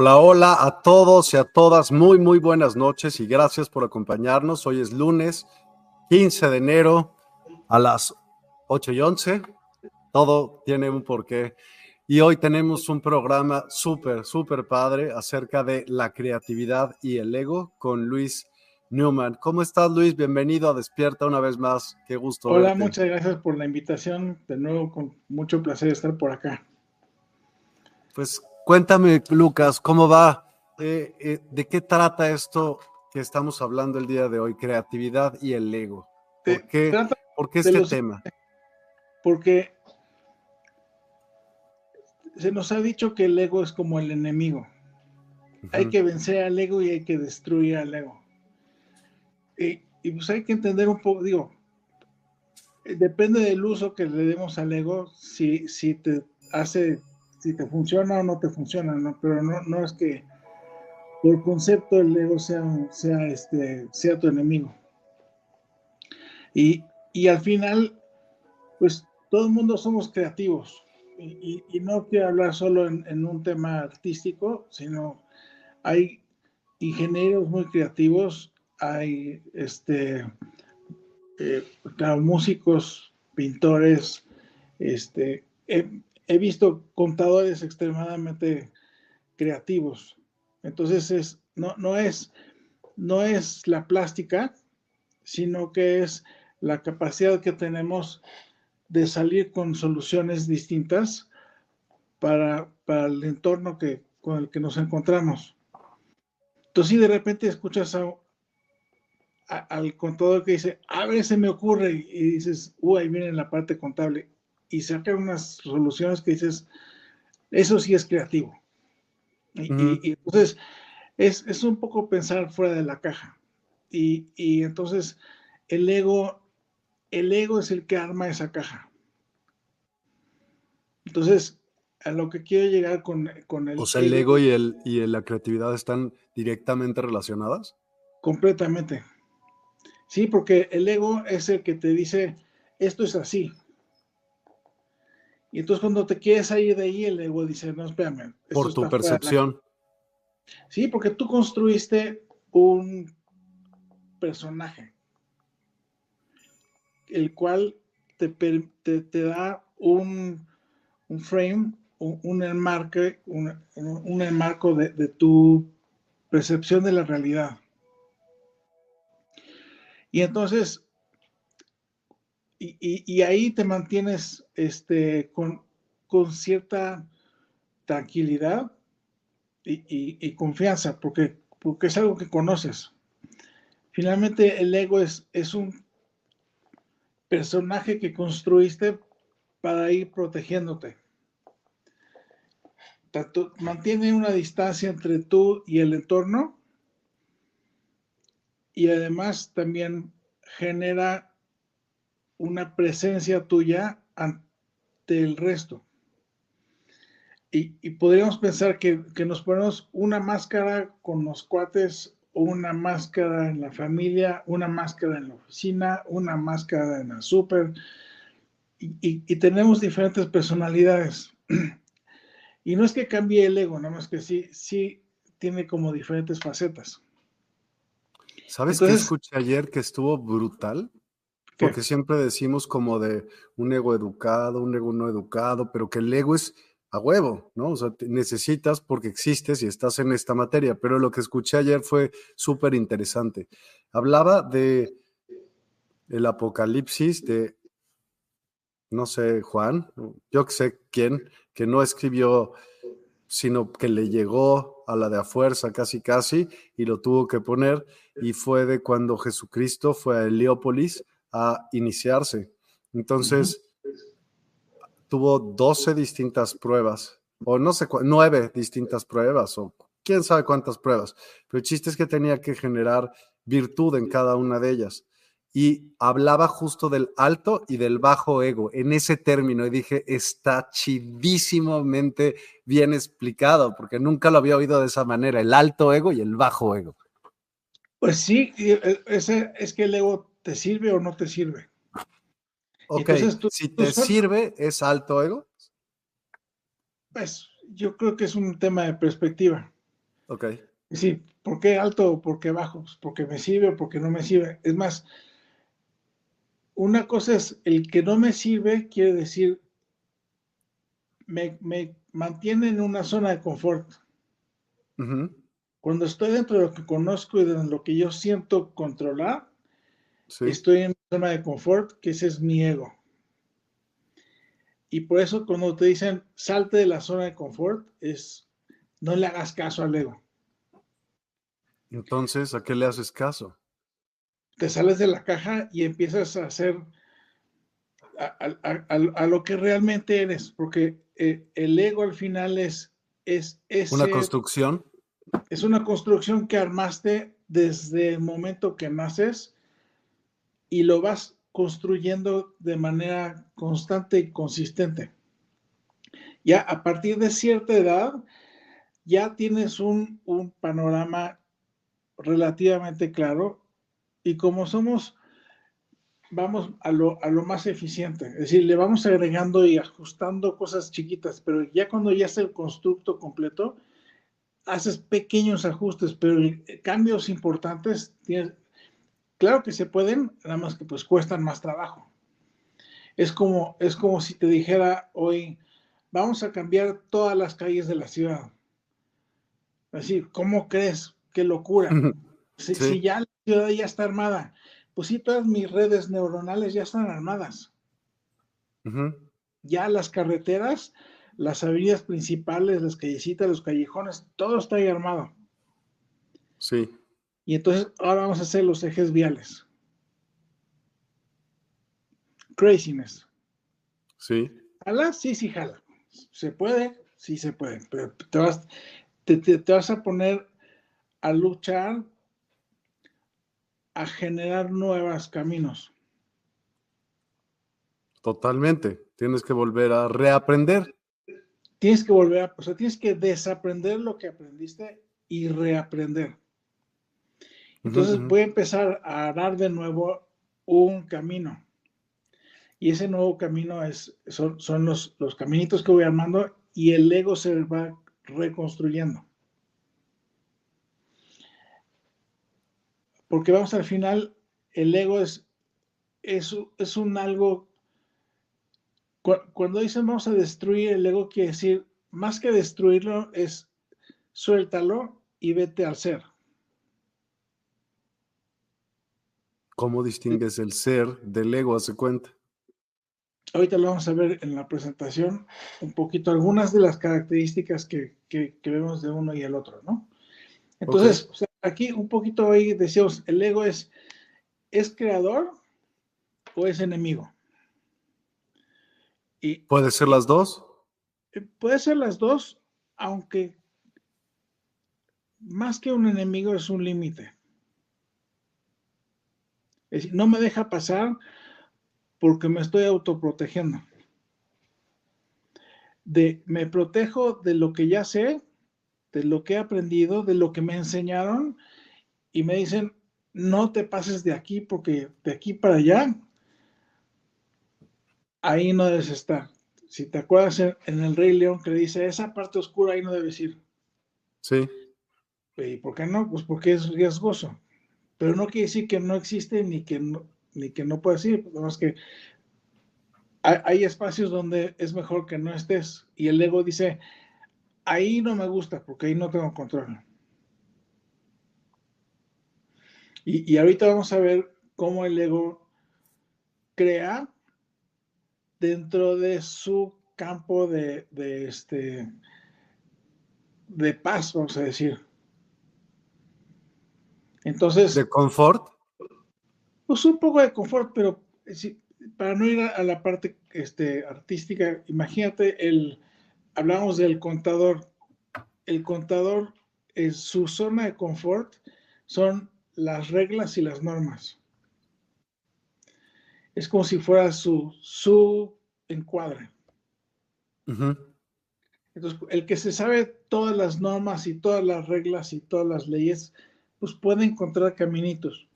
Hola, hola a todos y a todas. Muy, muy buenas noches y gracias por acompañarnos. Hoy es lunes 15 de enero a las 8 y 11. Todo tiene un porqué. Y hoy tenemos un programa súper, súper padre acerca de la creatividad y el ego con Luis Newman. ¿Cómo estás, Luis? Bienvenido a Despierta una vez más. Qué gusto. Hola, muchas gracias por la invitación. De nuevo, con mucho placer estar por acá. Pues Cuéntame, Lucas, ¿cómo va? Eh, eh, ¿De qué trata esto que estamos hablando el día de hoy? Creatividad y el ego. ¿Por qué, este tema? Porque se nos ha dicho que el ego es como el enemigo. Hay que vencer al ego y hay que destruir al ego. Y, y, pues hay que entender un poco, digo, depende del uso que le demos al ego, si, si te hace si te funciona o no te funciona, ¿no? Pero no, no es que por concepto el ego sea, sea, este, sea tu enemigo. Y, al final, pues todo el mundo somos creativos. Y, no quiero hablar solo en, un tema artístico, sino hay ingenieros muy creativos, hay este, eh, músicos, pintores, este, eh, he visto contadores extremadamente creativos. Entonces es, no, no, es, no es la plástica, sino que es la capacidad que tenemos de salir con soluciones distintas para, el entorno que, con el que nos encontramos. Entonces, si de repente escuchas al contador que dice, a ver, se me ocurre, y dices, uy, ahí viene la parte contable, y saca unas soluciones que dices, eso sí es creativo. Y, entonces es, un poco pensar fuera de la caja. Y, entonces el ego, el ego es el que arma esa caja. Entonces, a lo que quiero llegar con, con el... O sea, el ego y, el, y la creatividad están directamente relacionadas. Completamente. Sí, porque el ego es el que te dice, esto es así, y entonces cuando te quieres salir de ahí, el ego dice, no, espérame. Por tu percepción. Sí, porque tú construiste un personaje, el cual te, te, da un, un, frame, un, un enmarque, un, un enmarco de, de tu percepción de la realidad. Y entonces y, ahí te mantienes este, con, con cierta tranquilidad y, confianza, porque, porque es algo que conoces. Finalmente, el ego es, es un personaje que construiste para ir protegiéndote. Mantiene una distancia entre tú y el entorno y además también genera una presencia tuya ante el resto. Y, podríamos pensar que, que, nos ponemos una máscara con los cuates, una máscara en la familia, una máscara en la oficina, una máscara en el súper, y, tenemos diferentes personalidades. Y no es que cambie el ego, nada más que sí, sí tiene como diferentes facetas. ¿Sabes qué escuché ayer que estuvo brutal? Porque siempre decimos como de un ego educado, un ego no educado, pero que el ego es a huevo, ¿no? O sea, necesitas porque existes y estás en esta materia, pero lo que escuché ayer fue súper interesante. Hablaba de el apocalipsis de no sé, Juan, yo que sé quién, que no escribió, sino que le llegó a la de a fuerza casi casi y lo tuvo que poner y fue de cuando Jesucristo fue a Heliópolis a iniciarse. Entonces, tuvo 12 distintas pruebas, o no sé, nueve distintas pruebas, o quién sabe cuántas pruebas, pero el chiste es que tenía que generar virtud en cada una de ellas y hablaba justo del alto y del bajo ego en ese término y dije, está chidísimamente bien explicado porque nunca lo había oído de esa manera, el alto ego y el bajo ego. Pues sí, e, ese, es que el ego te sirve o no te sirve. Ok, si te sirve, ¿es alto ego? Pues yo creo que es un tema de perspectiva. Ok. Sí, ¿por qué alto o por qué bajo? Pues porque me sirve o porque no me sirve. Es más, una cosa es el que no me sirve, quiere decir, me, mantiene en una zona de confort. Cuando estoy dentro de lo que conozco y de lo que yo siento controlar, estoy en una zona de confort, que ese es mi ego. Y por eso cuando te dicen salte de la zona de confort, es no le hagas caso al ego. Entonces, ¿a qué le haces caso? te sales de la caja y empiezas a hacer a, lo que realmente eres, porque eh, el ego al final es, es, una construcción. Es una construcción que armaste desde el momento que naces y lo vas construyendo de manera constante y consistente. Ya a partir de cierta edad, ya tienes un, un panorama relativamente claro y como somos, vamos a lo, a lo más eficiente, es decir, le vamos agregando y ajustando cosas chiquitas, pero ya cuando ya es el constructo completo, haces pequeños ajustes, pero cambios importantes, claro que se pueden, nada más que pues cuestan más trabajo. Es como, es como si te dijera hoy, vamos a cambiar todas las calles de la ciudad. Decir, ¿cómo crees? Qué locura. si, ya ciudad ya está armada. Pues sí, todas mis redes neuronales ya están armadas. Ya las carreteras, las avenidas principales, las callecitas, los callejones, todo está ahí armado. Sí. Y entonces ahora vamos a hacer los ejes viales. Craziness. Sí. ¿Jala? Sí, sí, jala. ¿Se puede? Sí, se puede. Pero te vas, te vas a poner a luchar a generar nuevos caminos. Totalmente. Tienes que volver a reaprender. Tienes que volver a, o sea, tienes que desaprender lo que aprendiste y reaprender. Entonces voy a empezar a dar de nuevo un camino. Y ese nuevo camino es, son, son los, los caminitos que voy armando y el ego se va reconstruyendo. porque vamos al final, el ego es, es, es un algo, cuando dicen vamos a destruir el ego, quiere decir, más que destruirlo, es suéltalo y vete al ser. ¿Cómo distingues el ser del ego? Hace cuenta. ahorita lo vamos a ver en la presentación, un poquito algunas de las características que, vemos de uno y el otro, ¿no? Entonces, aquí un poquito hoy decíamos, el ego es, ¿es creador o es enemigo? Y, ¿Puede ser las dos? Eh, puede ser las dos, aunque más que un enemigo es un límite. Es decir, no me deja pasar porque me estoy autoprotegiendo. De, me protejo de lo que ya sé, de lo que he aprendido, de lo que me enseñaron y me dicen, no te pases de aquí porque de aquí para allá, ahí no debes estar. Si te acuerdas en, el Rey León que le dice, esa parte oscura ahí no debes ir. Sí. ¿Y por qué no? Pues porque es riesgoso. Pero no quiere decir que no existe ni que no, ni que no puedes ir, más que hay, espacios donde es mejor que no estés y el ego dice, ahí no me gusta porque ahí no tengo control. Y, ahorita vamos a ver cómo el ego crea dentro de su campo de, de, este de paz, vamos a decir. Entonces. ¿De confort? Pues un poco de confort, pero para no ir a, la parte este, artística, imagínate, el, hablamos del contador. El contador, en su zona de confort son las reglas y las normas. Es como si fuera su, su encuadre. Entonces, el que se sabe todas las normas y todas las reglas y todas las leyes, pues puede encontrar caminitos.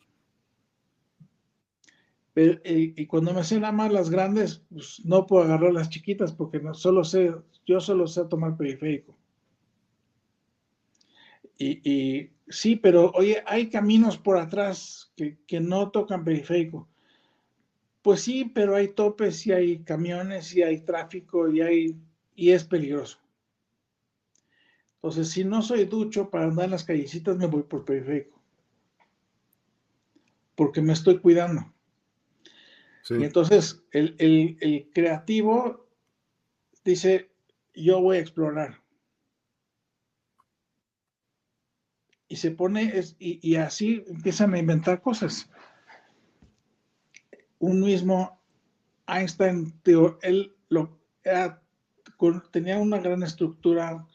Eh, y cuando me hacen más las grandes, pues no puedo agarrar las chiquitas porque no, solo sé, yo solo sé tomar periférico. Y, sí, pero oye, hay caminos por atrás que, que, no tocan periférico. Pues sí, pero hay topes y hay camiones y hay tráfico y hay y es peligroso. Entonces, si no soy ducho para andar en las callecitas, me voy por periférico. Porque me estoy cuidando. Y entonces el, creativo dice, yo voy a explorar. Y se pone, y, así empiezan a inventar cosas. Un mismo Einstein, él lo, tenía una gran estructura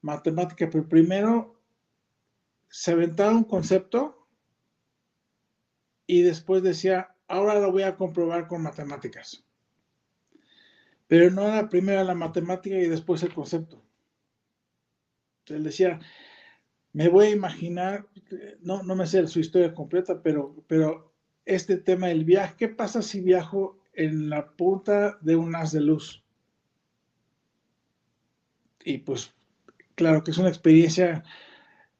matemática, pero primero se aventaba un concepto y después decía, ahora lo voy a comprobar con matemáticas. Pero no era primero la matemática y después el concepto. Él decía, me voy a imaginar, no, no me sé su historia completa, pero, pero este tema del viaje, ¿qué pasa si viajo en la punta de un haz de luz? Y pues, claro que es una experiencia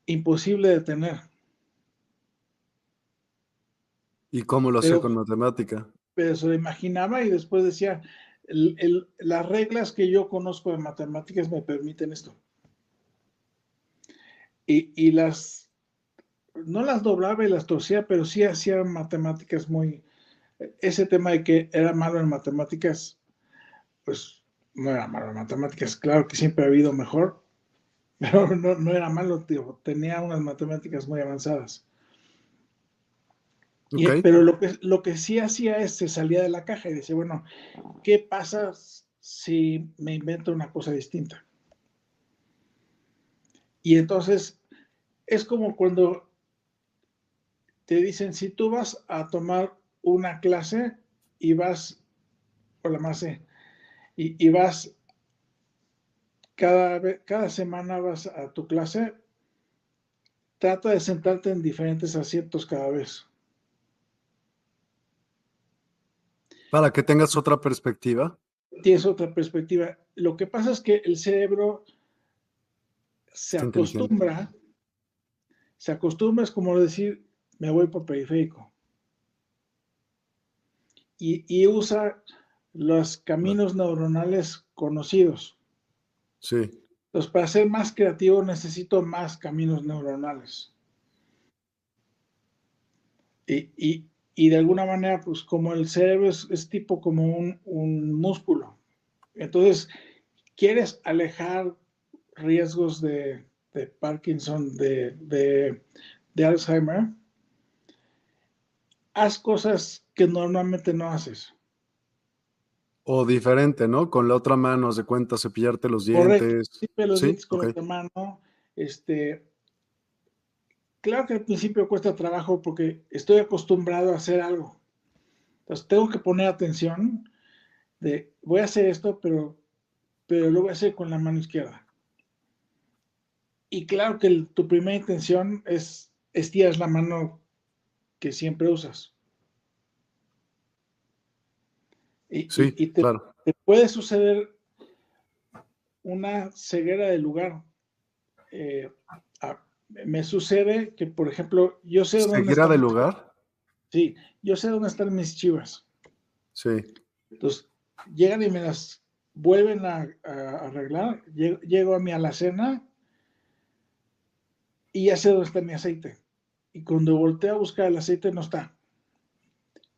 imposible de tener. ¿Y cómo lo hacía con matemática? Pero se lo imaginaba y después decía, las reglas que yo conozco de matemáticas me permiten esto. Y, las, no las doblaba y las torcía, pero sí hacía matemáticas muy, ese tema de que era malo en matemáticas, pues no era malo en matemáticas, claro que siempre ha habido mejor, pero no, no era malo, tío, tenía unas matemáticas muy avanzadas. Pero lo que, lo que sí hacía es se salía de la caja y decía, bueno, ¿qué pasa si me invento una cosa distinta? Y entonces es como cuando te dicen, si tú vas a tomar una clase y vas, por la más y, y vas, cada, cada semana vas a tu clase, trata de sentarte en diferentes asientos cada vez Para que tengas otra perspectiva. Tienes otra perspectiva. Lo que pasa es que el cerebro se acostumbra, se acostumbra, es como decir, me voy por periférico. Y, usa los caminos neuronales conocidos. Sí. Entonces, para ser más creativo necesito más caminos neuronales. Y, y de alguna manera, pues como el cerebro es, tipo como un, un, músculo. Entonces, quieres alejar riesgos de, de Parkinson, de, de, de, Alzheimer, haz cosas que normalmente no haces. O diferente, ¿no? Con la otra mano, se cuenta, cepillarte los dientes. Sí, los dientes con la otra mano. Este, claro que al principio cuesta trabajo porque estoy acostumbrado a hacer algo. Entonces tengo que poner atención de, voy a hacer esto, pero, pero lo voy a hacer con la mano izquierda. Y claro que tu primera intención es estiras la mano que siempre usas. Y, sí, te, claro. te, puede suceder una ceguera de lugar. Eh, me sucede que, por ejemplo, yo sé dónde ¿Ceguera de lugar? Sí, yo sé dónde están mis chivas. Sí. Entonces, llegan y me las vuelven a, arreglar. Llego, a mi alacena y ya sé dónde está mi aceite. Y cuando volteo a buscar el aceite, no está.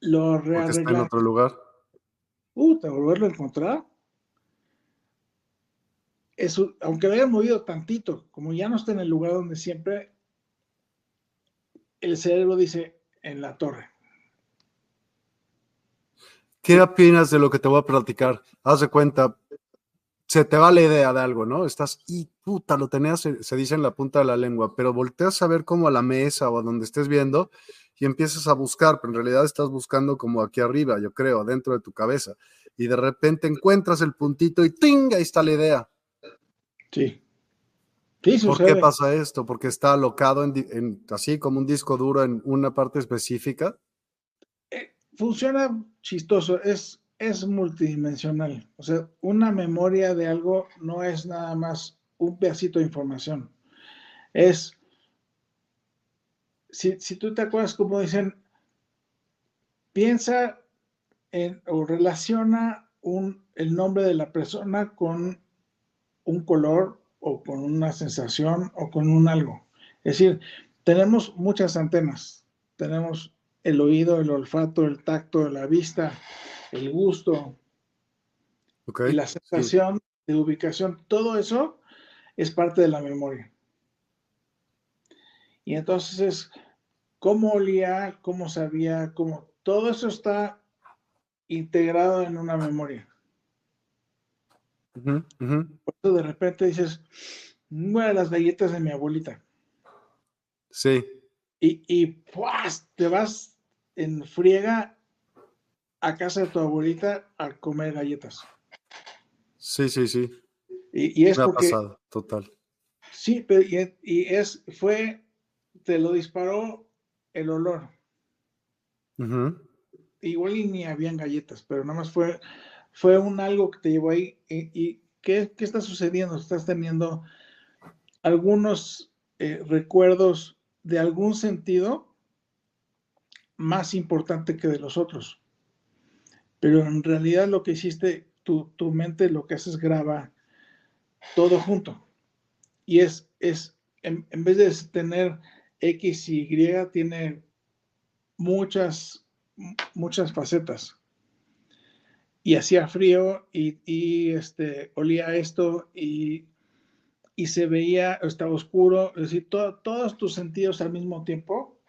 Lo rearreglan. está en otro lugar. Puta, volverlo a encontrar. Eso, aunque lo hayan movido tantito, como ya no está en el lugar donde siempre, el cerebro dice en la torre. ¿Qué opinas de lo que te voy a platicar? Haz de cuenta, se te va la idea de algo, ¿no? Estás, y puta, lo tenías, se dice en la punta de la lengua, pero volteas a ver como a la mesa o a donde estés viendo y empiezas a buscar, pero en realidad estás buscando como aquí arriba, yo creo, dentro de tu cabeza. Y de repente encuentras el puntito y ¡ting! Ahí está la idea. Sí. ¿Por qué pasa esto? ¿Porque está alocado en, así como un disco duro en una parte específica? Eh, funciona chistoso, es, es multidimensional. O sea, una memoria de algo no es nada más un pedacito de información. Es, si, tú te acuerdas como dicen, piensa en, o relaciona un, el nombre de la persona con un color o con una sensación o con un algo. Es decir, tenemos muchas antenas. Tenemos el oído, el olfato, el tacto, la vista, el gusto y la sensación de ubicación. Todo eso es parte de la memoria. Y entonces es cómo olía, cómo sabía, cómo... Todo eso está integrado en una memoria. Por eso de repente dices, bueno, las galletas de mi abuelita. Sí. Y, y te vas en friega a casa de tu abuelita a comer galletas. Sí, sí, sí. Y, es porque, pasado, total. Sí, pero y, es, fue, te lo disparó el olor. Igual y ni habían galletas, pero nada más fue fue un algo que te llevó ahí. ¿Y, qué, está sucediendo? Estás teniendo algunos eh, recuerdos de algún sentido más importante que de los otros. Pero en realidad lo que hiciste, tu, tu mente lo que hace es graba todo junto. Y es, es en, en vez de tener X y Y, tiene muchas, muchas facetas y hacía frío y, este, olía esto y, se veía, estaba oscuro, es decir, todos tus sentidos al mismo tiempo.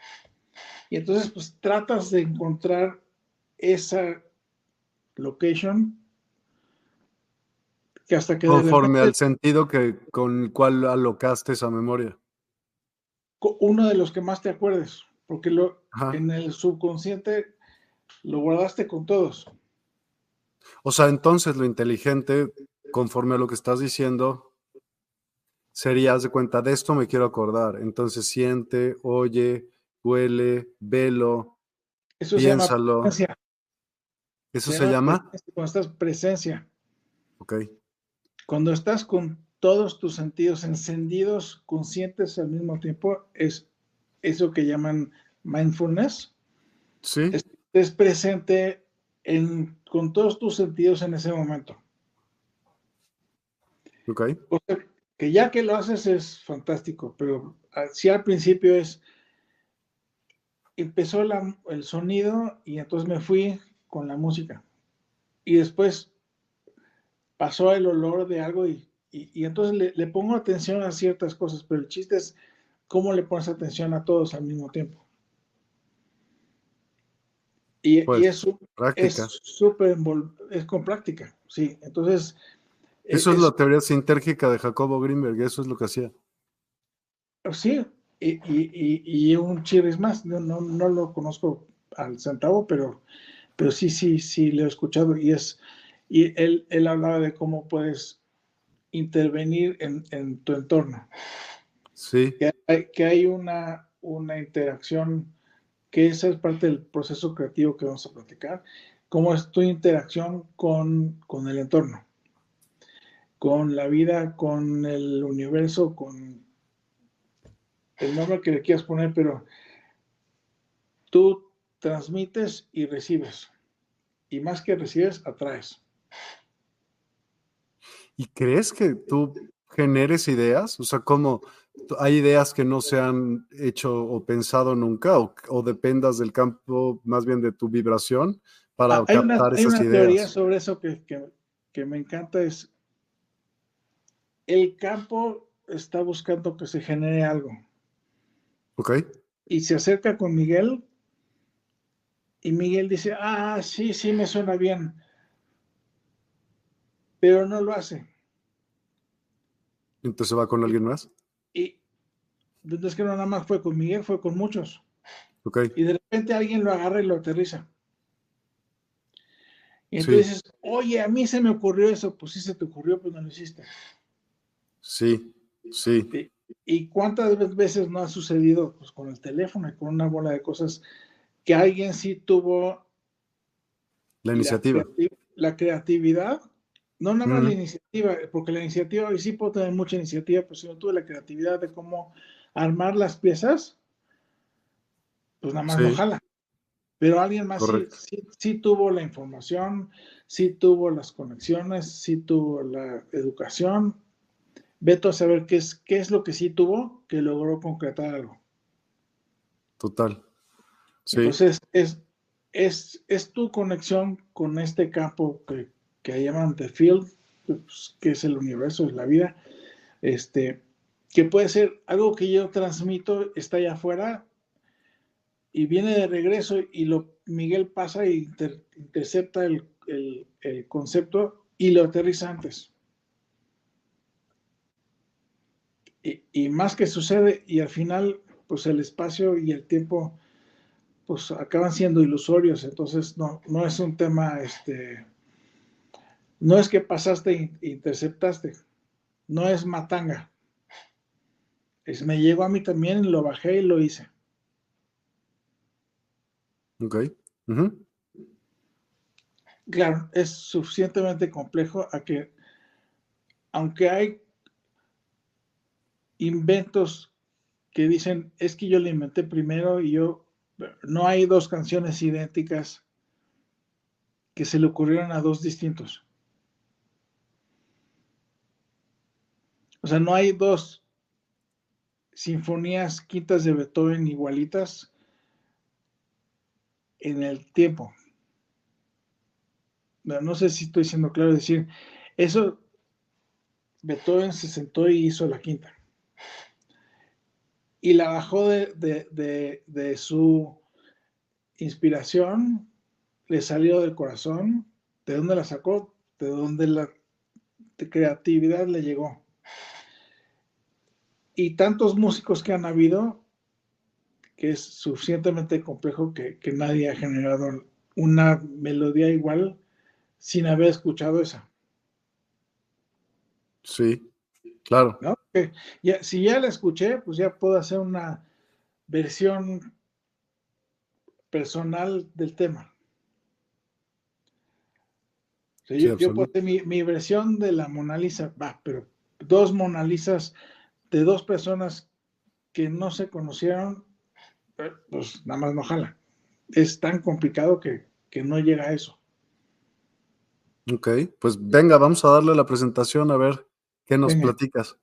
Y entonces, pues tratas de encontrar esa location que hasta que... Conforme al sentido que, con el cual alocaste esa memoria. Uno de los que más te acuerdes, porque lo, en el subconsciente lo guardaste con todos. O sea, entonces lo inteligente, conforme a lo que estás diciendo, sería, haz de cuenta, de esto me quiero acordar. Entonces siente, oye, huele, velo, Eso piénsalo. ¿Eso se, llama? Cuando estás presencia. Ok. Cuando estás con todos tus sentidos encendidos, conscientes al mismo tiempo, es eso que llaman mindfulness. Sí. es presente con todos tus sentidos en ese momento. Ok. que ya que lo haces es fantástico, pero si al principio es empezó el sonido y entonces me fui con la música. Y después pasó el olor de algo y, entonces le, pongo atención a ciertas cosas, pero el chiste es cómo le pones atención a todos al mismo tiempo. Y, pues, es súper, es con práctica, sí. Entonces... Eso es, la teoría sintérgica de Jacobo Greenberg, eso es lo que hacía. Sí, y, un chiris más, no, no, lo conozco al centavo, pero, pero sí, sí, sí, lo he escuchado y es, y él, él hablaba de cómo puedes intervenir en, tu entorno. Sí. Que hay, que hay una, una interacción, que esa es parte del proceso creativo que vamos a platicar, cómo es tu interacción con, con el entorno, con la vida, con el universo, con el nombre que le quieras poner, pero tú transmites y recibes. Y más que recibes, atraes. ¿Y crees que tú generes ideas? O sea, ¿cómo hay ideas que no se han hecho o pensado nunca o, dependas del campo más bien de tu vibración para ah, captar esas hay una teoría sobre eso que, que me encanta es el campo está buscando que se genere algo. Ok. Y se acerca con Miguel y Miguel dice, ah, sí, sí, me suena bien, pero no lo hace. Entonces va con alguien más. Y es que no nada más fue con Miguel, fue con muchos. Ok. Y de repente alguien lo agarra y lo aterriza. Y entonces dices, oye, a mí se me ocurrió eso, pues sí se te ocurrió, pero no lo hiciste. Sí, sí. ¿Y cuántas veces no ha sucedido pues, con el teléfono y con una bola de cosas que alguien sí tuvo la iniciativa? La, creatividad, no nada más la iniciativa, porque la iniciativa, y sí puedo tener mucha iniciativa, pero si no tuve la creatividad de cómo armar las piezas, pues nada más no jala. Pero alguien más sí, sí, tuvo la información, sí tuvo las conexiones, sí tuvo la educación, Veto a saber qué es, qué es lo que sí tuvo que logró concretar algo. Total. Sí. Entonces, es, es, es tu conexión con este campo que, que llaman The Field, pues, que es el universo, es la vida, este, que puede ser algo que yo transmito, está allá afuera y viene de regreso y lo Miguel pasa e intercepta el, el concepto y lo aterriza antes. y, más que sucede y al final pues el espacio y el tiempo pues acaban siendo ilusorios, entonces no, no es un tema, este, no es que pasaste e interceptaste, no es matanga, es me llegó a mí también, lo bajé y lo hice. Ok. Claro, es suficientemente complejo a que, aunque hay inventos que dicen, es que yo le inventé primero y yo, no hay dos canciones idénticas que se le ocurrieron a dos distintos. O sea, no hay dos sinfonías quintas de Beethoven igualitas en el tiempo. No, sé si estoy siendo claro decir, eso Beethoven se sentó y hizo la quinta y la bajó de, su inspiración, le salió del corazón, ¿de dónde la sacó? De dónde la creatividad le llegó. Y tantos músicos que han habido, que es suficientemente complejo que, que nadie ha generado una melodía igual sin haber escuchado esa. Sí, Claro. Ya, si ya la escuché, pues ya puedo hacer una versión personal del tema. yo, puedo hacer mi, versión de la Mona Lisa, va, pero dos Mona Lisas de dos personas que no se conocieron, eh, pues nada más no jala. Es tan complicado que, que no llega a eso. Ok, pues venga, vamos a darle la presentación a ver ¿Qué nos platicas?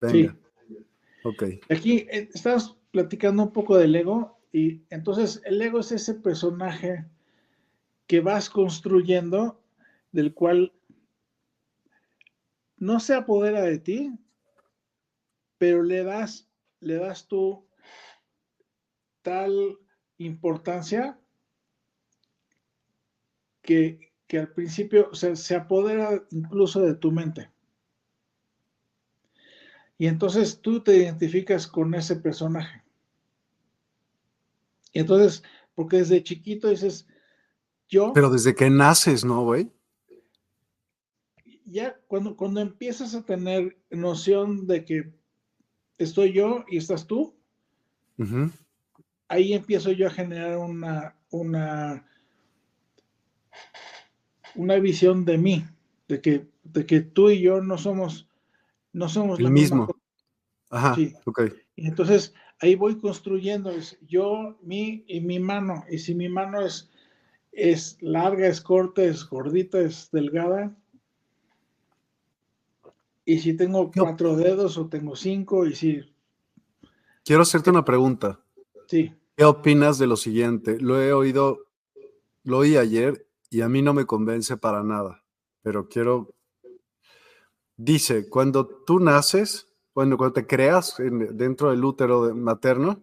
Venga. Sí. Ok. Aquí eh, estamos platicando un poco del ego Y entonces el ego es ese personaje que vas construyendo, del cual no se apodera de ti, pero le das, le das tú tal importancia que, al principio se apodera incluso de tu mente. Y entonces tú te identificas con ese personaje. Y entonces, porque desde chiquito dices, yo... Pero desde que naces, ¿no, güey? Ya cuando, cuando empiezas a tener noción de que estoy yo y estás tú, ahí empiezo yo a generar una, una, una visión de mí, de que, de que tú y yo no somos, no somos el mismo. Ajá, ok. Y entonces ahí voy construyendo, es yo, mí y mi mano. Y si mi mano es, es larga, es corta, es gordita, es delgada. Y si tengo cuatro dedos o tengo cinco, y si... Quiero hacerte una pregunta. Sí. ¿Qué opinas de lo siguiente? Lo he oído, lo oí ayer y a mí no me convence para nada, pero quiero... Dice, cuando tú naces, bueno, cuando te creas dentro del útero materno,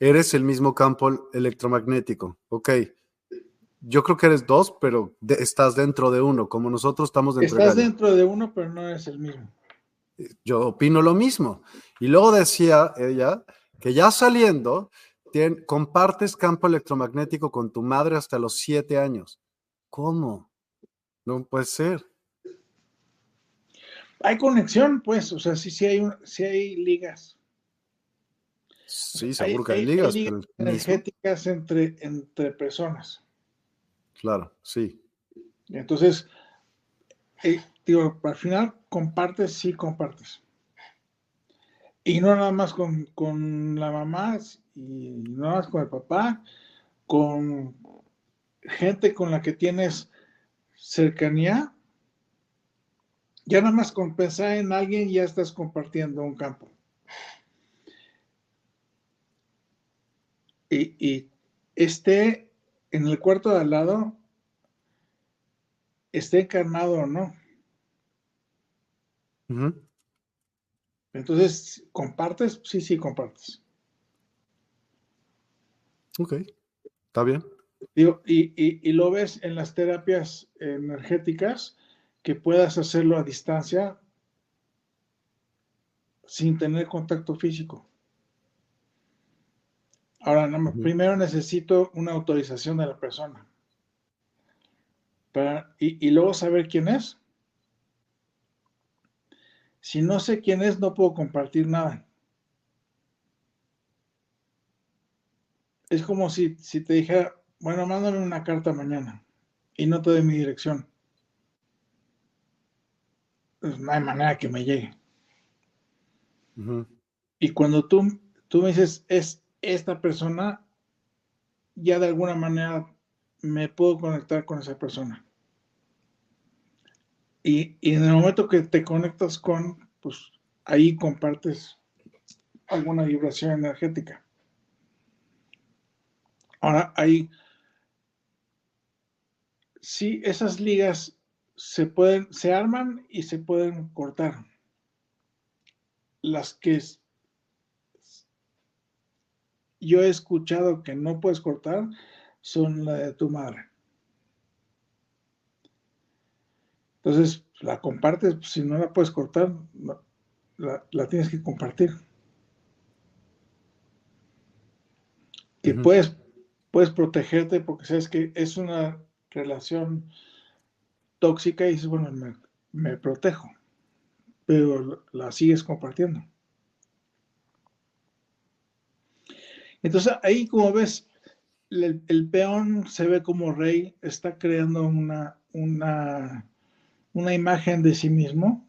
eres el mismo campo electromagnético. Ok. Yo creo que eres dos, pero estás dentro de uno, como nosotros estamos dentro estás de Estás dentro de uno, pero no eres el mismo. Yo opino lo mismo. Y luego decía ella que ya saliendo, compartes campo electromagnético con tu madre hasta los siete años. ¿Cómo? No puede ser hay conexión, pues, o sea, sí, sí hay, sí hay ligas. Sí, seguro que hay, ligas. energéticas entre, entre personas. Claro, sí. entonces, eh, digo, al final compartes, sí compartes. Y no nada más con, con la mamá, y no nada más con el papá, con gente con la que tienes cercanía, ya nada más con pensar en alguien ya estás compartiendo un campo. Y, esté en el cuarto de al lado, esté encarnado o no. Entonces, ¿compartes? Sí, sí, compartes. Ok, está bien. y, y, lo ves en las terapias energéticas, que puedas hacerlo a distancia sin tener contacto físico. Ahora, primero necesito una autorización de la persona. y, y, luego saber quién es. Si no sé quién es, no puedo compartir nada. Es como si, si te dijera, bueno, mándame una carta mañana y no te doy mi dirección pues no hay manera que me llegue. Y cuando tú, tú me dices, es esta persona, ya de alguna manera me puedo conectar con esa persona. Y, en el momento que te conectas con, pues ahí compartes alguna vibración energética. Ahora, ahí, sí, esas ligas se pueden, se arman y se pueden cortar. Las que yo he escuchado que no puedes cortar son la de tu madre. Entonces, la compartes, pues, si no la puedes cortar, la, tienes que compartir. Y puedes, puedes protegerte porque sabes que es una relación tóxica y dices, bueno, me, protejo, pero la sigues compartiendo. Entonces ahí como ves, el, peón se ve como rey, está creando una, una, una imagen de sí mismo,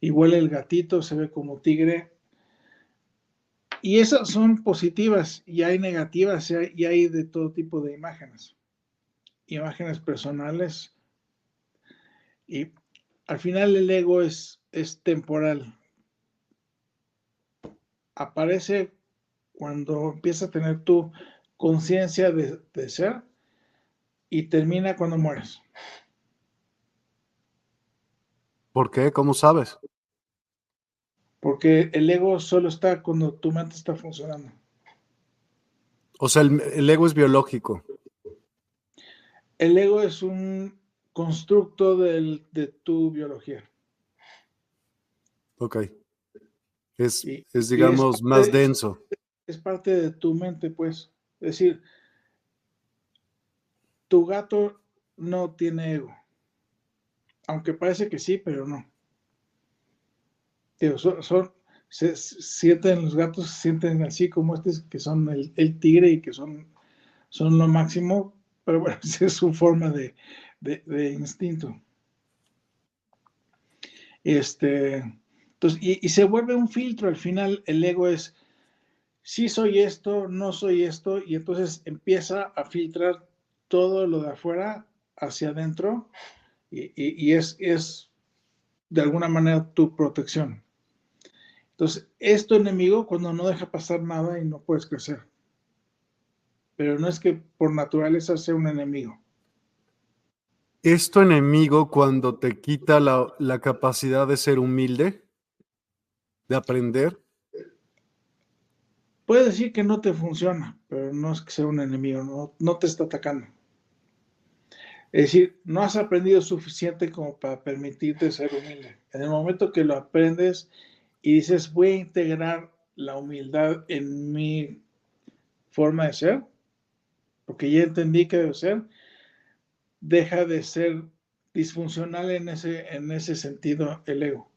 igual el gatito se ve como tigre, y esas son positivas y hay negativas y hay de todo tipo de imágenes. Imágenes personales, y al final el ego es, es temporal. Aparece cuando empieza a tener tu conciencia de, de ser y termina cuando mueres. ¿Por qué? ¿Cómo sabes? Porque el ego solo está cuando tu mente está funcionando. O sea, el, ego es biológico. El ego es un constructo de tu biología. Ok. Es, es digamos, más denso. Es parte de tu mente, pues. Es decir, tu gato no tiene ego. Aunque parece que sí, pero no. son, sienten, los gatos se sienten así como este, que son el, tigre y que son, son lo máximo, pero bueno, esa es su forma de, instinto. Este, entonces, y, se vuelve un filtro, al final el ego es, sí soy esto, no soy esto, y entonces empieza a filtrar todo lo de afuera hacia adentro y, es, es de alguna manera tu protección. Entonces, es tu enemigo cuando no deja pasar nada y no puedes crecer. Pero no es que por naturaleza sea un enemigo. ¿Es tu enemigo cuando te quita la, la capacidad de ser humilde? ¿De aprender? Puede decir que no te funciona, pero no es que sea un enemigo, no, no te está atacando. Es decir, no has aprendido suficiente como para permitirte ser humilde. En el momento que lo aprendes y dices, voy a integrar la humildad en mi forma de ser, porque ya entendí que debe ser, deja de ser disfuncional en ese, en ese sentido el ego.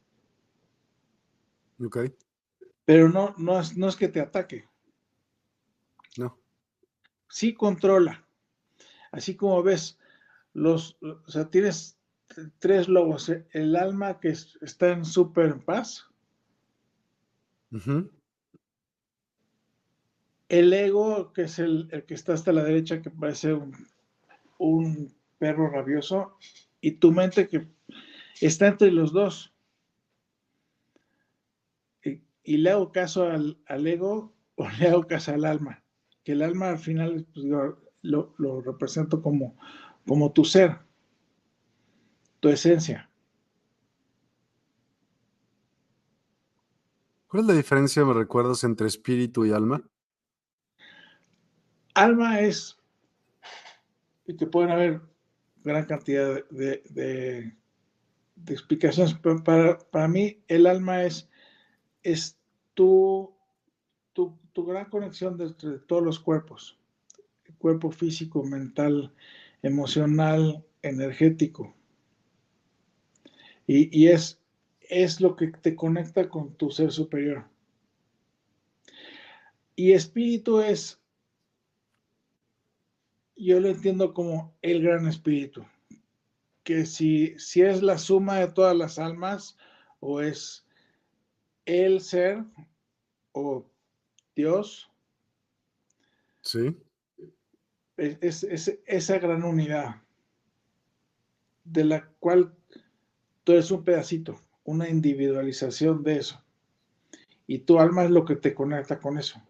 Ok. Pero no, no, es, no es que te ataque. No. Sí controla. Así como ves, los, o sea, tienes tres lobos, ¿eh? el alma que está en súper paz, el ego que es el, que está hasta la derecha, que parece un, perro rabioso, y tu mente que está entre los dos. Y, le hago caso al, ego o le hago caso al alma, que el alma al final pues, lo, lo represento como como tu ser, tu esencia. ¿Cuál es la diferencia, me recuerdas, entre espíritu y alma? Alma es, y te pueden haber gran cantidad de, explicaciones, pero para, mí el alma es, es tu, tu, gran conexión entre todos los cuerpos, cuerpo físico, mental, emocional, energético. Y, es, es lo que te conecta con tu ser superior. Y espíritu es, yo lo entiendo como el gran espíritu, que si, si es la suma de todas las almas o es el ser o Dios. Sí es, esa gran unidad de la cual tú eres un pedacito, una individualización de eso. Y tu alma es lo que te conecta con eso.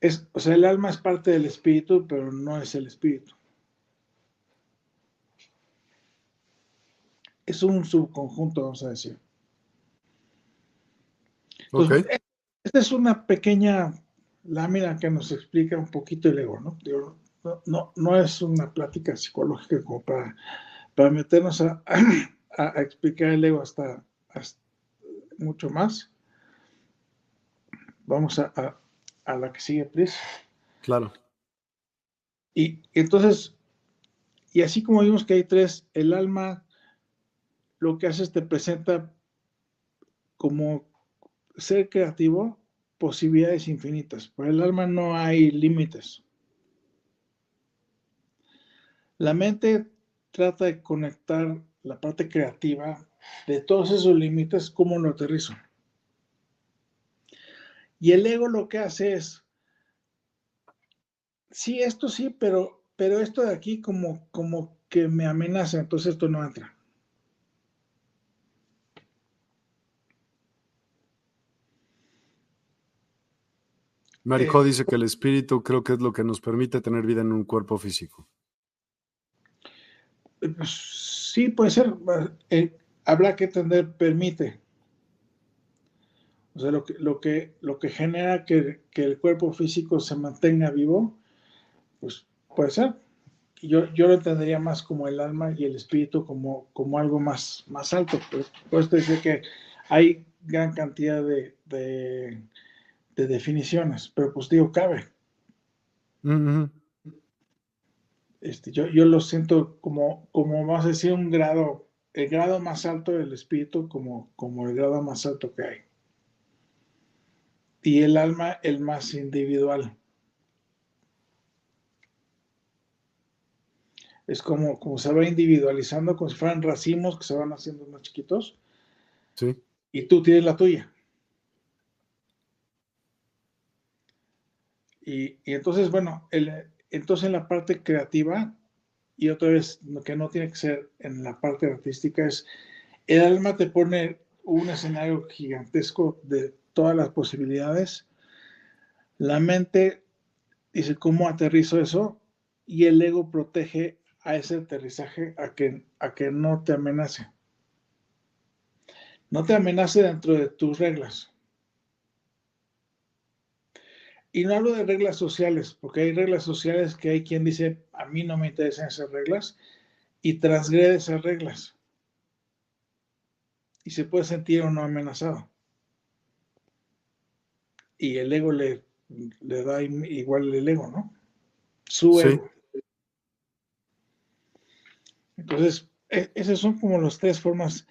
Es, o sea, el alma es parte del espíritu, pero no es el espíritu. Es un subconjunto, vamos a decir. Esta es una pequeña lámina que nos explica un poquito el ego, ¿no? no, no, es una plática psicológica como para, para meternos a, explicar el ego hasta, mucho más. Vamos a, la que sigue, please. Claro. Y, entonces, y así como vimos que hay tres, el alma lo que hace es te presenta como ser creativo posibilidades infinitas. Para el alma no hay límites. La mente trata de conectar la parte creativa de todos esos límites, como lo aterrizo. Y el ego lo que hace es, sí, esto sí, pero, pero esto de aquí como, como que me amenaza, entonces esto no entra. Marijo dice que el espíritu creo que es lo que nos permite tener vida en un cuerpo físico. Sí, puede ser. Eh, habrá que entender permite. O sea, lo que, lo que, lo que genera que, el cuerpo físico se mantenga vivo, pues puede ser. Yo, yo lo entendería más como el alma y el espíritu como, como algo más, más alto. Por, eso dice que hay gran cantidad de, definiciones, pero pues digo, cabe. este, yo, yo lo siento como, como, vamos a decir, un grado, el grado más alto del espíritu como, como el grado más alto que hay y el alma el más individual. Es como, como se va individualizando, como si fueran racimos que se van haciendo más chiquitos. Sí. Y tú tienes la tuya. Y, entonces, bueno, entonces en la parte creativa, y otra vez, lo que no tiene que ser en la parte artística, es el alma te pone un escenario gigantesco de todas las posibilidades. La mente dice, ¿cómo aterrizo eso? Y el ego protege a ese aterrizaje a que, a que no te amenace. No te amenace dentro de tus reglas. Y no hablo de reglas sociales, porque hay reglas sociales que hay quien dice, a mí no me interesan esas reglas, y transgrede esas reglas. Y se puede sentir o no amenazado y el ego le, le da igual el ego, ¿no? Su ego. Entonces, e, esas son como las tres formas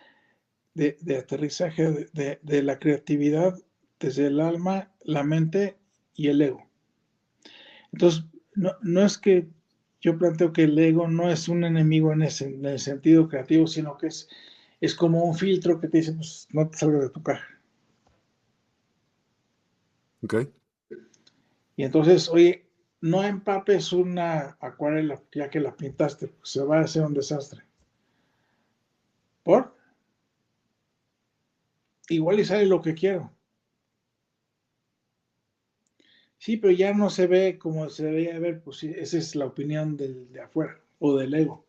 de, aterrizaje de, la creatividad desde el alma, la mente y el ego. Entonces, no, es que yo planteo que el ego no es un enemigo en, ese, en el sentido creativo, sino que es, es como un filtro que te dice, pues no te salgas de tu caja. Ok. Y entonces, oye, no empapes una acuarela ya que la pintaste, se va a hacer un desastre. ¿Por? Igual y sale lo que quiero. Sí, pero ya no se ve como se debería ver, pues sí, esa es la opinión del, de afuera o del ego.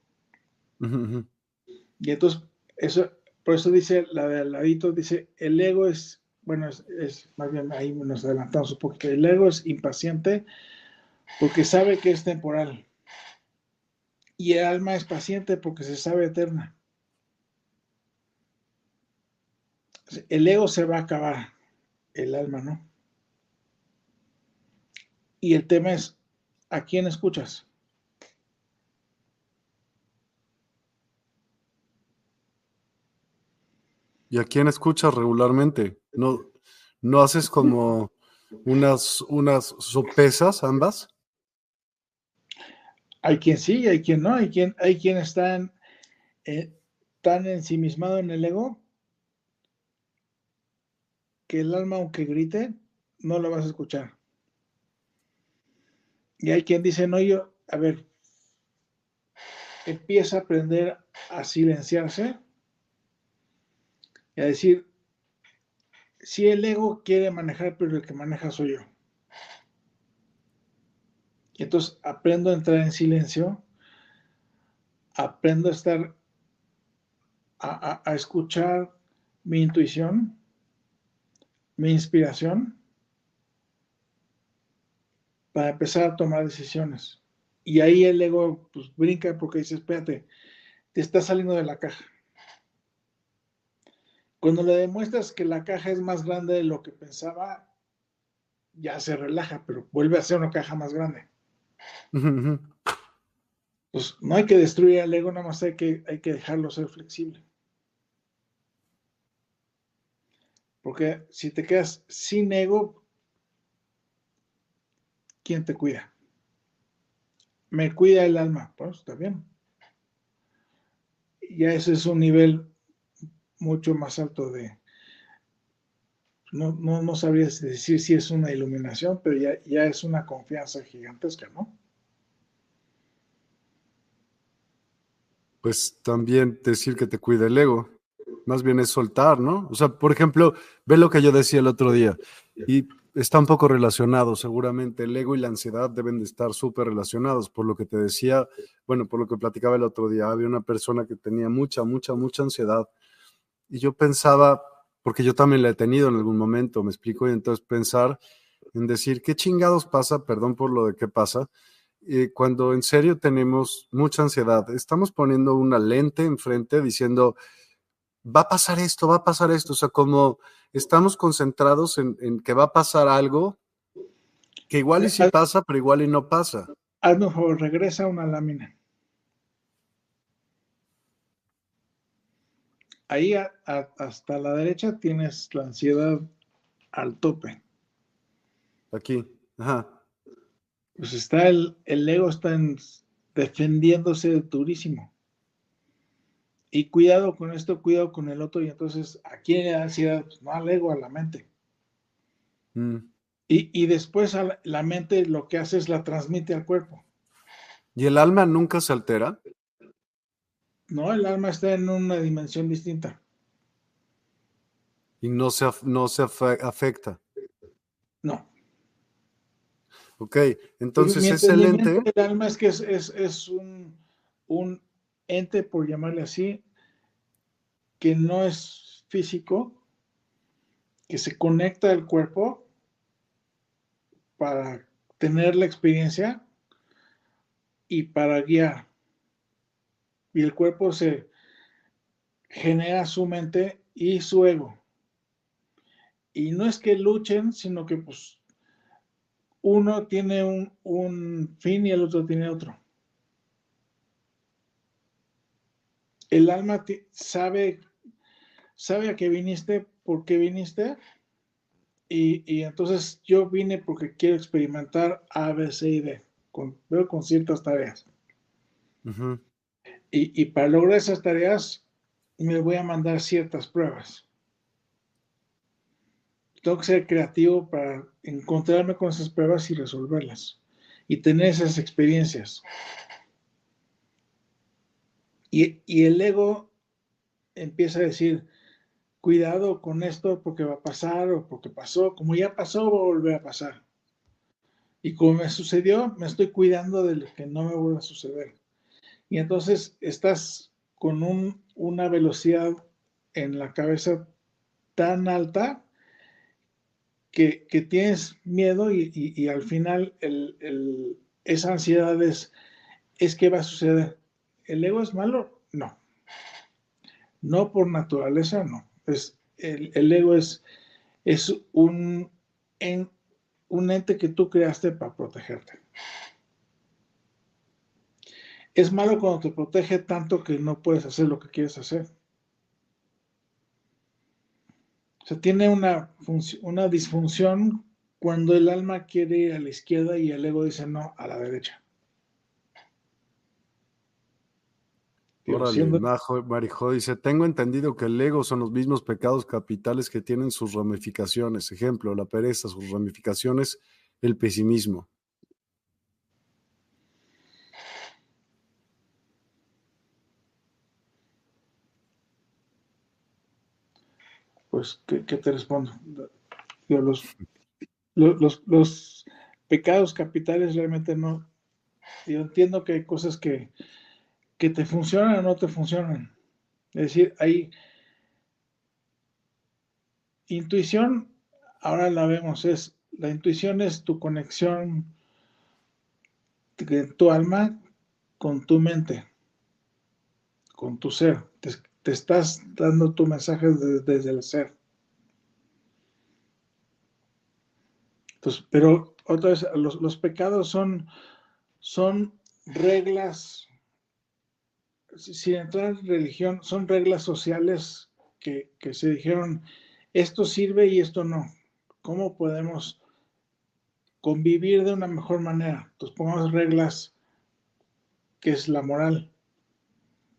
Y entonces, eso, por eso dice la de al ladito, dice, el ego es bueno, es, más bien ahí nos adelantamos un poquito. El ego es impaciente porque sabe que es temporal. Y el alma es paciente porque se sabe eterna. El ego se va a acabar, el alma no. Y el tema es, ¿a quién escuchas? ¿Y a quién escuchas regularmente? ¿No, no haces como unas, unas sopesas ambas? Hay quien sí, hay quien no, hay quien, hay quien está eh, tan ensimismado en el ego que el alma, aunque grite, no lo vas a escuchar. Y hay quien dice, no, yo, a ver, empieza a aprender a silenciarse y a decir, si el ego quiere manejar, pero el que maneja soy yo. Y entonces aprendo a entrar en silencio, aprendo a estar, a, a escuchar mi intuición, mi inspiración, para empezar a tomar decisiones. Y ahí el ego pues, brinca porque dice, espérate, te está saliendo de la caja. Cuando le demuestras que la caja es más grande de lo que pensaba, ya se relaja, pero vuelve a ser una caja más grande. Pues no hay que destruir al ego, nada más hay que, hay que dejarlo ser flexible. Porque si te quedas sin ego, ¿quién te cuida? Me cuida el alma, pues está bien. Ya ese es un nivel mucho más alto de... No, no, no sabría decir si es una iluminación, pero ya, ya es una confianza gigantesca, ¿no? Pues también decir que te cuida el ego, más bien es soltar, ¿no? O sea, por ejemplo, ve lo que yo decía el otro día, y está un poco relacionado, seguramente. El ego y la ansiedad deben de estar súper relacionados. Por lo que te decía, bueno, por lo que platicaba el otro día, había una persona que tenía mucha, mucha, mucha ansiedad. Y yo pensaba, porque yo también la he tenido en algún momento, me explico, y entonces pensar en decir, ¿qué chingados pasa? Perdón por lo de qué pasa. Eh, cuando en serio tenemos mucha ansiedad, estamos poniendo una lente enfrente diciendo, va a pasar esto, va a pasar esto, o sea, como estamos concentrados en, que va a pasar algo que igual y sí pasa, pero igual y no pasa. Hazme un favor, regresa una lámina. Ahí hasta la derecha tienes la ansiedad al tope. Aquí, ajá. Pues está el, el ego está defendiéndose durísimo. Y cuidado con esto, cuidado con el otro. Y entonces, aquí la ansiedad? Pues, no al ego, a la mente. Mm. Y, después la, mente lo que hace es la transmite al cuerpo. ¿Y el alma nunca se altera? No, el alma está en una dimensión distinta. ¿Y no se, no se afecta? No. Ok, entonces es el ente. El alma es que es, un, un ente, por llamarle así, que no es físico, que se conecta al cuerpo para tener la experiencia y para guiar. Y el cuerpo se genera su mente y su ego. Y no es que luchen, sino que pues uno tiene un, un fin y el otro tiene otro. El alma sabe, sabe a qué viniste, por qué viniste, y, entonces yo vine porque quiero experimentar A, B, C y D, con, veo con ciertas tareas. y, y para lograr esas tareas me voy a mandar ciertas pruebas. Tengo que ser creativo para encontrarme con esas pruebas y resolverlas y tener esas experiencias. Y, el ego empieza a decir, cuidado con esto porque va a pasar o porque pasó, como ya pasó, va a volver a pasar. Y como me sucedió, me estoy cuidando de que no me vuelva a suceder. Y entonces estás con una velocidad en la cabeza tan alta que, tienes miedo y, al final esa ansiedad es, es que va a suceder. ¿El ego es malo? No. No por naturaleza, no. Es, el, ego es, es un, un ente que tú creaste para protegerte. Es malo cuando te protege tanto que no puedes hacer lo que quieres hacer. O sea, tiene una, una disfunción cuando el alma quiere ir a la izquierda y el ego dice no, a la derecha. Marijo dice, tengo entendido que el ego son los mismos pecados capitales que tienen sus ramificaciones. Ejemplo, la pereza, sus ramificaciones, el pesimismo. Pues, ¿qué, te respondo? los, los, los pecados capitales realmente no. Yo entiendo que hay cosas que que te funcionan o no te funcionan. Es decir, hay intuición, ahora la vemos, es la intuición es tu conexión de tu alma con tu mente, con tu ser. Te, estás dando tu mensaje desde, el ser. Entonces, pero otra vez, los, los pecados son, son reglas sin entrar en religión, son reglas sociales que, se dijeron, esto sirve y esto no. ¿Cómo podemos convivir de una mejor manera? Entonces pongamos reglas que es la moral.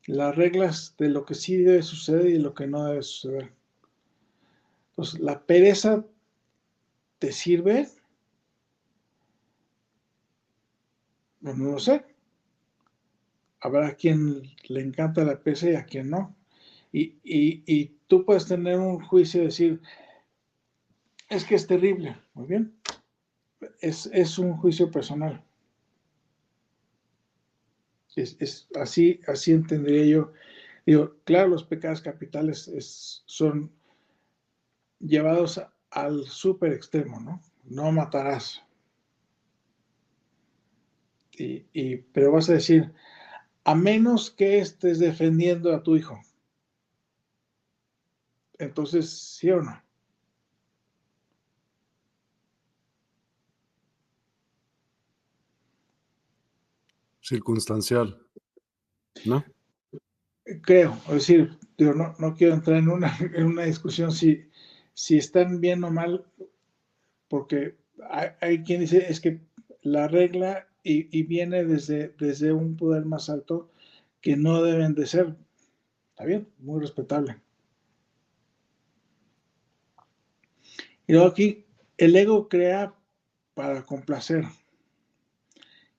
Las reglas de lo que sí debe suceder y lo que no debe suceder. Entonces, la pereza te sirve. No, no lo sé habrá quien le encanta la PC y a quien no. Y, tú puedes tener un juicio y decir, es que es terrible, muy bien. Es, es un juicio personal. Es, así, así entendería yo. Digo, claro, los pecados capitales son llevados al súper extremo, ¿no? No matarás. Y, pero vas a decir, a menos que estés defendiendo a tu hijo. Entonces, ¿sí o no? circunstancial, ¿no? Creo, es decir, no, no quiero entrar en una, en una discusión si, si están bien o mal, porque hay, quien dice es que la regla y, viene desde, desde un poder más alto que no deben de ser. Está bien, muy respetable. Y luego aquí, el ego crea para complacer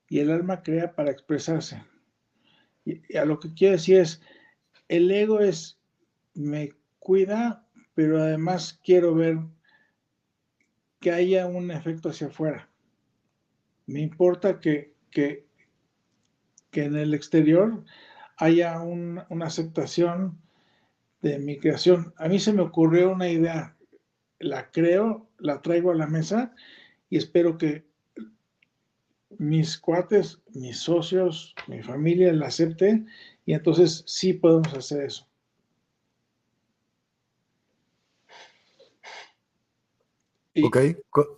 y el alma crea para expresarse. Y, a lo que quiero decir es, el ego es, me cuida, pero además quiero ver que haya un efecto hacia afuera. Me importa que, que, en el exterior haya una aceptación de mi creación. A mí se me ocurrió una idea, la creo, la traigo a la mesa y espero que mis cuates, mis socios, mi familia la acepte y entonces sí podemos hacer eso. ok,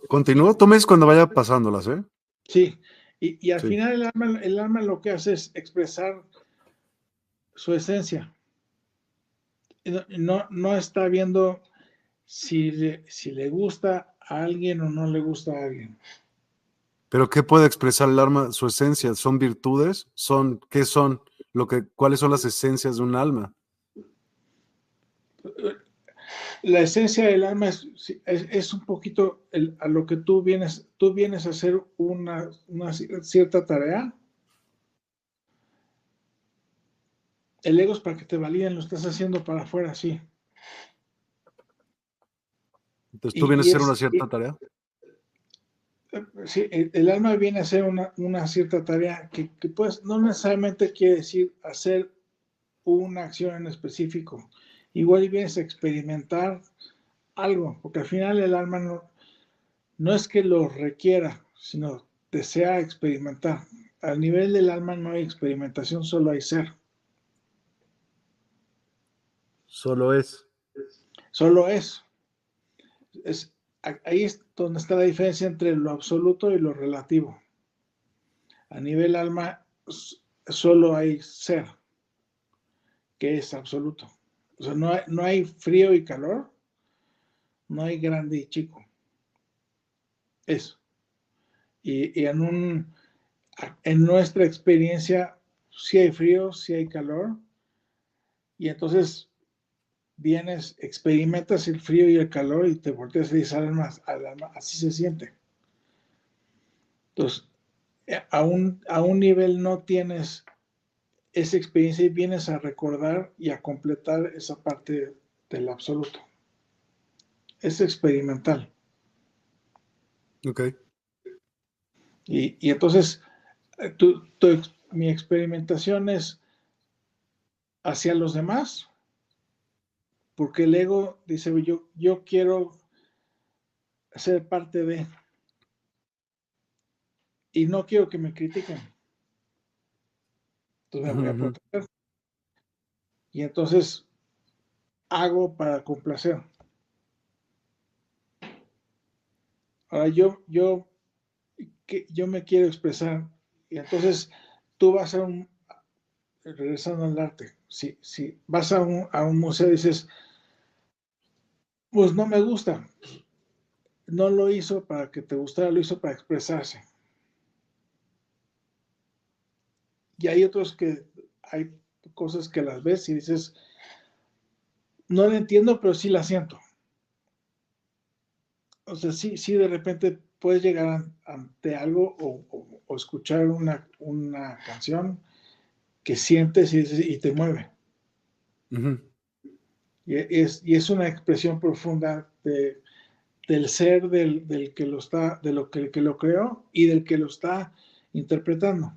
continúo. Tomes cuando vaya pasándolas, ¿eh? Sí, y, al final el alma, el alma lo que hace es expresar su esencia. No, no está viendo si si le gusta a alguien o no le gusta a alguien. Pero ¿qué puede expresar el alma, su esencia? ¿Son virtudes? ¿Son qué son? Lo que, ¿Cuáles son las esencias de un alma? La esencia del alma es, es, un poquito a lo que tú vienes, tú vienes a hacer una, una cierta tarea. El ego es para que te validen, lo estás haciendo para afuera, sí. Entonces tú vienes a hacer una cierta tarea sí, el, alma viene a hacer una, cierta tarea que, pues no necesariamente quiere decir hacer una acción en específico. Igual vienes a experimentar algo, porque al final el alma no, no es que lo requiera, sino desea experimentar. Al nivel del alma no hay experimentación, solo hay ser. Solo es. Solo es. Es ahí es donde está la diferencia entre lo absoluto y lo relativo. A nivel alma solo hay ser, que es absoluto. O sea, no hay, no hay frío y calor, no hay grande y chico. Eso. Y, y en, un, en nuestra experiencia, sí hay frío, sí hay calor, y entonces vienes, experimentas el frío y el calor y te volteas y al alma, así se siente. Entonces, eh, a un, a un nivel no tienes esa experiencia y vienes a recordar y a completar esa parte del absoluto. Es experimental. Ok. Y, y entonces, eh, mi experimentación es hacia los demás porque el ego dice, yo, yo quiero ser parte de, y no quiero que me critiquen. Entonces me voy a proteger. Y entonces hago para complacer. Ahora yo, yo, que, yo me quiero expresar. Y entonces tú vas a un, regresando al arte, si, si vas a un, a un museo y dices, pues no me gusta. No lo hizo para que te gustara, lo hizo para expresarse. Y hay otros que hay cosas que las ves y dices, no la entiendo, pero sí la siento. O sea, sí, sí, de repente puedes llegar ante algo o, escuchar una, canción que sientes y, te mueve. Y es, y es una expresión profunda de del ser del, del, que lo está, de lo que, que lo creó y del que lo está interpretando.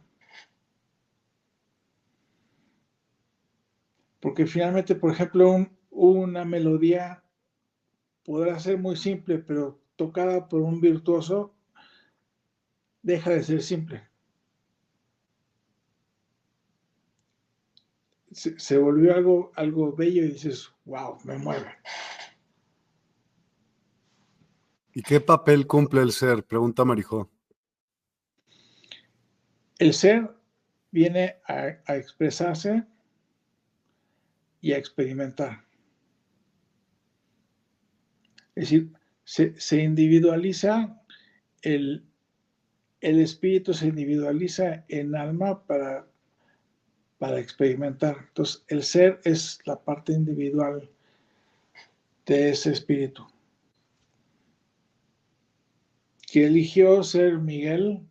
Porque finalmente, por ejemplo, una melodía podrá ser muy simple, pero tocada por un virtuoso, deja de ser simple. Se, volvió algo, algo bello y dices, wow, me mueve. ¿Y qué papel cumple el ser? Pregunta Marijó. El ser viene a expresarse y a experimentar. Es decir, se, individualiza, el, el, espíritu se individualiza en alma para, para experimentar. Entonces, el ser es la parte individual de ese espíritu. Que eligió ser Miguel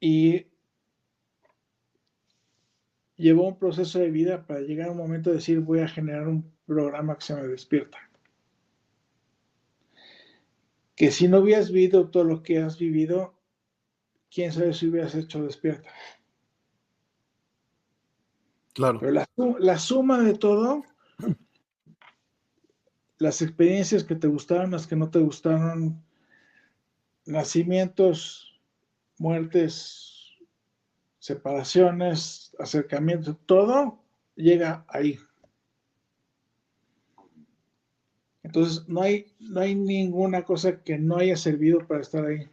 y llevó un proceso de vida para llegar a un momento de decir voy a generar un programa que se me despierta. Que si no hubieras vivido todo lo que has vivido, quién sabe si hubieras hecho despierta. Claro. Pero la, la suma de todo, las experiencias que te gustaron, las que no te gustaron, nacimientos, muertes, separaciones, acercamientos, todo llega ahí. Entonces, no hay, no hay ninguna cosa que no haya servido para estar ahí.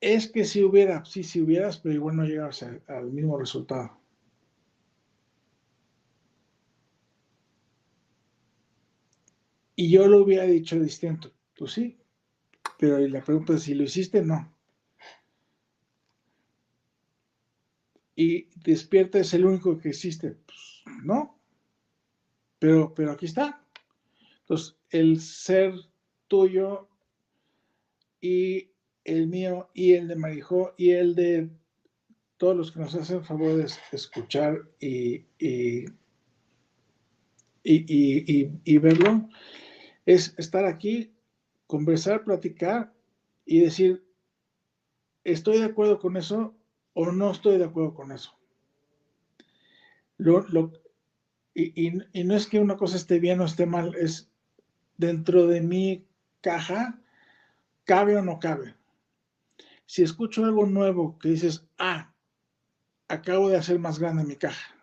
Es que si hubiera, sí, si hubieras, pero igual no llegas al mismo resultado. Y yo lo hubiera dicho distinto. Pues sí, pero la pregunta es si lo hiciste, no. Y despierta es el único que existe. Pues, no, pero, pero aquí está. Entonces, el ser tuyo y el mío y el de Marijó y el de todos los que nos hacen favor de escuchar y, y, y, y verlo, es estar aquí, conversar, platicar y decir, estoy de acuerdo con eso, o no estoy de acuerdo con eso. Lo, y, no es que una cosa esté bien o esté mal, es dentro de mi caja, cabe o no cabe. Si escucho algo nuevo que dices, ah, acabo de hacer más grande mi caja,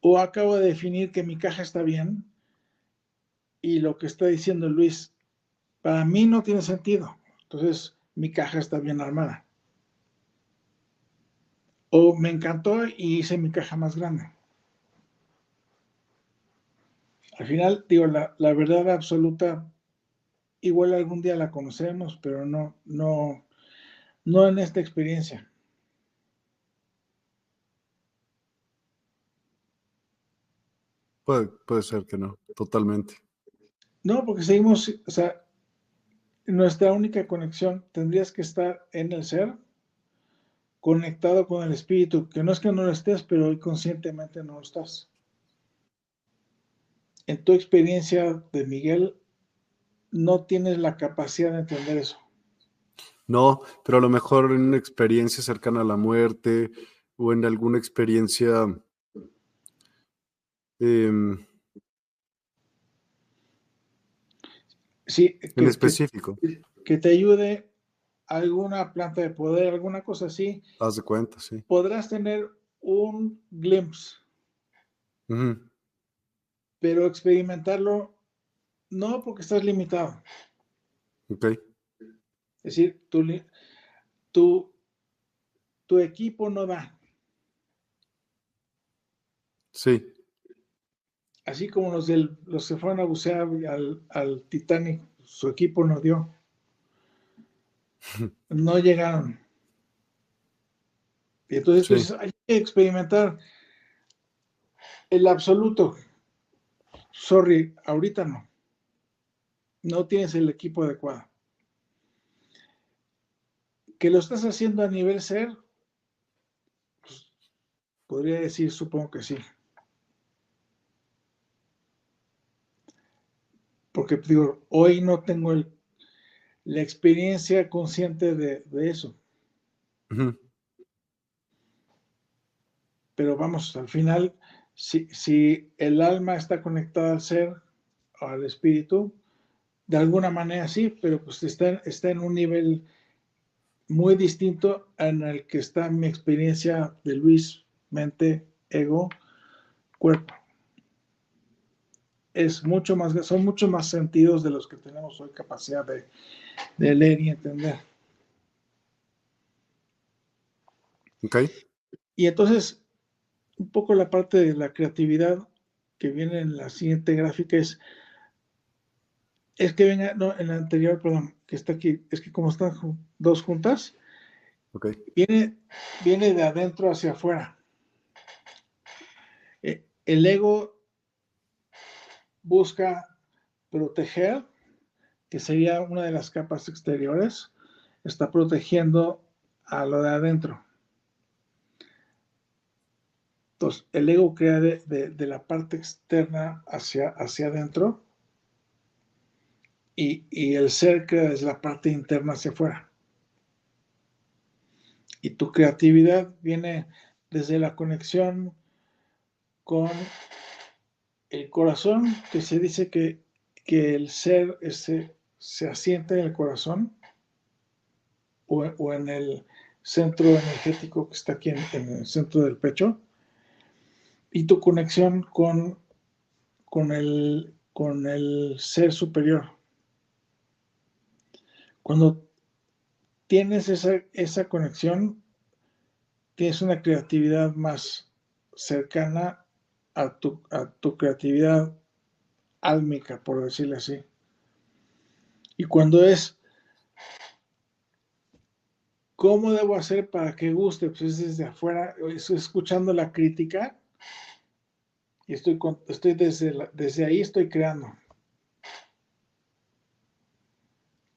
o acabo de definir que mi caja está bien, y lo que está diciendo Luis, para mí no tiene sentido. Entonces, mi caja está bien armada. O me encantó y hice mi caja más grande. Al final, digo, la, verdad absoluta, igual algún día la conocemos, pero no, no, no en esta experiencia. Puede, puede ser que no, totalmente. No, porque seguimos, o sea, nuestra única conexión tendrías que estar en el ser conectado con el espíritu, que no es que no lo estés, pero hoy conscientemente no lo estás. En tu experiencia de Miguel, no tienes la capacidad de entender eso. No, pero a lo mejor en una experiencia cercana a la muerte o en alguna experiencia em, sí, en específico. que, te ayude alguna planta de poder, alguna cosa así. Haz de cuenta, sí. Podrás tener un glimpse. Pero experimentarlo, no porque estás limitado. Ok. Es decir, tu, tu, tu equipo no da. Sí. Así como los, del, los que fueron a bucear al, al Titanic, su equipo no dio no llegaron. Y entonces pues, hay que experimentar el absoluto. Sorry, ahorita no. No tienes el equipo adecuado. Que lo estás haciendo a nivel ser, pues, podría decir, supongo que sí. porque digo, hoy no tengo la experiencia consciente de, eso. Pero vamos, al final, si, si, el alma está conectada al ser, al espíritu, de alguna manera sí, pero pues está, está en un nivel muy distinto en el que está mi experiencia de Luis, mente, ego, cuerpo. Es mucho más, son mucho más sentidos de los que tenemos hoy capacidad de, de leer y entender. Ok. Y entonces, un poco la parte de la creatividad que viene en la siguiente gráfica es, es que venga, no, en la anterior, perdón, que está aquí, es que como están dos juntas, viene, viene de adentro hacia afuera. Eh, el ego busca proteger, que sería una de las capas exteriores, está protegiendo a lo de adentro. Entonces, el ego crea de, la parte externa hacia, hacia adentro y, el ser crea desde la parte interna hacia afuera. Y tu creatividad viene desde la conexión con el corazón, que se dice que, el ser ese, se asienta en el corazón o, en el centro energético que está aquí en, el centro del pecho, y tu conexión con, con, el, con el ser superior. Cuando tienes esa, esa conexión, tienes una creatividad más cercana a tu, a tu creatividad álmica, por decirlo así. Y cuando es, ¿cómo debo hacer para que guste? Pues es desde afuera, estoy escuchando la crítica y estoy, estoy desde, desde ahí estoy creando.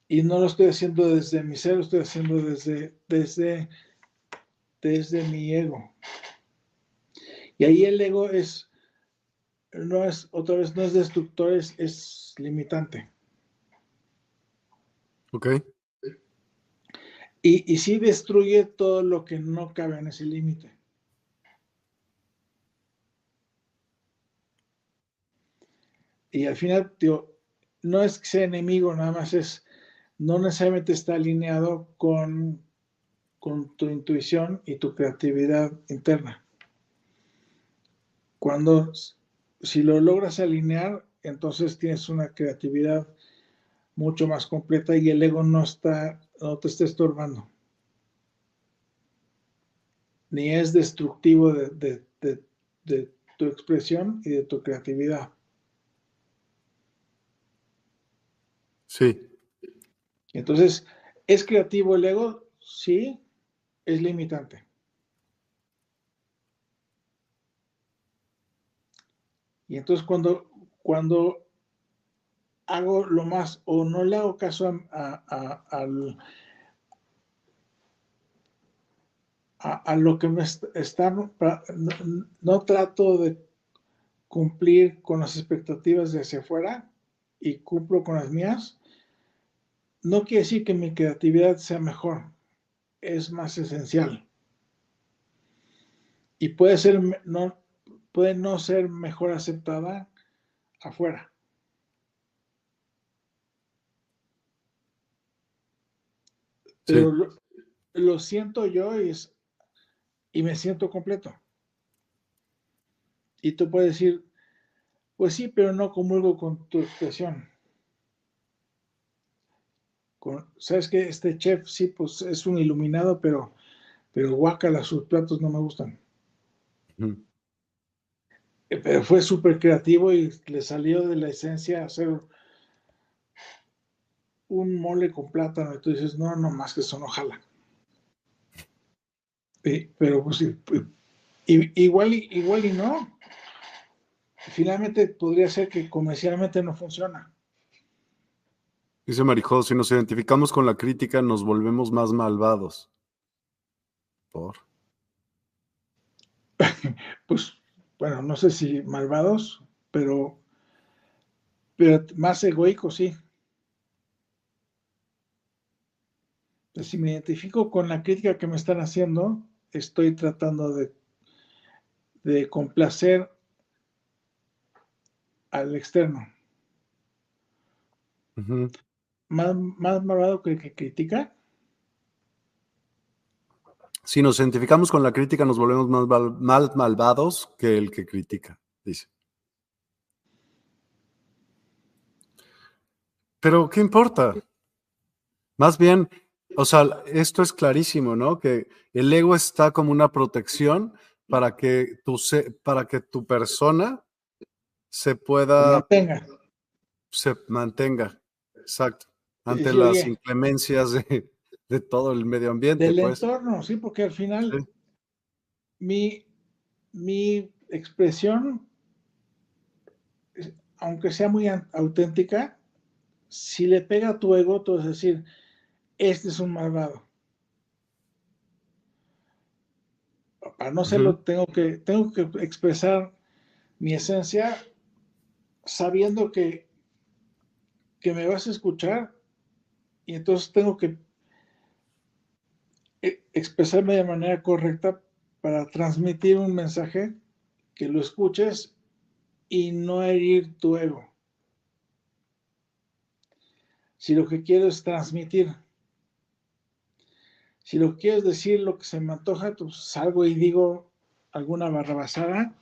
Y no lo estoy haciendo desde mi ser, lo estoy haciendo desde, desde, desde mi ego. Y ahí el ego es, no es, otra vez, no es destructor, es, es limitante. Ok. Y, y sí destruye todo lo que no cabe en ese límite. Y al final, tío, no es que sea enemigo, nada más es no necesariamente está alineado con, con tu intuición y tu creatividad interna. Cuando, si lo logras alinear, entonces tienes una creatividad mucho más completa y el ego no está, no te está estorbando. Ni es destructivo de, de tu expresión y de tu creatividad. Sí, entonces, ¿es creativo el ego? Sí, es limitante. Y entonces cuando, cuando hago lo más o no le hago caso a, a, lo que me está, no, trato de cumplir con las expectativas de hacia afuera y cumplo con las mías, no quiere decir que mi creatividad sea mejor, es más esencial. Y puede ser, puede no ser mejor aceptada afuera. Pero lo, siento yo y, y me siento completo. Y tú puedes decir, pues sí, pero no comulgo con tu expresión sabes que este chef sí, pues es un iluminado, pero, pero guácala, sus platos no me gustan. Pero fue súper creativo y le salió de la esencia hacer un mole con plátano. Y tú dices, no, no más que eso no jala. pero pues igual, igual y no. Finalmente podría ser que comercialmente no funciona. Dice Marijó, si nos identificamos con la crítica, nos volvemos más malvados. ¿Por? pues, bueno, no sé si malvados, pero Pero más egoico, sí. Pues si me identifico con la crítica que me están haciendo, estoy tratando de, de complacer al externo. más, más malvado que el que critica. Si nos identificamos con la crítica, nos volvemos más malvados que el que critica, dice. Pero, ¿qué importa? Más bien, o sea, esto es clarísimo, ¿no? Que el ego está como una protección para que tu, para que tu persona se pueda... Mantenga. Se mantenga, exacto, ante las inclemencias de, todo el medio ambiente. Del pues. entorno, sí, porque al final mi, mi expresión, aunque sea muy auténtica, si le pega a tu ego, tú a decir, este es un malvado. Para no serlo, tengo, que, tengo que expresar mi esencia sabiendo que, que me vas a escuchar y entonces tengo que expresarme de manera correcta para transmitir un mensaje que lo escuches y no herir tu ego si lo que quiero es transmitir. Si lo que quiero es decir lo que se me antoja, pues salgo y digo alguna barrabasada,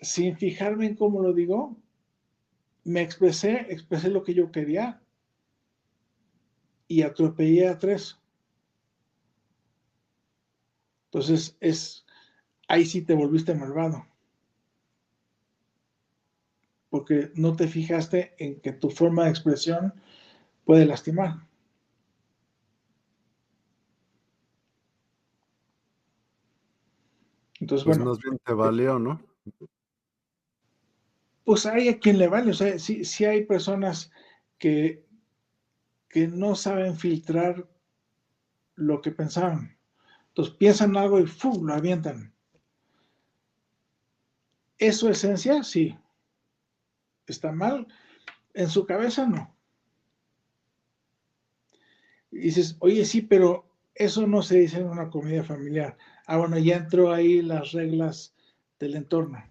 sin fijarme en cómo lo digo, me expresé, expresé lo que yo quería y atropellé a tres. Entonces es, ahí sí te volviste malvado porque no te fijaste en que tu forma de expresión puede lastimar. Entonces, pues bueno. Más bien te valió, ¿no? Pues hay a quien le vale, o sea, sí, hay personas que, que no saben filtrar lo que pensaban. Entonces piensan algo y ¡fum! lo avientan. ¿Es su esencia? Sí está mal, en su cabeza no. Y dices, oye, sí, pero eso no se dice en una comida familiar. Ah, bueno, ya entró ahí las reglas del entorno.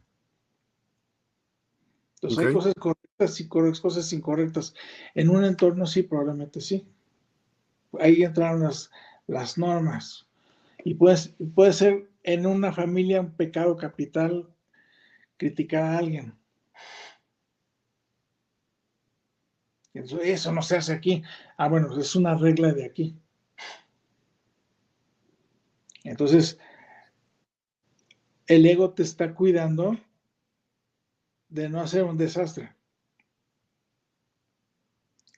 Entonces hay cosas correctas y cosas incorrectas. En un entorno sí, probablemente sí. Ahí entraron las, las normas. Y puede, puede ser en una familia un pecado capital criticar a alguien. Eso, no se hace aquí. Ah, bueno, pues es una regla de aquí. Entonces, el ego te está cuidando de no hacer un desastre.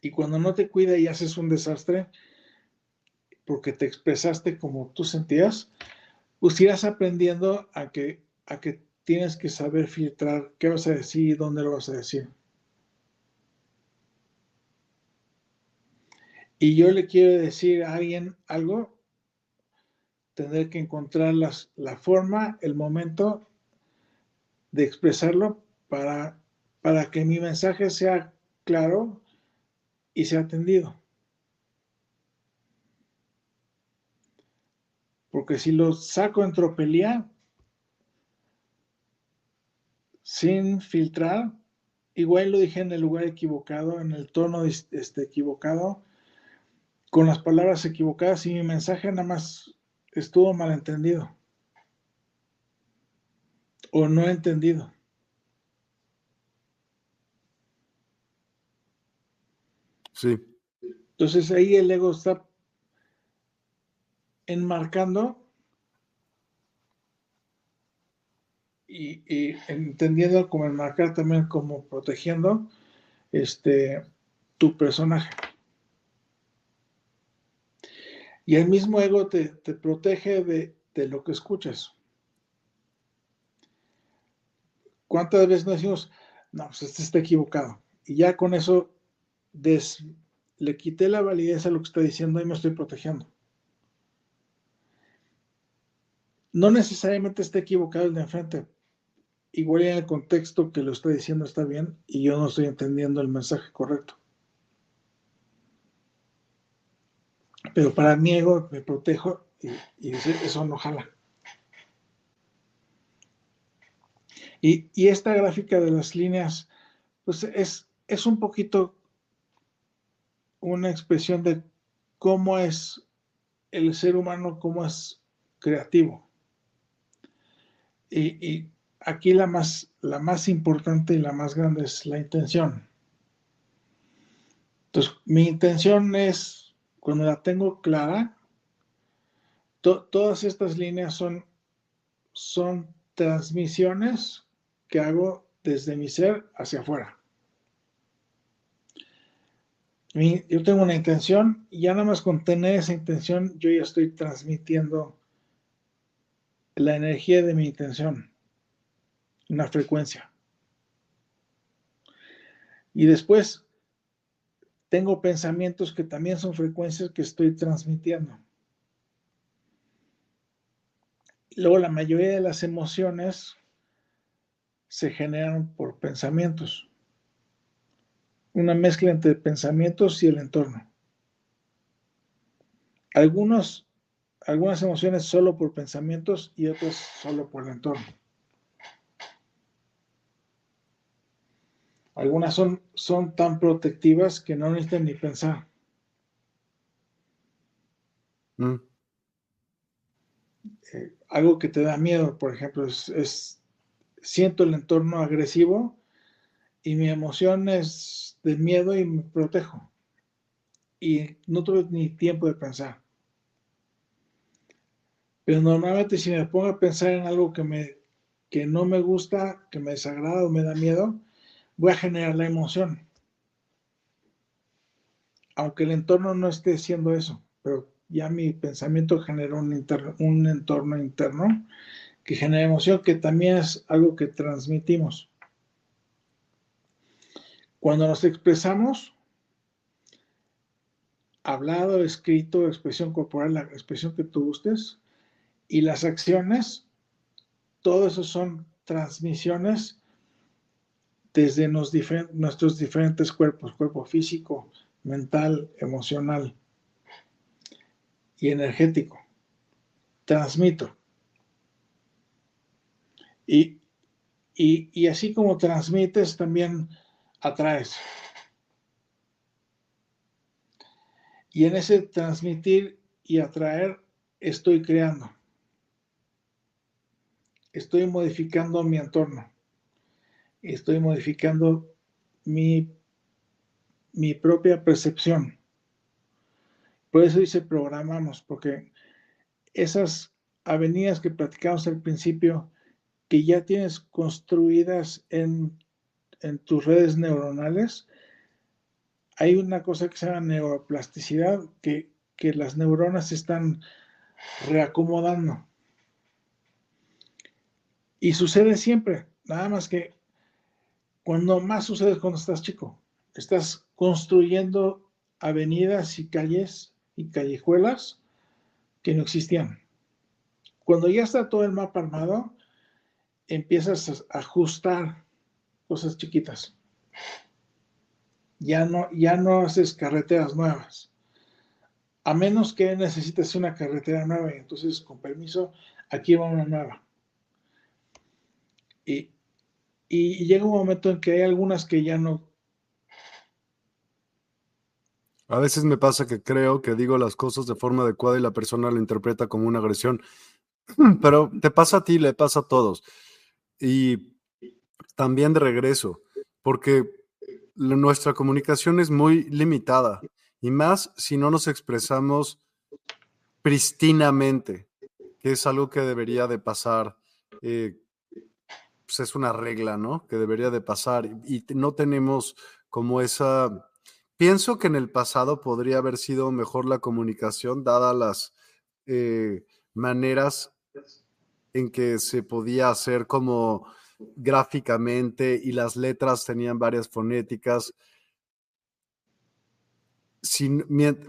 Y cuando no te cuida y haces un desastre, porque te expresaste como tú sentías, pues irás aprendiendo a que, a que tienes que saber filtrar qué vas a decir y dónde lo vas a decir. y yo le quiero decir a alguien algo, tendré que encontrar la forma, el momento de expresarlo para, para que mi mensaje sea claro y sea atendido. Porque si lo saco en tropelía, sin filtrar, igual lo dije en el lugar equivocado, en el tono este, equivocado, con las palabras equivocadas y mi mensaje nada más estuvo malentendido o no entendido. Sí. Entonces ahí el ego está enmarcando y, y, entendiendo como enmarcar también como protegiendo este tu personaje. Y el mismo ego te, protege de, lo que escuchas. ¿Cuántas veces nos decimos, no, pues este está equivocado? Y ya con eso le quité la validez a lo que está diciendo y me estoy protegiendo. No necesariamente está equivocado el de enfrente, igual en el contexto que lo estoy diciendo está bien y yo no estoy entendiendo el mensaje correcto. Pero para mi ego me protejo y, eso no jala. Y, y, esta gráfica de las líneas, pues es, es un poquito una expresión de cómo es el ser humano, cómo es creativo. Y, aquí la más, la más importante y la más grande es la intención. Entonces, mi intención es, cuando la tengo clara, todas estas líneas son, son transmisiones que hago desde mi ser hacia afuera yo tengo una intención y ya nada más con tener esa intención, yo ya estoy transmitiendo la energía de mi intención, una frecuencia. Y después tengo pensamientos que también son frecuencias que estoy transmitiendo. Luego la mayoría de las emociones se generan por pensamientos una mezcla entre pensamientos y el entorno. Algunos, algunas emociones solo por pensamientos y otras solo por el entorno. Algunas son, son tan protectivas que no necesitan ni pensar. Mm. Eh, algo que te da miedo, por ejemplo, es, es, siento el entorno agresivo y mi emoción es de miedo y me protejo. Y no tuve ni tiempo de pensar. Pero normalmente si me pongo a pensar en algo que, me, que no me gusta, que me desagrada o me da miedo, voy a generar la emoción. Aunque el entorno no esté haciendo eso, pero ya mi pensamiento genera un, un entorno interno que genera emoción, que también es algo que transmitimos. Cuando nos expresamos, hablado, escrito, expresión corporal, la expresión que tú gustes, y las acciones, todo eso son transmisiones desde nuestros diferentes cuerpos, cuerpo físico, mental, emocional y energético. Transmito. Y, y así como transmites, también atraes. Y en ese transmitir y atraer estoy creando. Estoy modificando mi entorno. Estoy modificando mi, mi propia percepción. Por eso dice programamos, porque esas avenidas que platicamos al principio, que ya tienes construidas en en tus redes neuronales, hay una cosa que se llama neuroplasticidad, que, las neuronas se están reacomodando. Y sucede siempre, nada más que cuando más sucede es cuando estás chico. Estás construyendo avenidas y calles y callejuelas que no existían. Cuando ya está todo el mapa armado, empiezas a ajustar cosas chiquitas. Ya no, ya no haces carreteras nuevas. A menos que necesites una carretera nueva y entonces, con permiso, aquí va una nueva. Y, y llega un momento en que hay algunas que ya no. A veces me pasa que creo que digo las cosas de forma adecuada y la persona lo interpreta como una agresión. Pero te pasa a ti, le pasa a todos. Y también de regreso, porque nuestra comunicación es muy limitada y más si no nos expresamos pristinamente, que es algo que debería de pasar, eh, pues es una regla, ¿no? Que debería de pasar y, no tenemos como esa... Pienso que en el pasado podría haber sido mejor la comunicación, dadas las eh, maneras en que se podía hacer como gráficamente y las letras tenían varias fonéticas. Sin,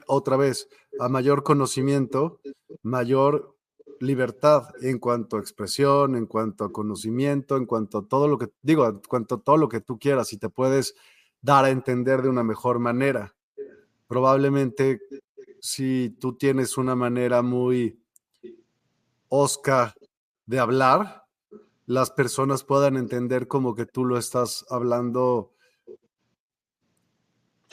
otra vez, a mayor conocimiento, mayor libertad en cuanto a expresión, en cuanto a conocimiento, en cuanto a todo lo que, digo, en cuanto a todo lo que tú quieras y te puedes dar a entender de una mejor manera. Probablemente si tú tienes una manera muy osca de hablar, las personas puedan entender como que tú lo estás hablando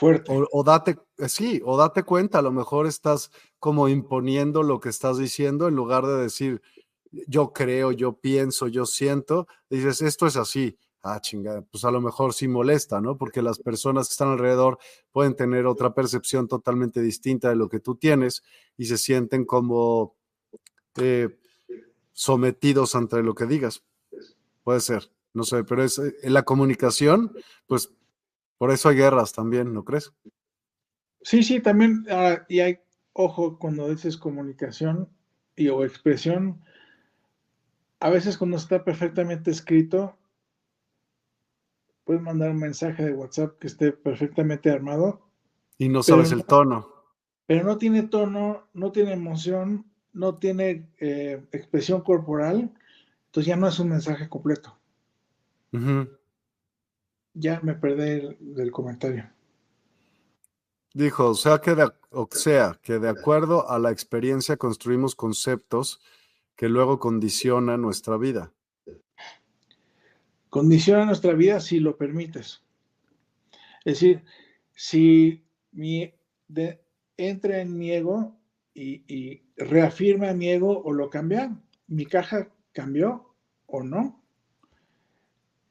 O, date, eh, sí, o date cuenta, a lo mejor estás como imponiendo lo que estás diciendo en lugar de decir yo creo, yo pienso, yo siento, dices esto es así. Ah, chingada, pues a lo mejor sí molesta, ¿no? Porque las personas que están alrededor pueden tener otra percepción totalmente distinta de lo que tú tienes y se sienten como eh, sometidos ante lo que digas. Puede ser, no sé, pero es en eh, la comunicación, pues por eso hay guerras también, ¿no crees? Sí, sí, también, ah, y hay, ojo, cuando dices comunicación y o expresión, a veces cuando está perfectamente escrito, puedes mandar un mensaje de WhatsApp que esté perfectamente armado. Y no sabes el tono. Pero no tiene tono, no tiene emoción, no tiene eh, expresión corporal, entonces ya no es un mensaje completo ya me perdí del comentario. Dijo, o sea, que de, o sea, que de acuerdo a la experiencia construimos conceptos que luego condicionan nuestra vida. Condiciona nuestra vida si lo permites. Es decir, si mi, entra en mi ego y, y reafirma mi ego o lo cambia, mi caja cambió o no,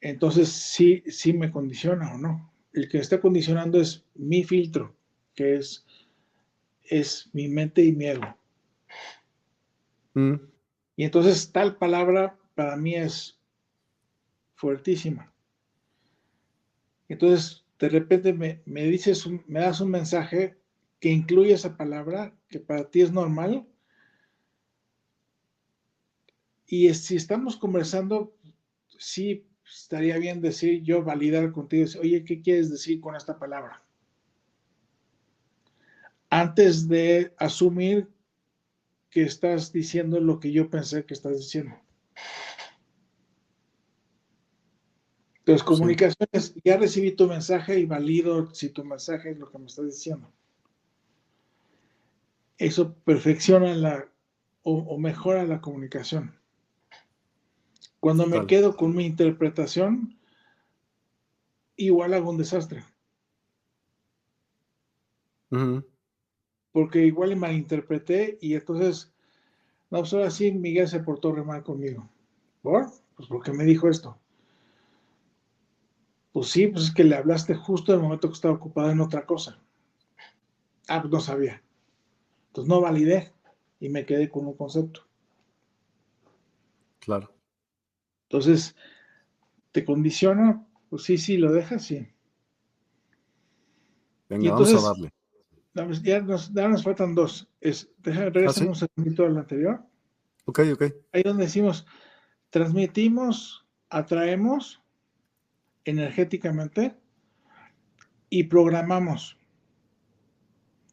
entonces sí, sí me condiciona o no. El que está condicionando es mi filtro, que es, es mi mente y mi ego. Mm. Y entonces tal palabra para mí es fuertísima. Entonces, de repente me, me dices, me das un mensaje que incluye esa palabra, que para ti es normal. Y si estamos conversando, sí, estaría bien decir, yo validar contigo, oye, ¿qué quieres decir con esta palabra? Antes de asumir que estás diciendo lo que yo pensé que estás diciendo. Entonces, comunicaciones, ya recibí tu mensaje y valido si tu mensaje es lo que me estás diciendo. Eso perfecciona la o mejora la comunicación. Cuando me quedo con mi interpretación, igual hago un desastre. Porque igual malinterpreté y entonces, no, pues ahora sí Miguel se portó re mal conmigo. ¿Por? Pues porque me dijo esto. Pues sí, pues es que le hablaste justo en el momento que estaba ocupado en otra cosa. Ah, pues no sabía. Entonces no validé y me quedé con un concepto. Claro. Entonces, ¿te condiciona? Pues sí, sí, lo dejas, sí. Venga, vamos a darle. Ya nos, ya nos faltan dos. Es, regresar ¿Ah, un segundito al anterior. Ok, ok. Ahí donde decimos, transmitimos, atraemos energéticamente y programamos.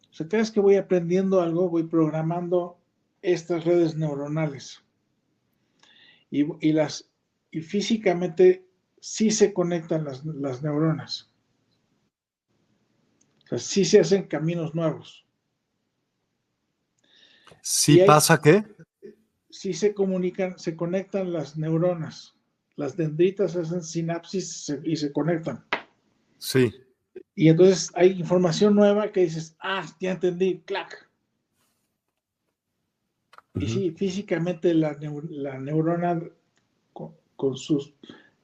O sea, cada vez que voy aprendiendo algo, voy programando estas redes neuronales. Y, y las y físicamente sí se conectan las, neuronas. O sea, sí se hacen caminos nuevos. ¿Sí pasa qué? Sí se comunican, se conectan las neuronas. Las dendritas hacen sinapsis y se conectan. Sí. Y entonces hay información nueva que dices, ah, ya entendí, clac. Y sí, físicamente la, la neurona con su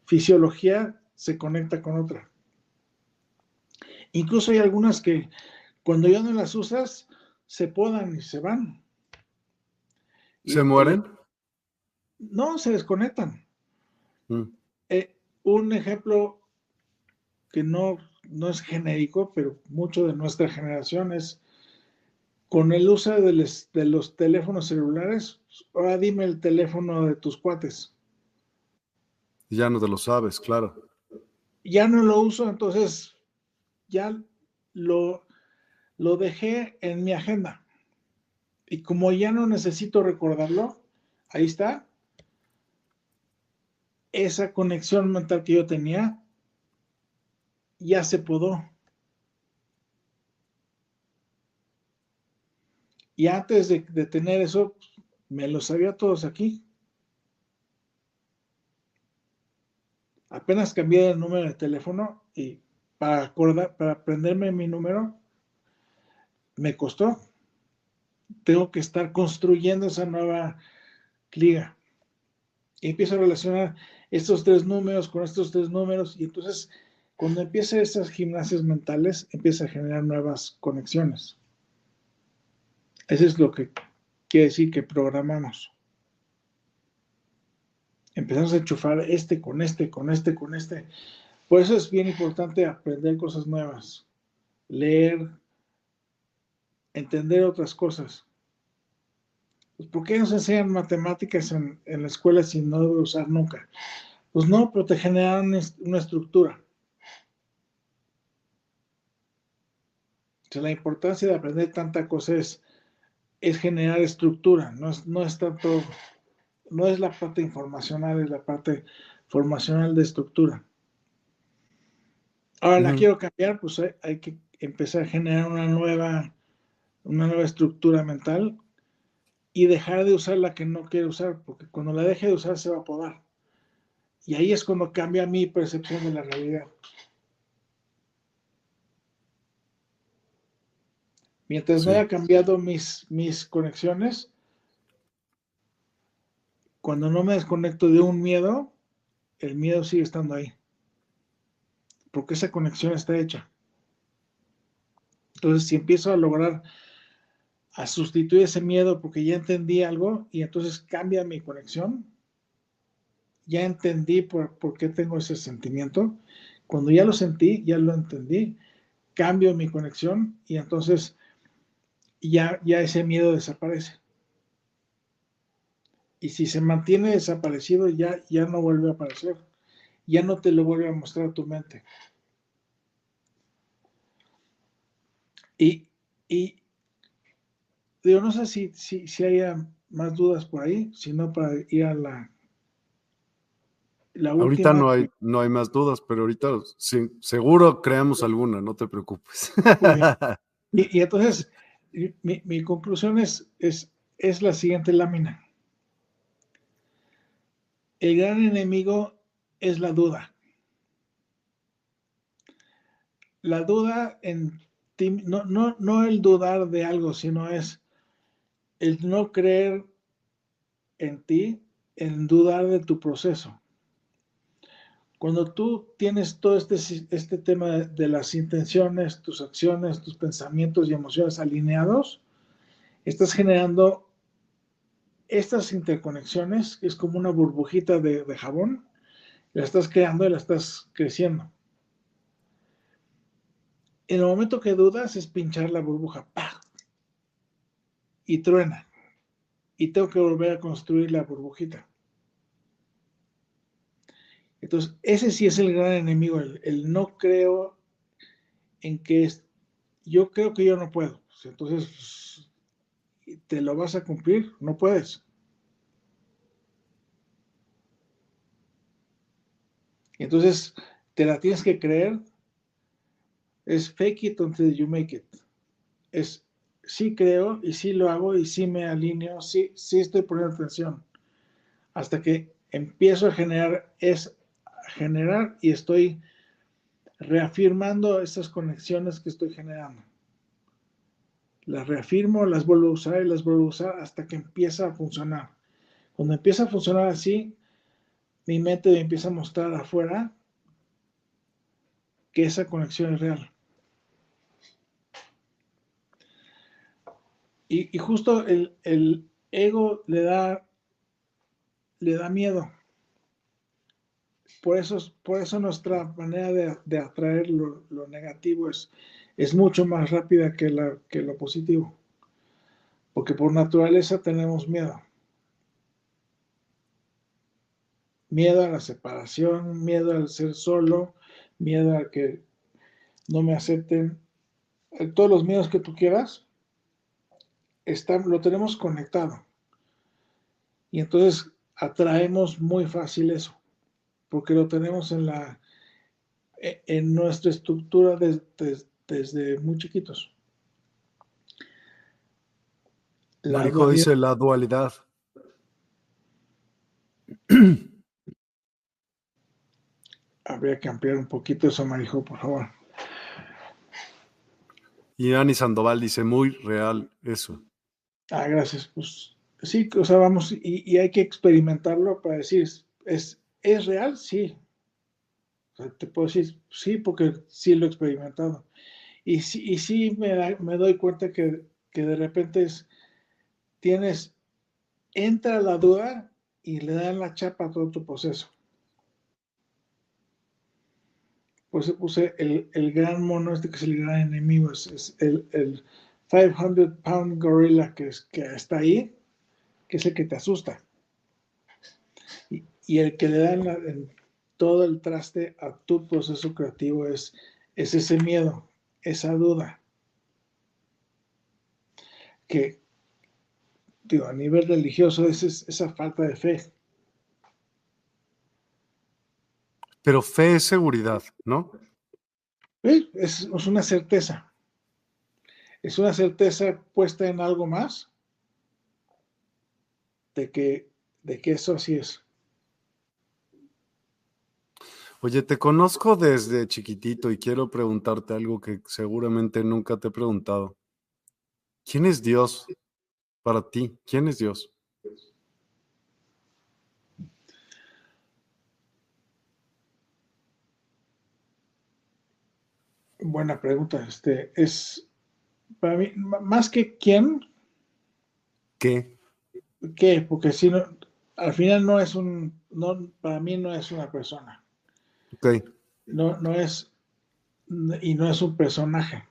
fisiología se conecta con otra. Incluso hay algunas que cuando ya no las usas, se podan y se van. ¿Se mueren? No, se desconectan. Mm. Eh, un ejemplo que no, no es genérico, pero mucho de nuestra generación es con el uso de, de los teléfonos celulares. Ahora dime el teléfono de tus cuates. Ya no te lo sabes, claro. Ya no lo uso, entonces ya lo, lo dejé en mi agenda. Y como ya no necesito recordarlo, ahí está. Esa conexión mental que yo tenía ya se podó. Y antes de, de tener eso, me lo sabía todos aquí. Apenas cambié el número de teléfono y para acordar, para aprenderme mi número, me costó. Tengo que estar construyendo esa nueva liga. Y empiezo a relacionar estos tres números con estos tres números y entonces cuando empieza esas gimnasias mentales, empieza a generar nuevas conexiones. Eso es lo que quiere decir que programamos. Empezamos a enchufar este con este, con este, con este. Por eso es bien importante aprender cosas nuevas, leer, entender otras cosas. Pues, ¿Por qué nos enseñan matemáticas en, la escuela si no debe usar nunca? Pues no, pero te generan una estructura. la importancia de aprender tanta cosa es, generar estructura, no es, no es tanto, no es la parte informacional, es la parte formacional de estructura. Ahora la quiero cambiar, pues hay, que empezar a generar una nueva, una nueva estructura mental y dejar de usar la que no quiero usar, porque cuando la deje de usar se va a podar. Y ahí es cuando cambia mi percepción de la realidad. Mientras no haya cambiado mis, mis conexiones, cuando no me desconecto de un miedo, el miedo sigue estando ahí porque esa conexión está hecha. Entonces, si empiezo a lograr a sustituir ese miedo porque ya entendí algo y entonces cambia mi conexión, ya entendí por, qué tengo ese sentimiento. Cuando ya lo sentí, ya lo entendí, cambio mi conexión y entonces ya, ya ese miedo desaparece. Y si se mantiene desaparecido, ya, ya no vuelve a aparecer ya no te lo vuelve a mostrar tu mente. Y, y digo, no sé si, si, si haya más dudas por ahí, sino para ir a la, la ahorita no hay, no hay más dudas, pero ahorita seguro creamos alguna, no te preocupes. Y, y entonces, mi, mi conclusión es, es, es la siguiente lámina. El gran enemigo es la duda. La duda en ti, no, no, no el dudar de algo, sino es el no creer en ti, en dudar de tu proceso. Cuando tú tienes todo este, este tema de las intenciones, tus acciones, tus pensamientos y emociones alineados, estás generando estas interconexiones, es como una burbujita de, jabón, la estás creando y la estás creciendo. En el momento que dudas es pinchar la burbuja, ¡pah! Y truena. Y tengo que volver a construir la burbujita. Entonces, ese sí es el gran enemigo, el, no creo en que es, yo creo que yo no puedo. Entonces, ¿te lo vas a cumplir? No puedes. Entonces, te la tienes que creer. Es fake it until you make it. Es sí creo y sí lo hago y sí me alineo, sí, sí estoy poniendo atención. Hasta que empiezo a generar, es generar y estoy reafirmando estas conexiones que estoy generando. Las reafirmo, las vuelvo a usar y las vuelvo a usar hasta que empieza a funcionar. Cuando empieza a funcionar así, mi mente me empieza a mostrar afuera que esa conexión es real. Y, justo el, ego le da, le da miedo. Por eso, por eso nuestra manera de, atraer lo, negativo es, es mucho más rápida que, la, que lo positivo. Porque por naturaleza tenemos miedo. Miedo a la separación, miedo al ser solo, miedo a que no me acepten, eh, todos los miedos que tú quieras, están, lo tenemos conectado. Y entonces atraemos muy fácil eso, porque lo tenemos en la e, en nuestra estructura desde, desde muy chiquitos. La dice la dualidad. Habría que ampliar un poquito eso, Marijo, por favor. Y Ani Sandoval dice, muy real eso. Ah, gracias. Pues sí, o sea, vamos, y, hay que experimentarlo para decir, ¿es, ¿es real? Sí. O sea, te puedo decir, sí, porque sí lo he experimentado. Y sí, y sí me, me doy cuenta que, que de repente es, tienes, entra la duda y le dan la chapa a todo tu proceso. Pues puse el, el, gran mono este que es el gran enemigo, es, el, el 500 pound gorilla que, es, que está ahí, que es el que te asusta. Y, y el que le dan en todo el traste a tu proceso creativo es, es ese miedo, esa duda. Que, digo, a nivel religioso es, esa falta de fe. Pero fe es seguridad, ¿no? Es, es una certeza. Es una certeza puesta en algo más de que, de que eso así es. Oye, te conozco desde chiquitito y quiero preguntarte algo que seguramente nunca te he preguntado. ¿Quién es Dios para ti? ¿Quién es Dios? Buena pregunta. Este es para mí más que quién. ¿Qué? ¿Qué? Porque si no, al final no es un, no, para mí no es una persona. Ok. No, no es, y no es un personaje.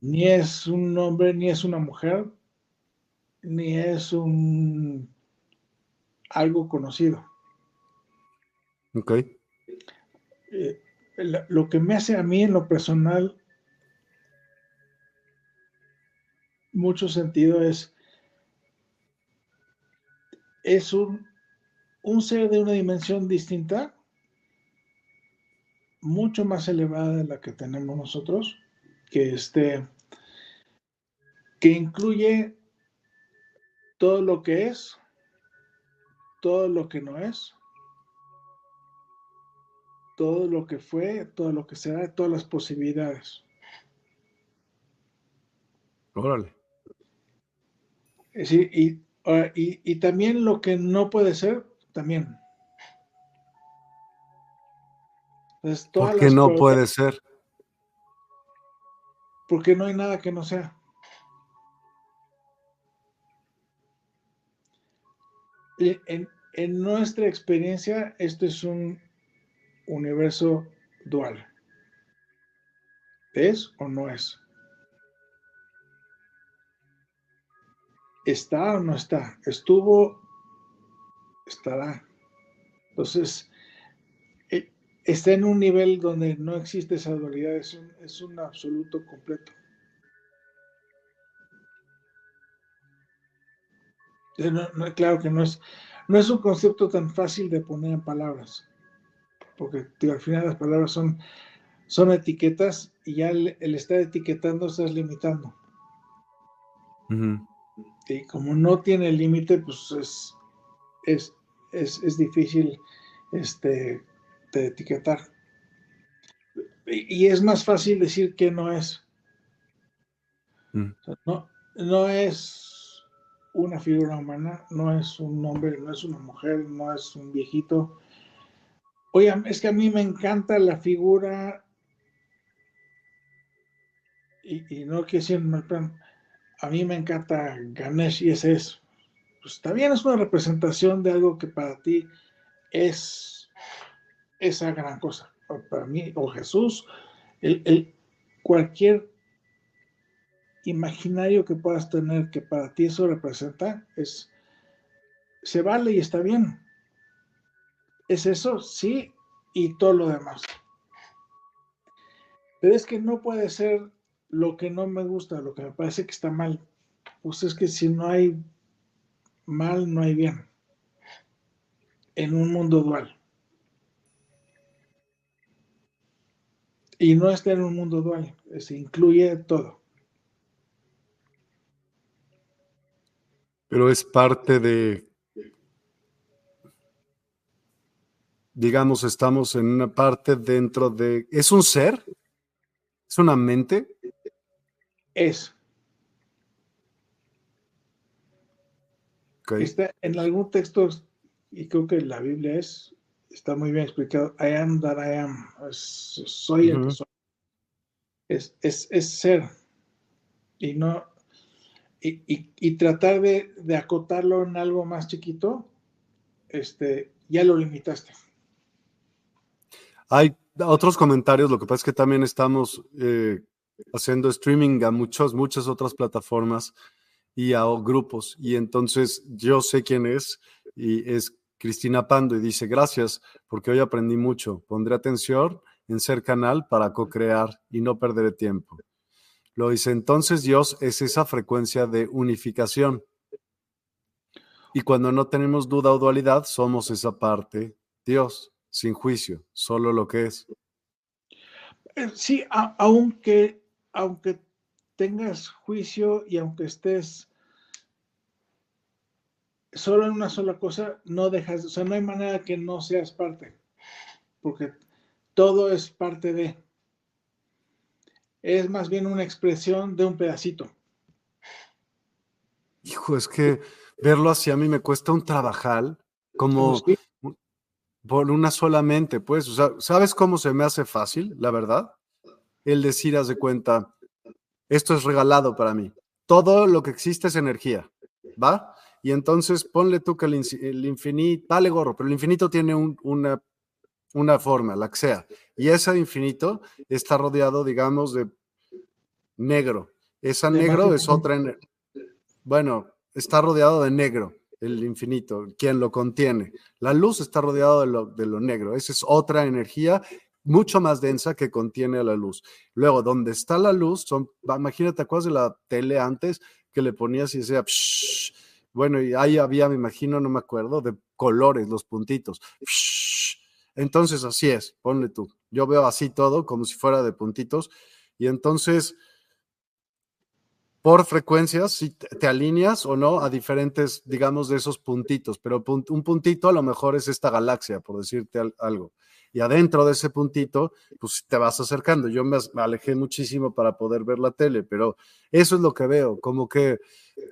Ni es un hombre, ni es una mujer, ni es un algo conocido. Ok. Eh, lo que me hace a mí en lo personal mucho sentido es es un, un ser de una dimensión distinta mucho más elevada de la que tenemos nosotros, que este, que incluye todo lo que es, todo lo que no es, todo lo que fue, todo lo que será, todas las posibilidades. Órale. Sí, y, y, y también lo que no puede ser, también. ¿Por qué no puede ser? Porque no hay nada que no sea. En, en nuestra experiencia, esto es un universo dual. ¿Es o no es? ¿Está o no está? ¿Estuvo? Estará. Entonces, está en un nivel donde no existe esa dualidad, es un, es un absoluto completo. claro que no es, no es un concepto tan fácil de poner en palabras, porque al final las palabras son, son etiquetas y ya el, estar etiquetando estás limitando. Y como no tiene límite, pues es, es, es, es difícil este, de etiquetar. Y es más fácil decir que no es. Mm. no, no es una figura humana, no es un hombre, no es una mujer, no es un viejito. Oye, es que a mí me encanta la figura, y, no quiero decir mal plan, a mí me encanta Ganesh y ese es, pues también es una representación de algo que para ti es esa gran cosa. Para mí, o Jesús, el, cualquier imaginario que puedas tener que para ti eso representa, es, se vale y está bien. Es eso, sí, y todo lo demás. Pero es que no puede ser lo que no me gusta, lo que me parece que está mal. Pues es que si no hay mal no hay bien en un mundo dual. Y no está en un mundo dual, se incluye todo. Pero es parte de, digamos, estamos en una parte dentro de, ¿es un ser? ¿Es una mente? Es. Está en algún texto, y creo que la Biblia es, está muy bien explicado, I am that I am, soy el que soy. Es, es, ser. Y no, y, y, tratar de, de, acotarlo en algo más chiquito, este, ya lo limitaste. Hay otros comentarios, lo que pasa es que también estamos eh, haciendo streaming a muchas, muchas otras plataformas y a grupos. Y entonces yo sé quién es y es Cristina Pando y dice, gracias porque hoy aprendí mucho. Pondré atención en ser canal para co-crear y no perderé tiempo. Lo dice, entonces Dios es esa frecuencia de unificación. Y cuando no tenemos duda o dualidad, somos esa parte, Dios, sin juicio, solo lo que es. Eh, sí, aunque, aunque tengas juicio y aunque estés solo en una sola cosa, no dejas, o sea, no hay manera que no seas parte, porque todo es parte de. Es más bien una expresión de un pedacito. Hijo, es que verlo así a mí me cuesta un trabajal, como por una solamente, pues, o sea, ¿sabes cómo se me hace fácil, la verdad? El decir, haz de cuenta, esto es regalado para mí. Todo lo que existe es energía, ¿va? Y entonces ponle tú que el, infinito, vale gorro, pero el infinito tiene una, una forma, la que sea. Y ese infinito está rodeado, digamos, de negro. Esa negro es otra, bueno, está rodeado de negro, el infinito, quien lo contiene. La luz está rodeado de lo, negro. Esa es otra energía mucho más densa que contiene la luz. Luego, donde está la luz, son, imagínate, ¿te de la tele antes que le ponías y decía, bueno, y ahí había, me imagino, no me acuerdo, de colores, los puntitos. entonces, así es, ponle tú. Yo veo así todo, como si fuera de puntitos, y entonces, por frecuencias, si te alineas o no a diferentes, digamos, de esos puntitos, pero un puntito a lo mejor es esta galaxia, por decirte algo y adentro de ese puntito, pues te vas acercando. Yo me alejé muchísimo para poder ver la tele, pero eso es lo que veo, como que,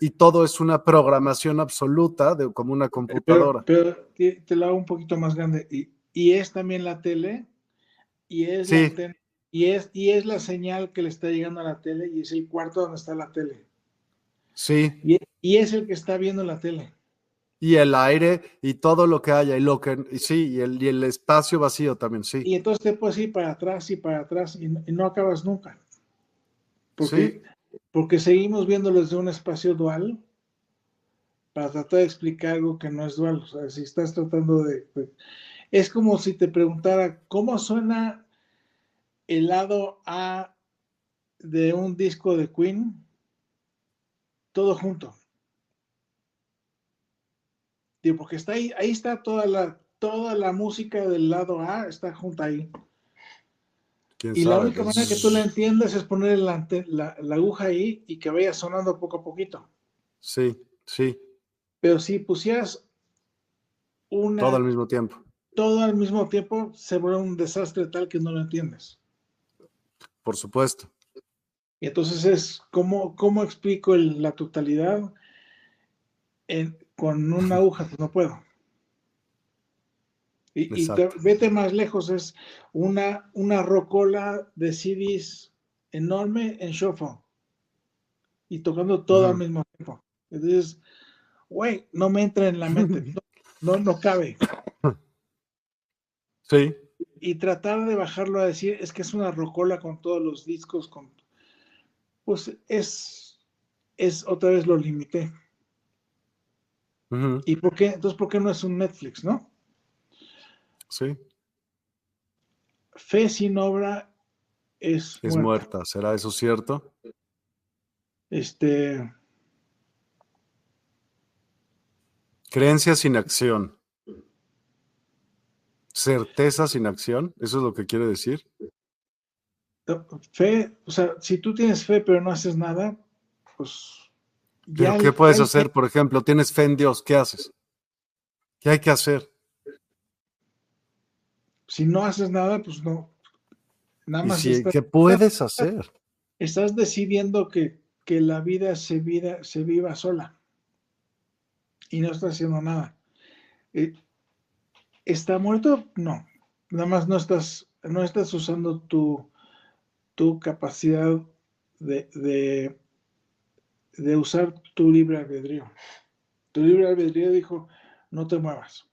y todo es una programación absoluta, de, como una computadora. Pero, te, lo hago un poquito más grande, y, y es también la tele, y es, la y, es, y es la señal que le está llegando a la tele, y es el cuarto donde está la tele. Sí. Y, y es el que está viendo la tele. Y el aire y todo lo que haya y lo que sí y el, y el espacio vacío también sí. Y entonces te puedes ir para atrás y para atrás y no, acabas nunca. Porque, porque seguimos viéndolo desde un espacio dual para tratar de explicar algo que no es dual. O sea si estás tratando de, es como si te preguntara cómo suena el lado A de un disco de Queen todo junto porque está ahí, ahí está toda la, toda la música del lado A, está junta ahí. Y la única manera que tú la entiendas es poner la, la, aguja ahí y que vaya sonando poco a poquito. Sí, sí. Pero si pusieras una... Todo al mismo tiempo. Todo al mismo tiempo se vuelve un desastre tal que no lo entiendes. Por supuesto. Y entonces es, ¿cómo, cómo explico la totalidad? En, con una aguja, pues no puedo. Y, vete más lejos, es una, una rocola de CDs enorme en shuffle y tocando todo al mismo tiempo. Entonces, güey, no me entra en la mente, no, no, cabe. Sí. Y tratar de bajarlo a decir, es que es una rocola con todos los discos, con, pues es, es otra vez lo limité. ¿Y por qué? Entonces, ¿por qué no es un Netflix, no? Sí. Fe sin obra es, es muerta. ¿Será eso cierto? Este. Creencia sin acción. Certeza sin acción, ¿eso es lo que quiere decir? Fe, o sea, si tú tienes fe pero no haces nada, pues... ¿Pero qué puedes hacer? Por ejemplo, tienes fe en Dios, ¿qué haces? ¿Qué hay que hacer? Si no haces nada, pues no. Nada más. ¿Qué puedes hacer? Estás decidiendo que, la vida se, vida se viva sola y no estás haciendo nada. Eh, ¿Está muerto? No. Nada más no estás, no estás usando tu, tu capacidad de, de, usar tu libre albedrío. Tu libre albedrío dijo, no te muevas.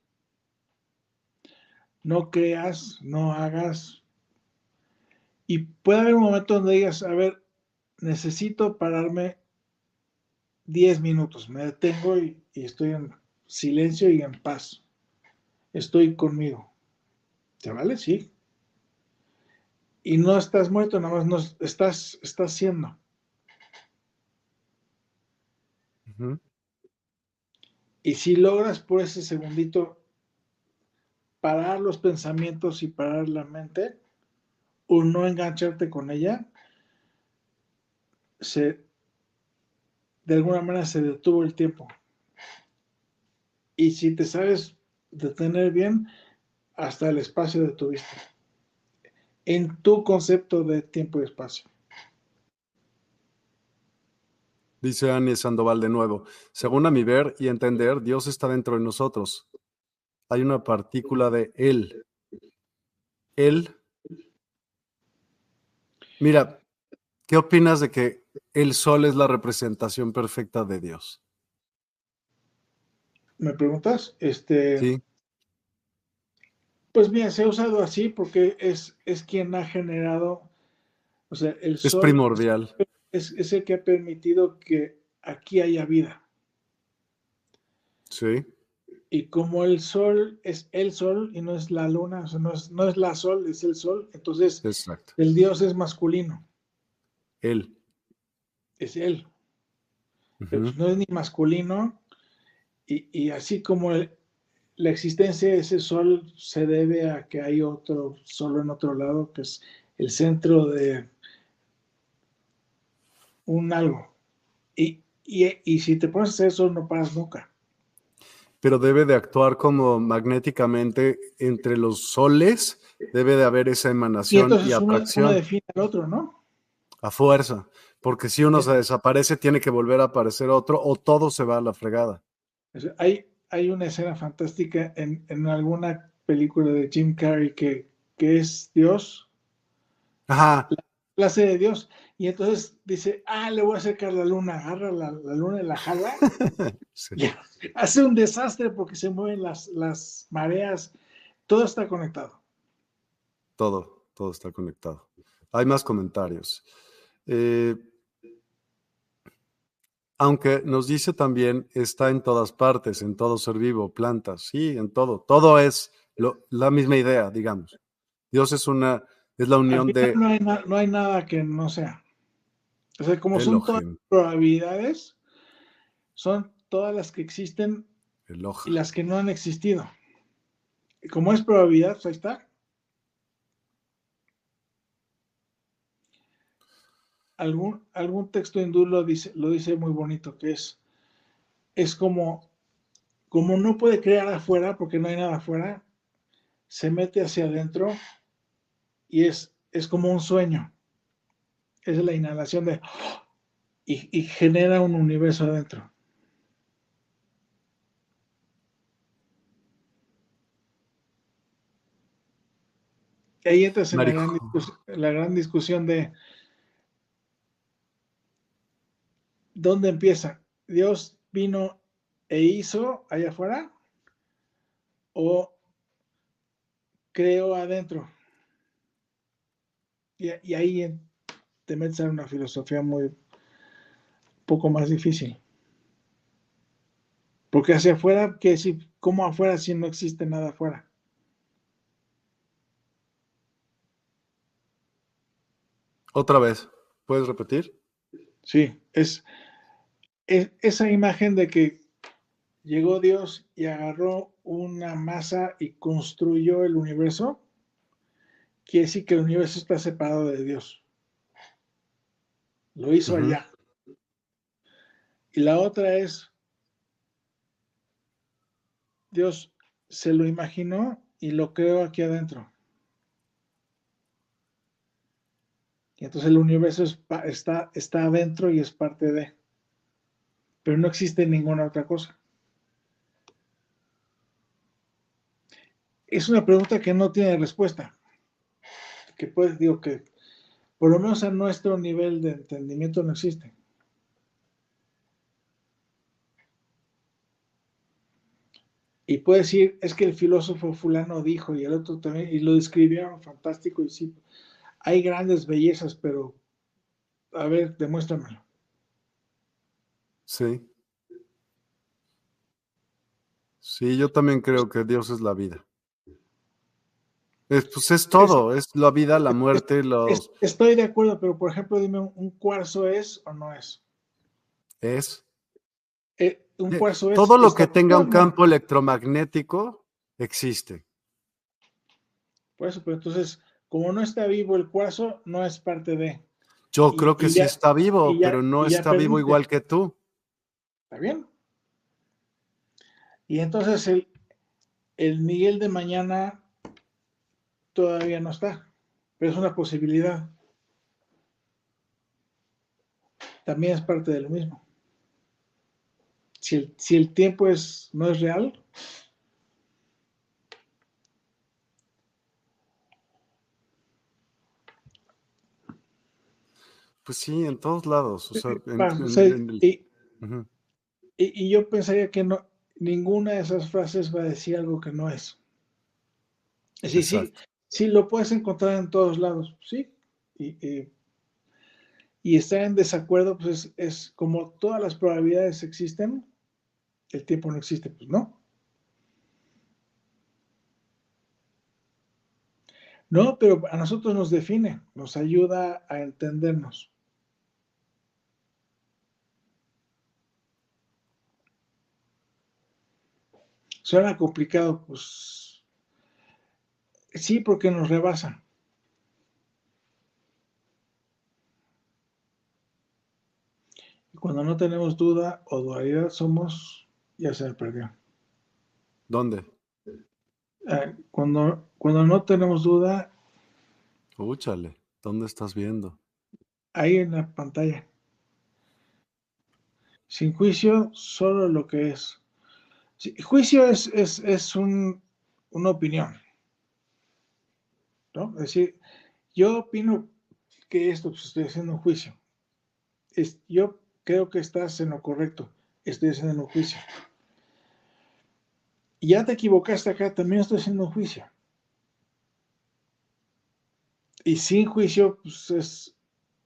No creas, no hagas. Y puede haber un momento donde digas, a ver, necesito pararme 10 minutos. Me detengo y estoy en silencio y en paz. Estoy conmigo. ¿Te vale? Sí y no estás muerto, nada más no, estás, estás siendo. Y si logras por ese segundito parar los pensamientos y parar la mente, o no engancharte con ella, se, de alguna manera se detuvo el tiempo. Y si te sabes detener bien, hasta el espacio de tu vista en tu concepto de tiempo y espacio. Dice Annie Sandoval de nuevo, según a mi ver y entender, Dios está dentro de nosotros. Hay una partícula de Él. Él. Mira, ¿qué opinas de que el sol es la representación perfecta de Dios? ¿Me preguntas? Este, sí. Pues bien, se ha usado así porque es, es quien ha generado, o sea, el sol. Es primordial. Es, es, el que ha permitido que aquí haya vida. Sí. Y como el sol es el sol y no es la luna, o sea, no es, no es la sol, es el sol, entonces el dios es masculino. Él. Es él. no es ni masculino y, y así como el, la existencia de ese sol se debe a que hay otro solo en otro lado, que es el centro de un algo. Y, si te pones eso, no paras nunca. Pero debe de actuar como magnéticamente entre los soles, debe de haber esa emanación y, atracción. Uno, define al otro, ¿no? A fuerza, porque si uno se desaparece, tiene que volver a aparecer otro o todo se va a la fregada. Hay, hay una escena fantástica en, alguna película de Jim Carrey que, que es Dios. Ajá. La clase de Dios. Y entonces dice, ah, le voy a acercar la luna, agarra la, luna y la jala. hace un desastre porque se mueven las, las mareas. Todo está conectado. Todo, todo está conectado. Hay más comentarios. Eh, aunque nos dice también, está en todas partes, en todo ser vivo, plantas, sí, en todo. Todo es la misma idea, digamos. Dios es una, es la unión de... No hay, no hay, nada que no sea. O sea, como son todas las probabilidades, son todas las que existen y las que no han existido. Como es probabilidad, pues ahí está. Algún, algún texto hindú lo dice, lo dice muy bonito, que es, es como, como no puede crear afuera, porque no hay nada afuera, se mete hacia adentro y es, es como un sueño. Es la inhalación de... Y, genera un universo adentro. ahí entras en la gran, discusión de ¿dónde empieza? ¿Dios vino e hizo allá afuera? ¿O creó adentro? Y, ahí te metes en una filosofía muy poco más difícil. Porque hacia afuera, ¿qué decir? ¿Cómo afuera si no existe nada afuera? Otra vez, ¿puedes repetir? Sí, es, esa imagen de que llegó Dios y agarró una masa y construyó el universo, quiere decir que el universo está separado de Dios. Lo hizo allá. Y la otra es, Dios se lo imaginó y lo creó aquí adentro. Y entonces el universo está, está adentro y es parte de. Pero no existe ninguna otra cosa. Es una pregunta que no tiene respuesta. Que puede, digo que por lo menos a nuestro nivel de entendimiento no existe. Y puede decir, es que el filósofo fulano dijo y el otro también, y lo describieron fantástico y sí, hay grandes bellezas, pero a ver, demuéstramelo. Sí. Sí, yo también creo que Dios es la vida. pues es todo, es, la vida, la muerte, los... estoy de acuerdo, pero por ejemplo, dime, ¿un cuarzo es o no es? Es. Eh, un eh, cuarzo es... Todo lo que tenga un campo electromagnético existe. Por eso, pero entonces, como no está vivo el cuarzo, no es parte de. Yo creo que sí está vivo, pero no está vivo igual que tú. ¿Está bien? Y entonces el, el Miguel de mañana todavía no está, pero es una posibilidad. También es parte de lo mismo. Si el, si el tiempo es, no es real, Pues sí, en todos lados. y, yo pensaría que no, ninguna de esas frases va a decir algo que no es. Sí, sí, sí, lo puedes encontrar en todos lados, sí. Y, estar en desacuerdo, pues es, como todas las probabilidades existen, el tiempo no existe, pues no. No, pero a nosotros nos define, nos ayuda a entendernos. Suena complicado, pues sí, porque nos rebasan. Y cuando no tenemos duda o dualidad, somos, ya se me perdió. ¿Dónde? Ah, cuando, cuando no tenemos duda. Úchale, ¿dónde estás viendo? Ahí en la pantalla. Sin juicio, solo lo que es juicio es, es, una opinión. ¿no? Es decir, yo opino que esto pues, estoy haciendo un juicio. Es, yo creo que estás en lo correcto, estoy haciendo un juicio. Ya te equivocaste acá, también estoy haciendo un juicio. Y sin juicio, pues es,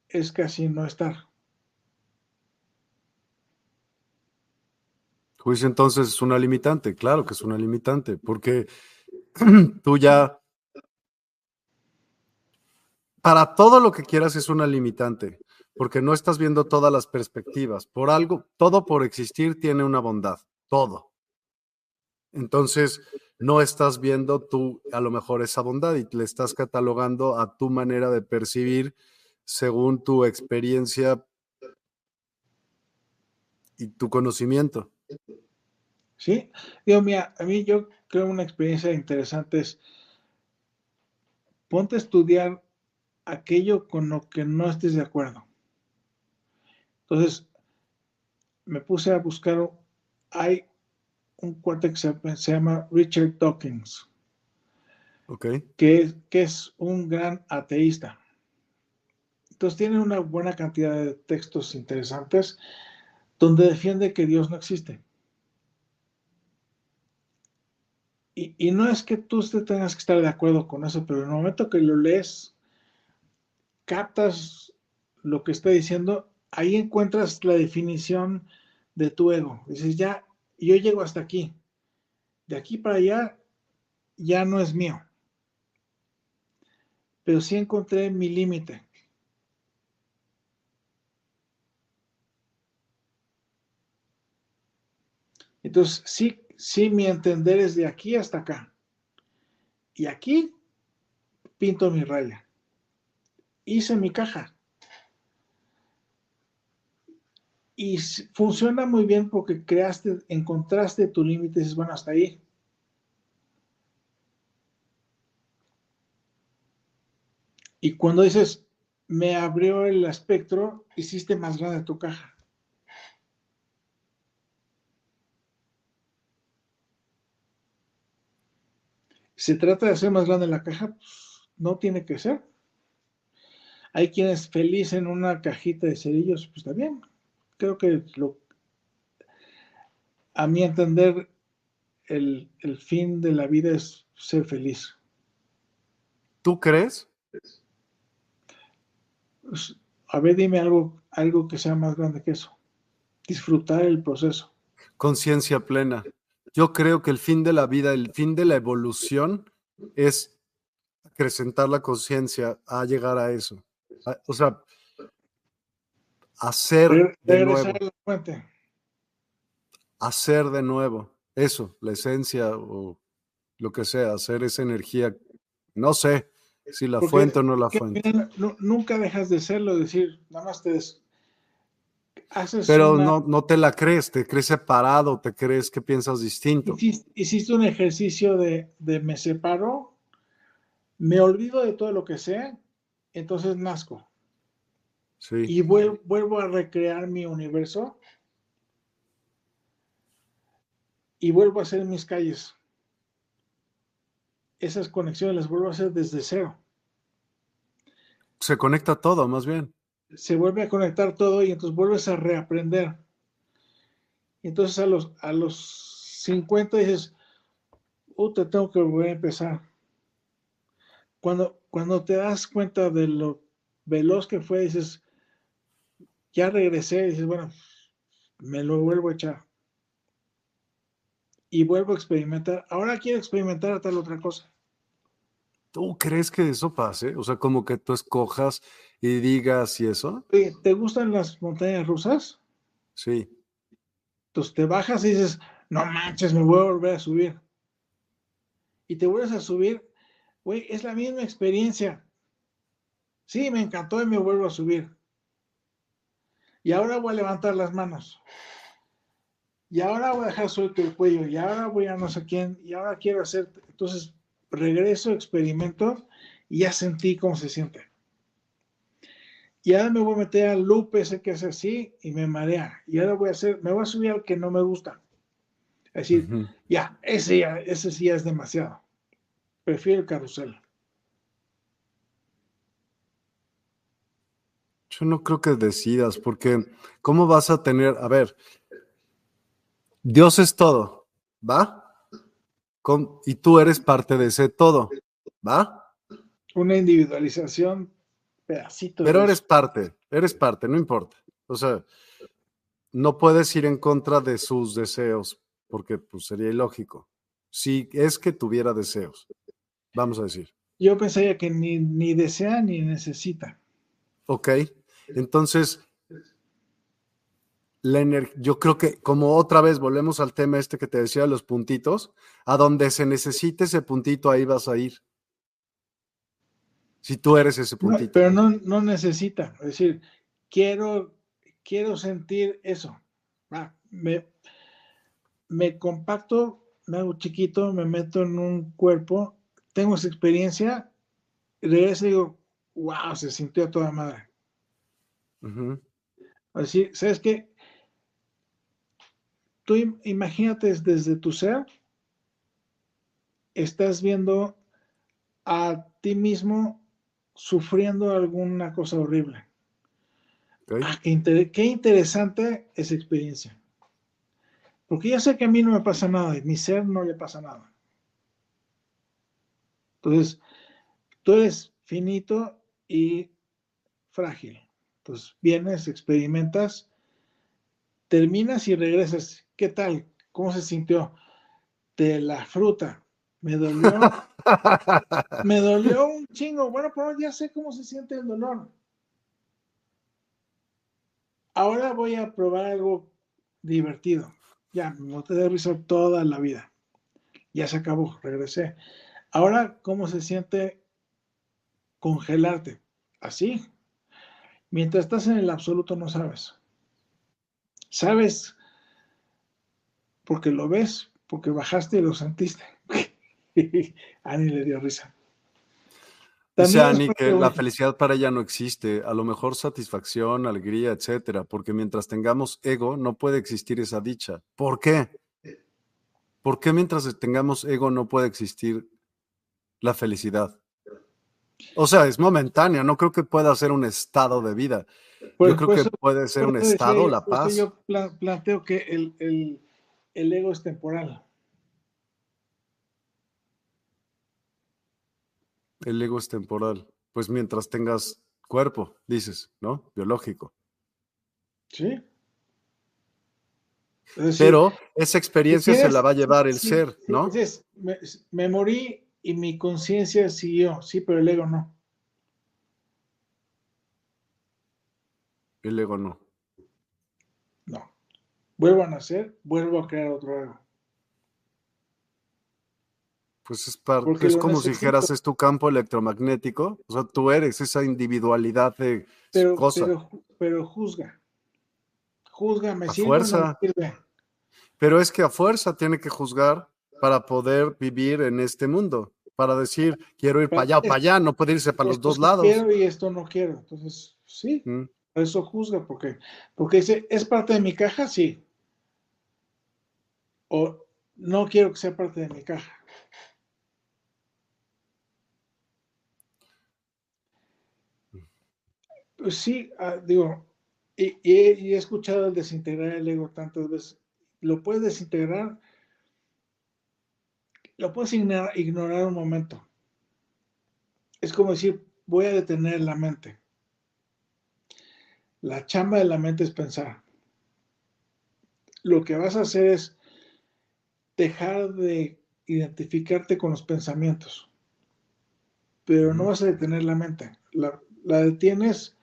es casi no estar. Juicio entonces es una limitante, claro que es una limitante, porque tú ya, para todo lo que quieras es una limitante, porque no estás viendo todas las perspectivas. Por algo, todo por existir tiene una bondad, todo. Entonces, no estás viendo tú a lo mejor esa bondad y le estás catalogando a tu manera de percibir según tu experiencia y tu conocimiento. Sí, digo, mira, a mí yo creo una experiencia interesante es ponte a estudiar aquello con lo que no estés de acuerdo. Entonces, me puse a buscar, hay un cuate que se, llama Richard Dawkins, okay. que, que es un gran ateísta. Entonces tiene una buena cantidad de textos interesantes donde defiende que Dios no existe. Y, no es que tú tengas que estar de acuerdo con eso, pero en el momento que lo lees, captas lo que está diciendo, ahí encuentras la definición de tu ego. Dices, ya, yo llego hasta aquí. De aquí para allá, ya no es mío. Pero sí encontré mi límite. Entonces, sí, sí, mi entender es de aquí hasta acá. Y aquí pinto mi raya. Hice mi caja. Y funciona muy bien porque creaste, encontraste tu límite y dices, bueno, hasta ahí. Y cuando dices, me abrió el espectro, hiciste más grande tu caja. ¿Se trata de hacer más grande la caja? Pues, no tiene que ser. Hay quienes felices en una cajita de cerillos, pues está bien. Creo que lo, a mi entender, el, el fin de la vida es ser feliz. ¿Tú crees? Pues, a ver, dime algo, algo que sea más grande que eso. Disfrutar el proceso. Conciencia plena. Yo creo que el fin de la vida, el fin de la evolución es acrecentar la conciencia a llegar a eso. O sea, hacer de nuevo. Hacer de nuevo. Eso, la esencia o lo que sea, hacer esa energía. No sé si la fuente o no la fuente. nunca dejas de serlo, decir, nada más te, pero no, no te la crees, te crees separado, te crees que piensas distinto. Hiciste, un ejercicio de, me separo, me olvido de todo lo que sé, entonces nazco. Sí. Y vuelvo, vuelvo a recrear mi universo y vuelvo a hacer mis calles. Esas conexiones las vuelvo a hacer desde cero. Se conecta todo, más bien se vuelve a conectar todo y entonces vuelves a reaprender. Entonces a los, a los 50 dices, uh, te tengo que volver a empezar. Cuando, cuando te das cuenta de lo veloz que fue, dices, ya regresé, dices, bueno, me lo vuelvo a echar. Y vuelvo a experimentar. Ahora quiero experimentar a tal otra cosa. ¿Tú crees que eso pase? O sea, como que tú escojas y digas y eso. ¿Te gustan las montañas rusas? Sí. Entonces te bajas y dices, no manches, me voy a volver a subir. Y te vuelves a subir, güey, es la misma experiencia. Sí, me encantó y me vuelvo a subir. Y ahora voy a levantar las manos. Y ahora voy a dejar suelto el cuello. Y ahora voy a no sé quién. Y ahora quiero hacer. Entonces regreso, experimento y ya sentí cómo se siente. Y ahora me voy a meter al loop ese que hace así y me marea. Y ahora voy a hacer, me voy a subir al que no me gusta. Es decir, ya, ese ya, ese sí ya es demasiado. Prefiero el carrusel. Yo no creo que decidas, porque ¿cómo vas a tener, a ver, Dios es todo, ¿va? y tú eres parte de ese todo, ¿va? Una individualización, pedacito. Pero eres parte, eres parte, no importa. O sea, no puedes ir en contra de sus deseos, porque pues, sería ilógico. Si es que tuviera deseos, vamos a decir. Yo pensaría que ni, ni desea ni necesita. Ok, entonces yo creo que como otra vez volvemos al tema este que te decía los puntitos, a donde se necesite ese puntito, ahí vas a ir. Si tú eres ese puntito. pero no, no necesita. Es decir, quiero, quiero sentir eso. me, me compacto, me hago chiquito, me meto en un cuerpo, tengo esa experiencia, regreso y digo, wow, se sintió toda madre. Así, ¿sabes qué? Tú imagínate desde tu ser, estás viendo a ti mismo sufriendo alguna cosa horrible. Ah, qué, interesante esa experiencia. Porque yo sé que a mí no me pasa nada y mi ser no le pasa nada. Entonces, tú eres finito y frágil. Entonces, vienes, experimentas, terminas y regresas. ¿Qué tal? ¿Cómo se sintió? De la fruta. Me dolió. me dolió un chingo. Bueno, pero ya sé cómo se siente el dolor. Ahora voy a probar algo divertido. ya me monté de risa toda la vida. Ya se acabó, regresé. Ahora, ¿cómo se siente congelarte? Así. Mientras estás en el absoluto no sabes. Sabes porque lo ves, porque bajaste y lo sentiste. Ani le dio risa. Dice Ani que la felicidad para ella no existe, a lo mejor satisfacción, alegría, etcétera, porque mientras tengamos ego no puede existir esa dicha. ¿Por qué? ¿Por qué mientras tengamos ego no puede existir la felicidad? O sea, es momentánea, no creo que pueda ser un estado de vida. yo pues, creo que puede ser un estado, la paz. Yo planteo que el, el ego es temporal. El ego es temporal. Pues mientras tengas cuerpo, dices, ¿no? Biológico. Sí. Pero esa experiencia se la va a llevar el ser, ¿no? me, morí y mi conciencia siguió, sí, pero el ego no. El ego no. No. Vuelvo a nacer, vuelvo a crear otro ego. Pues es, es como si dijeras, es tu campo electromagnético. O sea, tú eres esa individualidad de pero, cosa. Pero, juzga. Juzga, me a fuerza. Pero es que a fuerza tiene que juzgar para poder vivir en este mundo. Para decir, quiero ir para allá o para allá, no puede irse para los dos lados. Quiero y esto no quiero. Entonces, sí, mm. eso juzga, porque, porque dice, ¿es parte de mi caja? Sí. O no quiero que sea parte de mi caja. Pues sí, ah, digo, y, he escuchado el desintegrar el ego tantas veces. Lo puedes desintegrar, lo puedes ignorar, un momento. Es como decir, voy a detener la mente. La chamba de la mente es pensar. Lo que vas a hacer es dejar de identificarte con los pensamientos, pero no vas a detener la mente. La, la detienes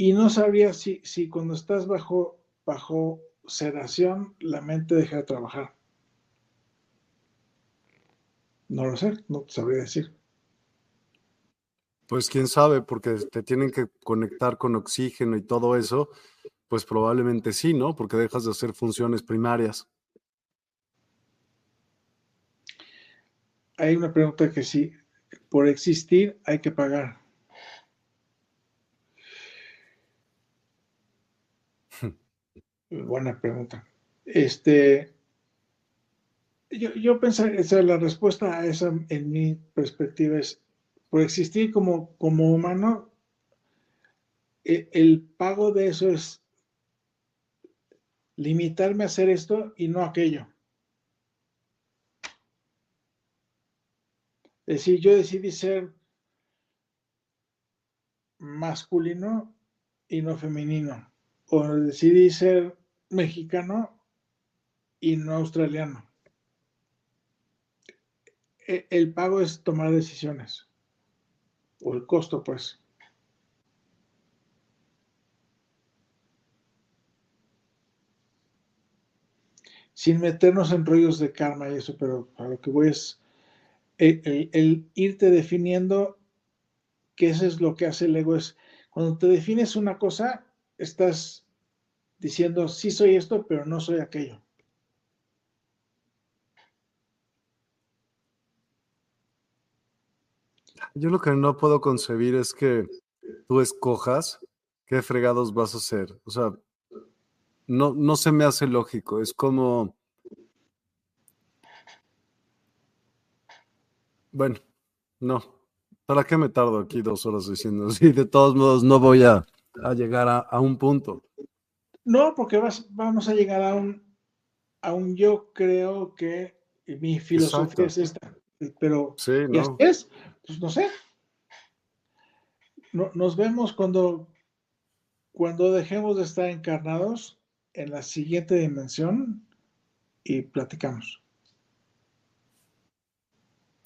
y no sabría si, si cuando estás bajo, bajo sedación la mente deja de trabajar. No lo sé, no te sabría decir. Pues quién sabe, porque te tienen que conectar con oxígeno y todo eso, pues probablemente sí, ¿no? Porque dejas de hacer funciones primarias. Hay una pregunta que sí, por existir hay que pagar. Buena pregunta. Este, yo, yo pensaría, la respuesta a esa, en mi perspectiva, es, por existir como, como humano, e, el, pago de eso es limitarme a hacer esto y no aquello. Es decir, yo decidí ser masculino y no femenino. O decidí ser mexicano y no australiano. E, el pago es tomar decisiones. O el costo, pues. Sin meternos en rollos de karma y eso, pero a lo que voy es el, el irte definiendo que eso es lo que hace el ego. Es cuando te defines una cosa, estás diciendo, sí soy esto, pero no soy aquello. Yo lo que no puedo concebir es que tú escojas qué fregados vas a hacer. O sea, no, no se me hace lógico. Es como... Bueno, no. ¿Para qué me tardo aquí dos horas diciendo así? De todos modos, no voy a, llegar a un punto. No, porque vas, vamos a llegar a un, a un yo creo que mi filosofía es esta. Pero sí, no. es, pues no sé. nos vemos cuando, cuando dejemos de estar encarnados en la siguiente dimensión y platicamos.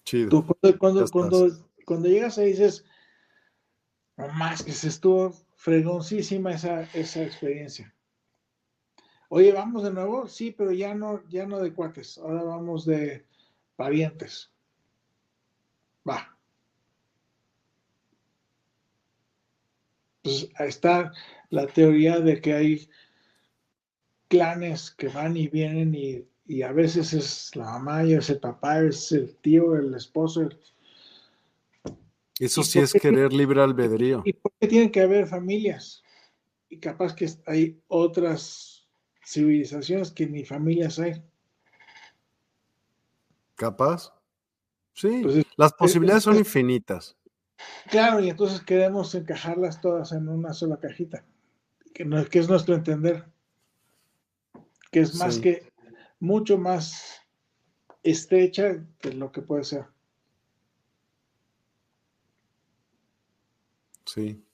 Chido. cuando, cuando, cuando, llegas ahí dices, más que se estuvo fregoncísima esa, esa experiencia. Oye, vamos de nuevo, sí, pero ya no, ya no de cuates, ahora vamos de parientes. Va. Pues está la teoría de que hay clanes que van y vienen y, y a veces es la mamá y es el papá, es el tío, el esposo, el, eso sí es querer libre albedrío. ¿Y por qué tienen que haber familias? Y capaz que hay otras civilizaciones que ni familias hay. ¿Capaz? Sí, las posibilidades son infinitas. Claro, y entonces queremos encajarlas todas en una sola cajita, que, no, que es nuestro entender, que es más que, mucho más estrecha de lo que puede ser. Sí.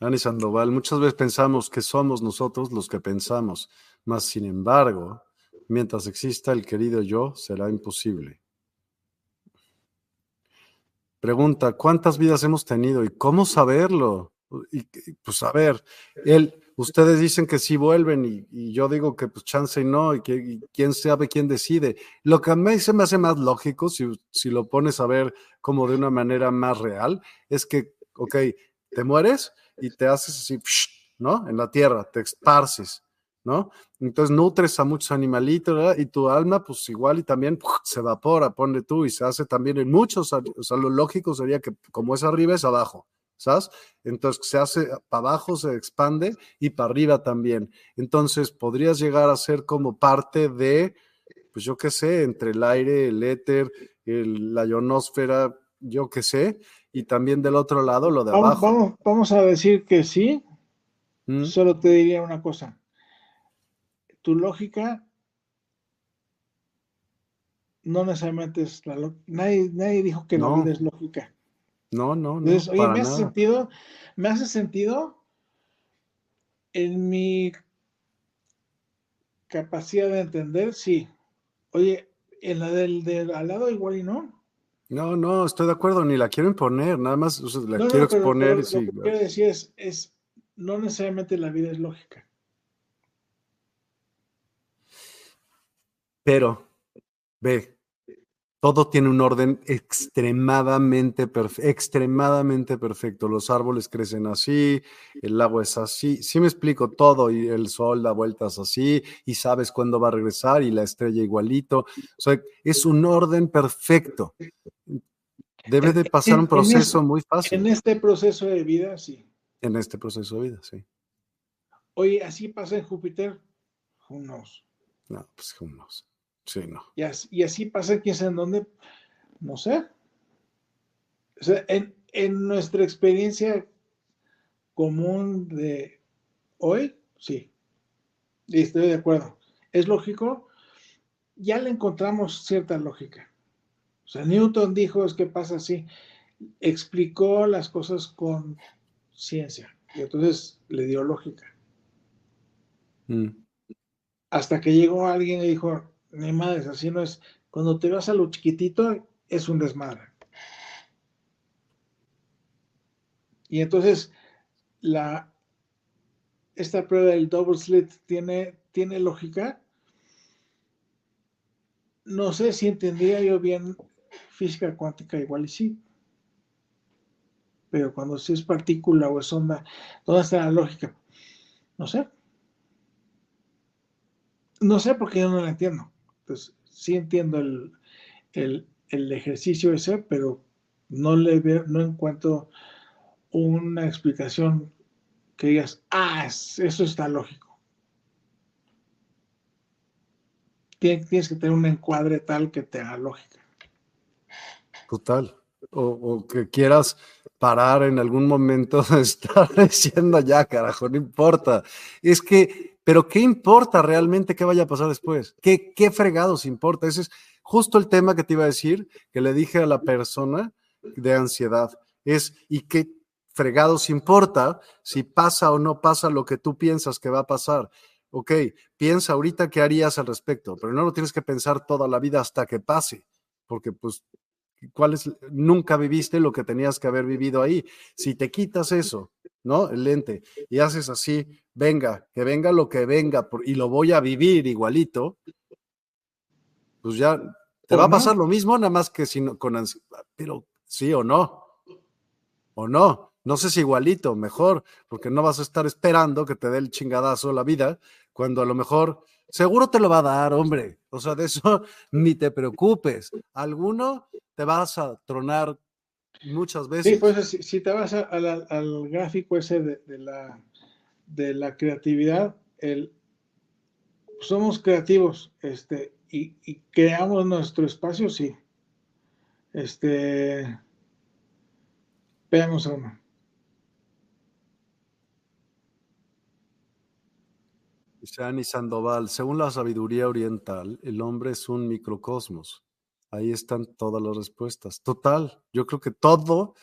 Ani Sandoval, muchas veces pensamos que somos nosotros los que pensamos, mas sin embargo, mientras exista el querido yo, será imposible. Pregunta, ¿cuántas vidas hemos tenido y cómo saberlo? Y, pues a ver, él, ustedes dicen que sí vuelven y, yo digo que pues chance y no, y que quién sabe quién decide. Lo que a mí se me hace más lógico, si, si lo pones a ver como de una manera más real, es que, ok, te mueres y te haces así, ¿no? En la tierra, te esparces, ¿no? Entonces nutres a muchos animalitos y tu alma, pues igual y también se evapora, pone tú y se hace también en muchos, o sea, lo lógico sería que como es arriba es abajo, ¿sabes? Entonces se hace para abajo, se expande y para arriba también. Entonces podrías llegar a ser como parte de, pues yo qué sé, entre el aire, el éter, la ionosfera, yo qué sé, y también del otro lado lo de abajo. Vamos, a decir que sí. ¿Mm? Solo te diría una cosa. Tu lógica no necesariamente es la lógica. Nadie, nadie dijo que no. la vida es lógica. No, no, no. oye, me hace sentido, me hace sentido en mi capacidad de entender, sí. Oye, en la del, del al lado igual y no. No, no, estoy de acuerdo, ni la quiero imponer, nada más la quiero exponer. lo que quiero decir es, es, no necesariamente la vida es lógica. Pero, ve, todo tiene un orden extremadamente, extremadamente perfecto. Los árboles crecen así, el agua es así. Sí me explico todo y el sol da vueltas así y sabes cuándo va a regresar y la estrella igualito. O sea, es un orden perfecto. Debe de pasar un proceso muy fácil. En este proceso de vida, sí. En este proceso de vida, sí. Oye, así pasa en Júpiter. Knows? No, pues knows. Sí, no. Y así, pasa, quién sabe en dónde, no sé. O sea, en, nuestra experiencia común de hoy, sí. Estoy de acuerdo. ¿Es lógico? Ya le encontramos cierta lógica. O sea, Newton dijo es que pasa así. Explicó las cosas con ciencia. Y entonces le dio lógica. Mm. Hasta que llegó alguien y dijo, ni madres, así no es. Cuando te vas a lo chiquitito, es un desmadre. Y entonces, la, esta prueba del double slit tiene, tiene lógica. No sé si entendía yo bien física cuántica, igual y sí. Pero cuando si es partícula o es onda, ¿dónde está la lógica? No sé. No sé porque yo no la entiendo. Pues sí entiendo el, ejercicio ese, pero no le veo, no encuentro una explicación que digas, ah, eso está lógico. Tienes que tener un encuadre tal que te haga lógica. Total. O, o, que quieras parar en algún momento de estar diciendo ya, carajo, no importa. Es que pero ¿qué importa realmente qué vaya a pasar después? ¿Qué, qué fregados importa? Ese es justo el tema que te iba a decir, que le dije a la persona de ansiedad. Es, ¿y qué fregados importa si pasa o no pasa lo que tú piensas que va a pasar? Ok, piensa ahorita qué harías al respecto, pero no lo tienes que pensar toda la vida hasta que pase, porque pues cuál es, nunca viviste lo que tenías que haber vivido ahí. Si te quitas eso, ¿no? El lente, y haces así, venga, que venga lo que venga, y lo voy a vivir igualito, pues ya te va a pasar lo mismo, nada más que si con ansiedad, pero sí o no, o no, no sé si igualito, mejor, porque no vas a estar esperando que te dé el chingadazo la vida, cuando a lo mejor seguro te lo va a dar, hombre, o sea, de eso ni te preocupes, alguno te vas a tronar muchas veces. Sí, pues si, te vas al gráfico ese de, la, de la creatividad, el, somos creativos, este, y, creamos nuestro espacio, sí. Este, veamos uno. Dice Sandoval, según la sabiduría oriental, el hombre es un microcosmos. Ahí están todas las respuestas. Total, yo creo que todo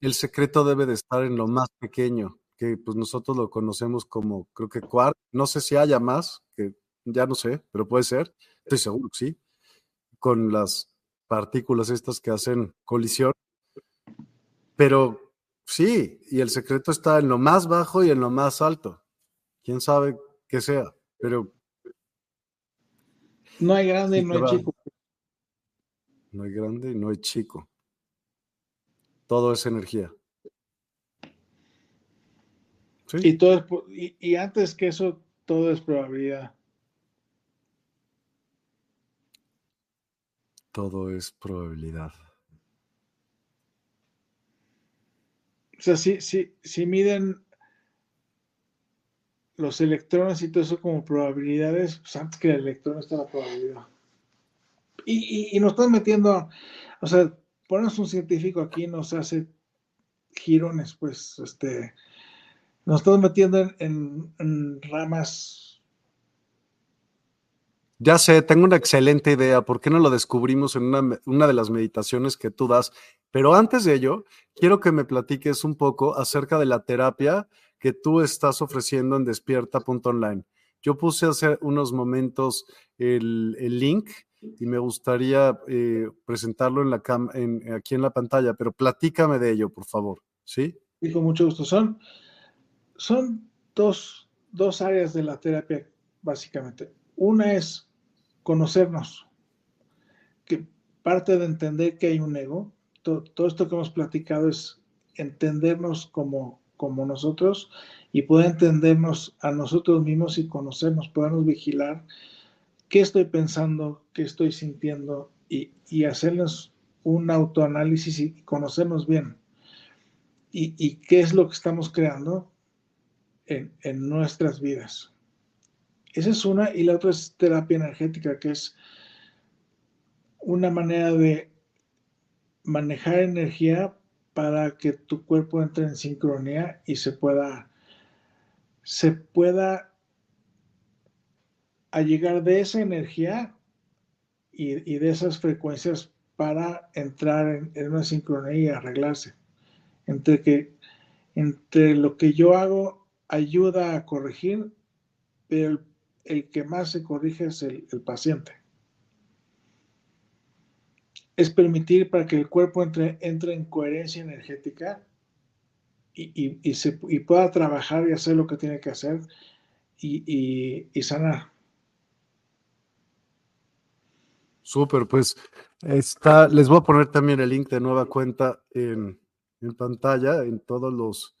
el secreto debe de estar en lo más pequeño, que pues nosotros lo conocemos como, creo que quark, no sé si haya más, que ya no sé, pero puede ser. Estoy seguro que sí, con las partículas estas que hacen colisión. Pero sí, y el secreto está en lo más bajo y en lo más alto. Quién sabe qué sea, pero. No hay grande y no hay chico. No hay grande y no hay chico. Todo es energía. Y, todo y antes que eso, todo es probabilidad. todo es probabilidad. O sea, si, si miden los electrones y todo eso como probabilidades, pues antes que el electrón está la probabilidad. Y, y, nos están metiendo, o sea, ponemos un científico aquí, nos hace girones, pues, este, nos estamos metiendo en ramas ya sé, tengo una excelente idea. ¿Por qué no lo descubrimos en una, de las meditaciones que tú das? Pero antes de ello, quiero que me platiques un poco acerca de la terapia que tú estás ofreciendo en despierta.online. Yo puse hace unos momentos el, link y me gustaría eh, presentarlo en la en, aquí en la pantalla, pero platícame de ello, por favor. ¿Sí? Y con mucho gusto. Son, son dos, dos áreas de la terapia, básicamente. Una es conocernos, que parte de entender que hay un ego, todo, esto que hemos platicado es entendernos como, como nosotros y poder entendernos a nosotros mismos y conocernos, podernos vigilar qué estoy pensando, qué estoy sintiendo y, y hacernos un autoanálisis y conocernos bien. Y, y, qué es lo que estamos creando en, en nuestras vidas. Esa es una, y la otra es terapia energética, que es una manera de manejar energía para que tu cuerpo entre en sincronía y se pueda, se pueda llegar de esa energía y, de esas frecuencias para entrar en, una sincronía y arreglarse. Entre que entre lo que yo hago ayuda a corregir, pero el que más se corrige es el, paciente. Es permitir para que el cuerpo entre, entre en coherencia energética y, se, pueda trabajar y hacer lo que tiene que hacer y, sanar. Súper, pues está, les voy a poner también el link de nueva cuenta en, en pantalla, en todos los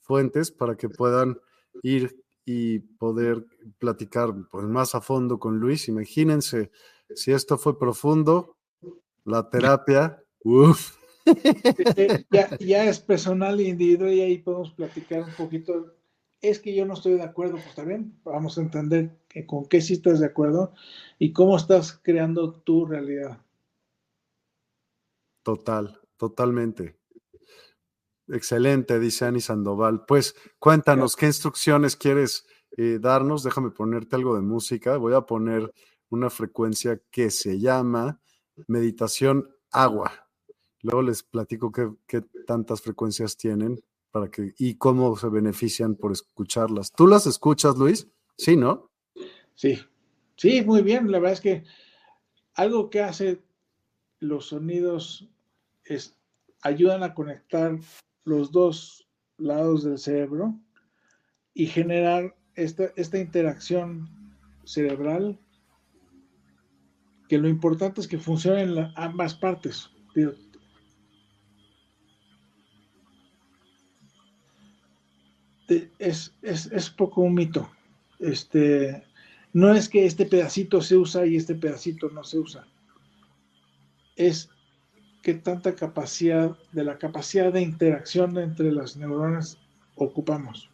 fuentes, para que puedan ir y poder platicar pues, más a fondo con Luis. Imagínense, si esto fue profundo, la terapia, uff. Ya, es personal e individual y ahí podemos platicar un poquito. Es que yo no estoy de acuerdo, pues también vamos a entender con qué sí estás de acuerdo y cómo estás creando tu realidad. Total, totalmente. Excelente, dice Ani Sandoval. Pues cuéntanos, ¿qué instrucciones quieres eh, darnos? Déjame ponerte algo de música. Voy a poner una frecuencia que se llama meditación agua. Luego les platico qué, tantas frecuencias tienen para que, y cómo se benefician por escucharlas. ¿Tú las escuchas, Luis? Sí, ¿no? Sí, sí, muy bien. La verdad es que algo que hace los sonidos es, ayudan a conectar los dos lados del cerebro y generar esta, esta interacción cerebral, que lo importante es que funcionen ambas partes. Es, es, es, poco un mito. Este, no es que este pedacito se usa y este pedacito no se usa. Es que tanta capacidad, de la capacidad de interacción entre las neuronas ocupamos.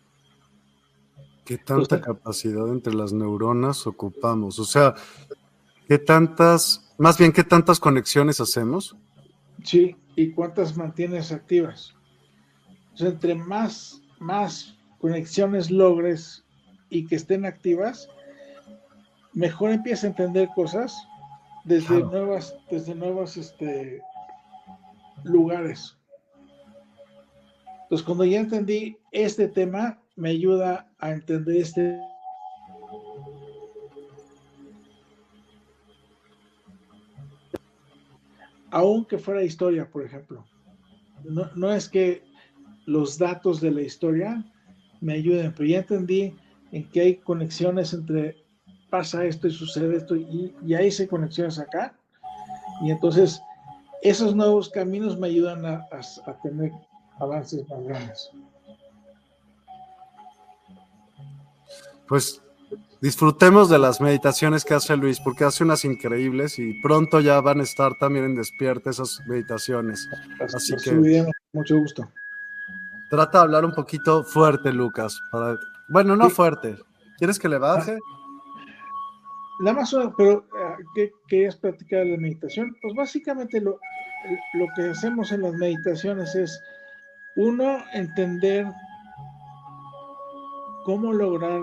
¿Qué tanta capacidad entre las neuronas ocupamos? O sea, ¿qué tantas, más bien, qué tantas conexiones hacemos? Sí, y cuántas mantienes activas. O sea, entre más, más conexiones logres y que estén activas, mejor empieza a entender cosas desde nuevas, desde nuevos este, lugares. Entonces, cuando ya entendí este tema, me ayuda a entender este aunque fuera historia, por ejemplo. No, es que los datos de la historia me ayuden, pero ya entendí en que hay conexiones entre pasa esto y sucede esto y, y hay conexiones acá. Y entonces esos nuevos caminos me ayudan a, a tener avances más grandes. pues disfrutemos de las meditaciones que hace Luis, porque hace unas increíbles y pronto ya van a estar también en despierta esas meditaciones. Así que. mucho gusto. Trata de hablar un poquito fuerte, Lucas. bueno, no fuerte. ¿Quieres que le baje? Nada más, pero eh, ¿qué querías platicar de la meditación? Pues básicamente lo, lo que hacemos en las meditaciones es, uno, entender cómo lograr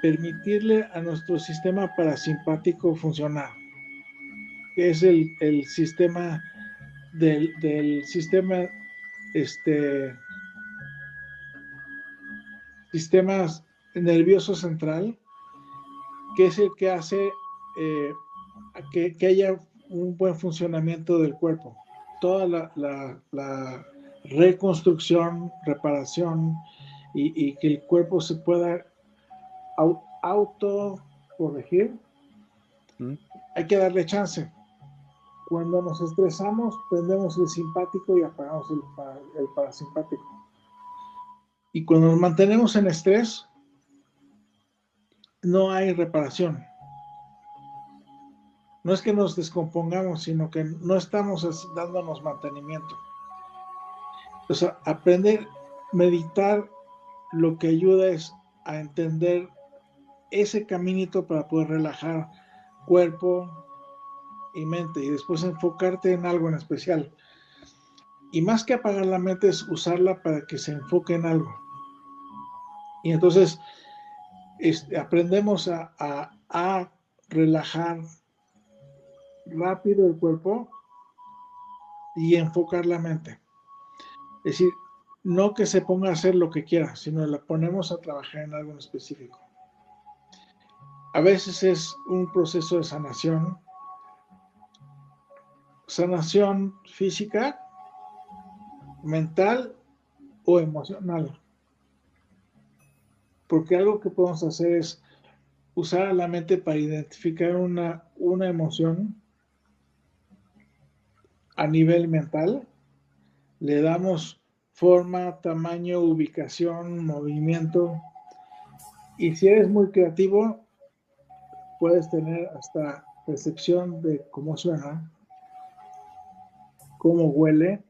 permitirle a nuestro sistema parasimpático funcionar, que es el, sistema del, sistema este sistema nervioso central, que es el que hace eh, que, haya un buen funcionamiento del cuerpo. Toda la, reconstrucción, reparación y, y, que el cuerpo se pueda auto corregir, mm. hay que darle chance. Cuando nos estresamos, prendemos el simpático y apagamos el, el parasimpático. Y cuando nos mantenemos en estrés, no hay reparación. No es que nos descompongamos, sino que no estamos dándonos mantenimiento. O sea, aprender, meditar, lo que ayuda es a entender ese caminito para poder relajar cuerpo y mente y después enfocarte en algo en especial. Y más que apagar la mente es usarla para que se enfoque en algo. Y entonces este, aprendemos a, a relajar rápido el cuerpo y enfocar la mente. Es decir, no que se ponga a hacer lo que quiera, sino la ponemos a trabajar en algo específico. A veces es un proceso de sanación, sanación física, mental o emocional. Porque algo que podemos hacer es usar la mente para identificar una, una emoción a nivel mental. Le damos forma, tamaño, ubicación, movimiento. Y si eres muy creativo, puedes tener hasta percepción de cómo suena, cómo huele.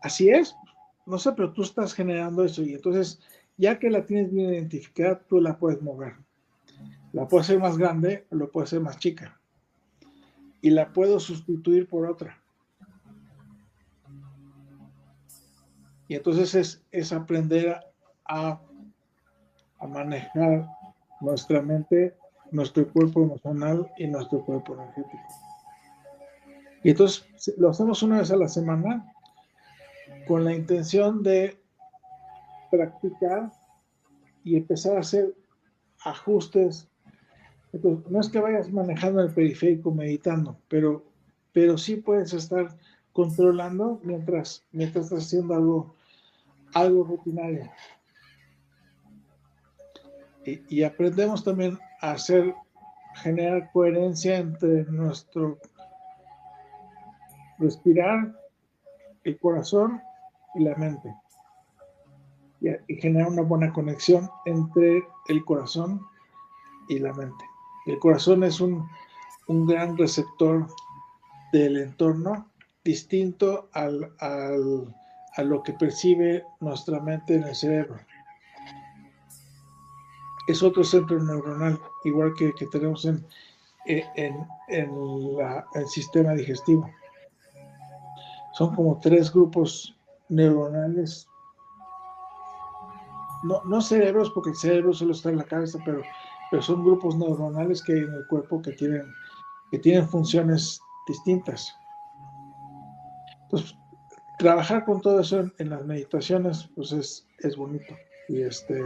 Así es, no sé, pero tú estás generando eso y entonces ya que la tienes bien identificada, tú la puedes mover. La puedes hacer más grande o la puedes hacer más chica. Y la puedo sustituir por otra. Y entonces es, es aprender a, a manejar nuestra mente nuestro cuerpo emocional y nuestro cuerpo energético. Y entonces lo hacemos una vez a la semana con la intención de practicar y empezar a hacer ajustes. No es que vayas manejando el periférico meditando, pero pero sí puedes estar controlando mientras, mientras estás haciendo algo, algo rutinario. Y, aprendemos también a hacer, generar coherencia entre nuestro respirar, el corazón y la mente. Y, y generar una buena conexión entre el corazón y la mente. El corazón es un, un gran receptor del entorno distinto al, al, a lo que percibe nuestra mente en el cerebro. Es otro centro neuronal, igual que, que tenemos en, en, en la, el sistema digestivo. Son como tres grupos neuronales. No, no cerebros, porque el cerebro solo está en la cabeza, pero, pero son grupos neuronales que hay en el cuerpo que tienen, que tienen funciones distintas. Entonces, trabajar con todo eso en, en las meditaciones, pues es, es, bonito. Y, este,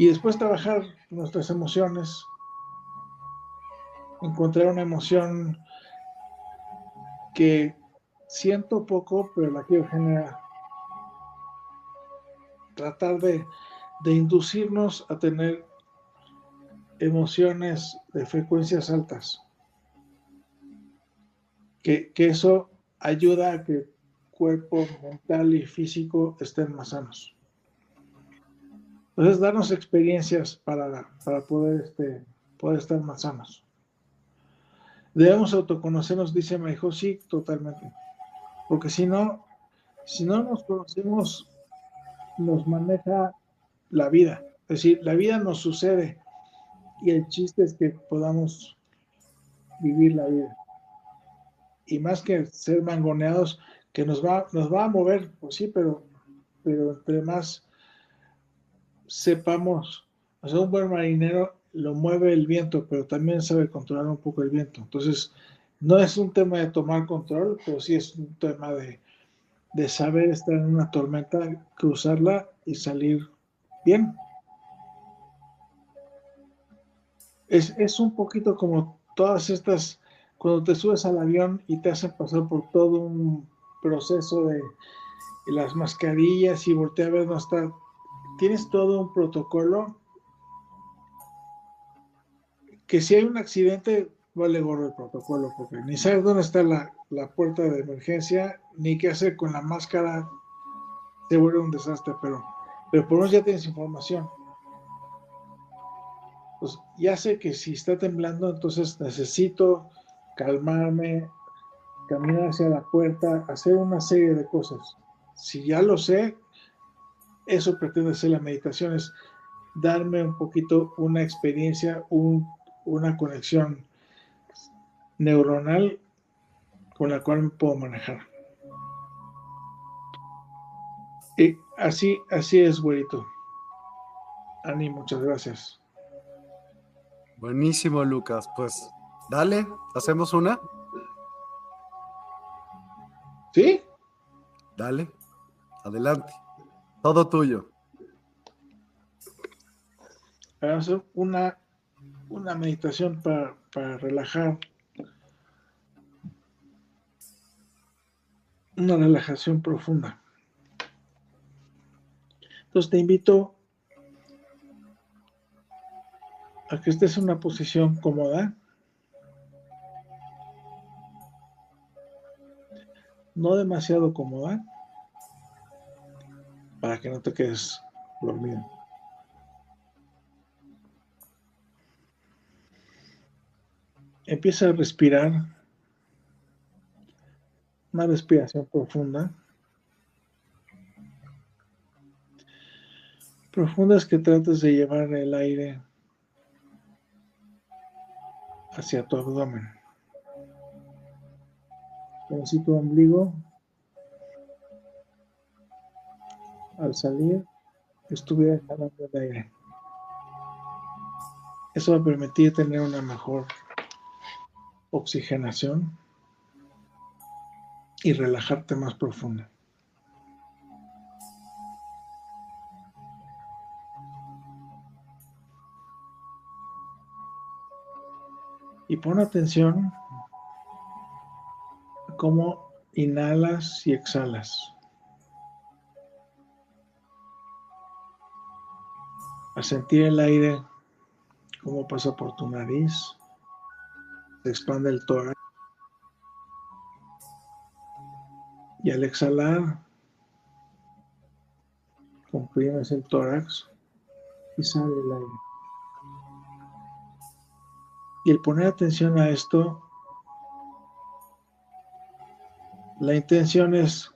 y después trabajar nuestras emociones, encontrar una emoción que siento poco, pero la quiero generar. Tratar de, de inducirnos a tener emociones de frecuencias altas. Que, que eso ayuda a que cuerpo mental y físico estén más sanos. Entonces, darnos experiencias para, para poder, este, poder estar más sanos. Debemos autoconocernos, dice Maijo, sí, totalmente. Porque si no, si no nos conocemos, nos maneja la vida. Es decir, la vida nos sucede y el chiste es que podamos vivir la vida y más que ser mangoneados, que nos va, nos va a mover, pues sí, pero, pero entre más sepamos, o sea, un buen marinero lo mueve el viento, pero también sabe controlar un poco el viento. Entonces, no es un tema de tomar control, pero sí es un tema de, de saber estar en una tormenta, cruzarla y salir bien. Es, es un poquito como todas estas cuando te subes al avión y te hacen pasar por todo un proceso de las mascarillas y voltea a ver no está, tienes todo un protocolo que si hay un accidente, vale gorro el protocolo, porque ni sabes dónde está la, la puerta de emergencia, ni qué hacer con la máscara, se vuelve un desastre, pero, pero por lo menos ya tienes información. Pues ya sé que si está temblando, entonces necesito calmarme, caminar hacia la puerta, hacer una serie de cosas. Si ya lo sé, eso pretende ser la meditación, es darme un poquito una experiencia, un, una conexión neuronal con la cual me puedo manejar. Y así, así es, güerito. Ani, muchas gracias. Buenísimo, Lucas. Pues Dale, ¿hacemos una? ¿Sí? Dale, adelante. Todo tuyo. Una, una meditación para, para relajar. Una relajación profunda. Entonces te invito a que estés en una posición cómoda. no demasiado cómoda para que no te quedes dormido. Empieza a respirar una respiración profunda. Profunda es que trates de llevar el aire hacia tu abdomen como si tu ombligo al salir estuviera jalando el aire. Eso va a permitir tener una mejor oxigenación y relajarte más profunda. Y pon atención cómo inhalas y exhalas. A sentir el aire, cómo pasa por tu nariz, se expande el tórax. Y al exhalar, comprimes el tórax y sale el aire. Y el poner atención a esto, la intención es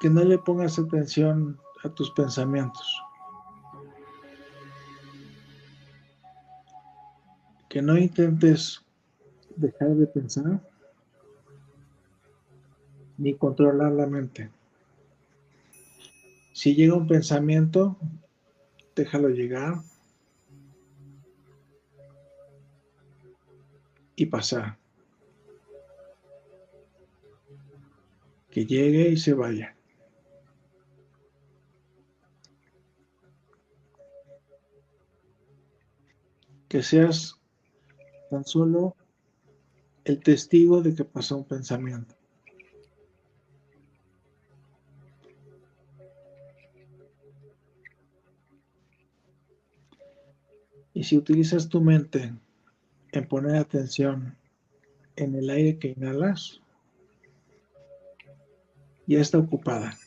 que no le pongas atención a tus pensamientos. Que no intentes dejar de pensar ni controlar la mente. Si llega un pensamiento, déjalo llegar y pasar. Que llegue y se vaya. Que seas tan solo el testigo de que pasó un pensamiento. Y si utilizas tu mente en poner atención en el aire que inhalas, ya está ocupada.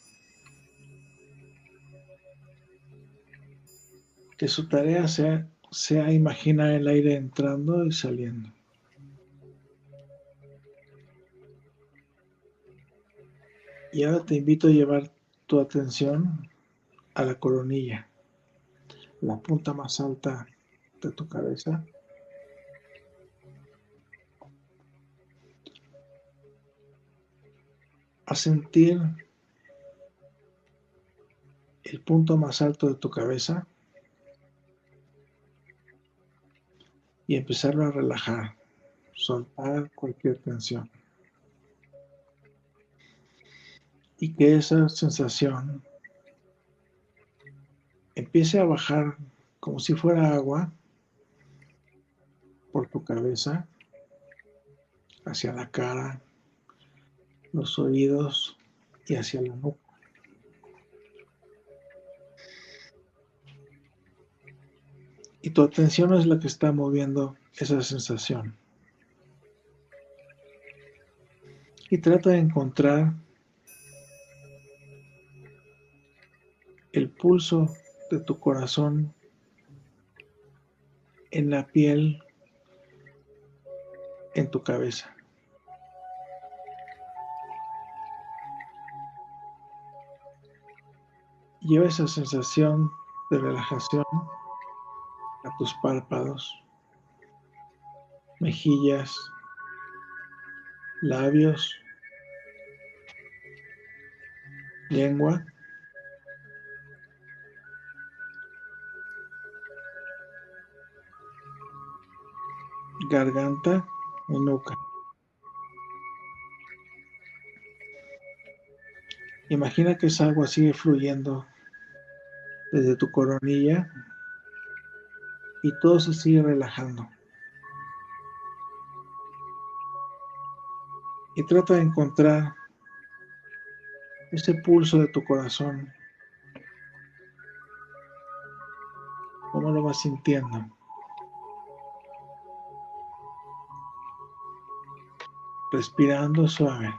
Que su tarea sea, sea imaginar el aire entrando y saliendo. Y ahora te invito a llevar tu atención a la coronilla, la punta más alta de tu cabeza. A sentir el punto más alto de tu cabeza y empezarlo a relajar, soltar cualquier tensión. Y que esa sensación empiece a bajar como si fuera agua por tu cabeza, hacia la cara, los oídos y hacia la nuca. Y tu atención es la que está moviendo esa sensación. Y trata de encontrar el pulso de tu corazón en la piel en tu cabeza. Lleva esa sensación de relajación a tus párpados, mejillas, labios, lengua. garganta y nuca. Imagina que esa agua sigue fluyendo desde tu coronilla y todo se sigue relajando. Y trata de encontrar ese pulso de tu corazón. ¿Cómo lo vas sintiendo? respirando suave.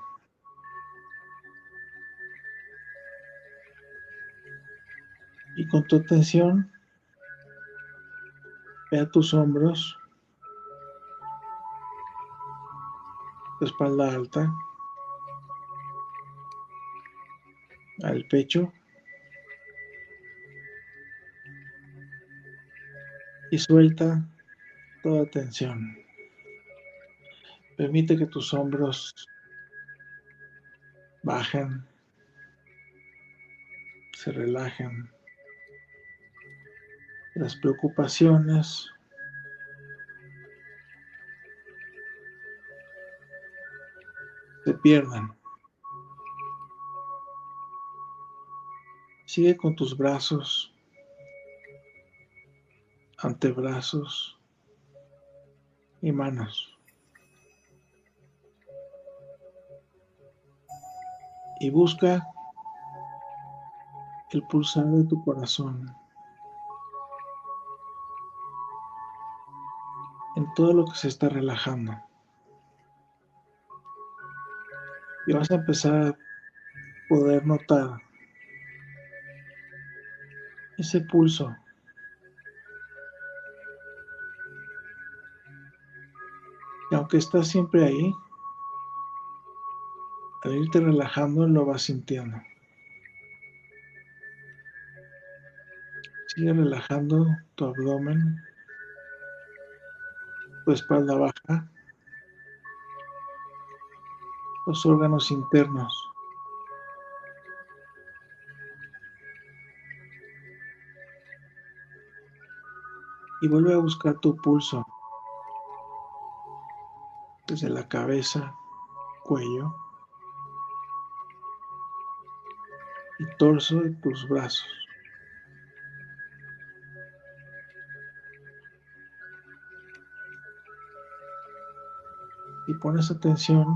Y con tu atención, ve a tus hombros, espalda alta, al pecho y suelta toda tensión. Permite que tus hombros bajen, se relajen las preocupaciones, se pierdan. Sigue con tus brazos, antebrazos y manos. Y busca el pulsar de tu corazón. Todo lo que se está relajando. Y vas a empezar a poder notar ese pulso. Y aunque está siempre ahí, al irte relajando lo vas sintiendo. Sigue relajando tu abdomen, tu espalda baja, los órganos internos. Y vuelve a buscar tu pulso desde la cabeza, cuello y torso de tus brazos. Y pones atención,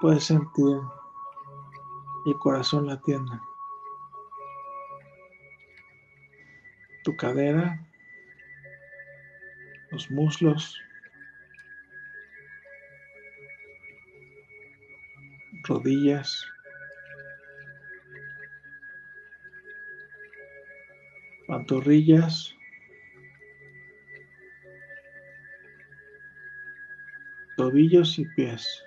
puedes sentir el corazón latiendo. Tu cadera, los muslos, rodillas, pantorrillas, tobillos y pies.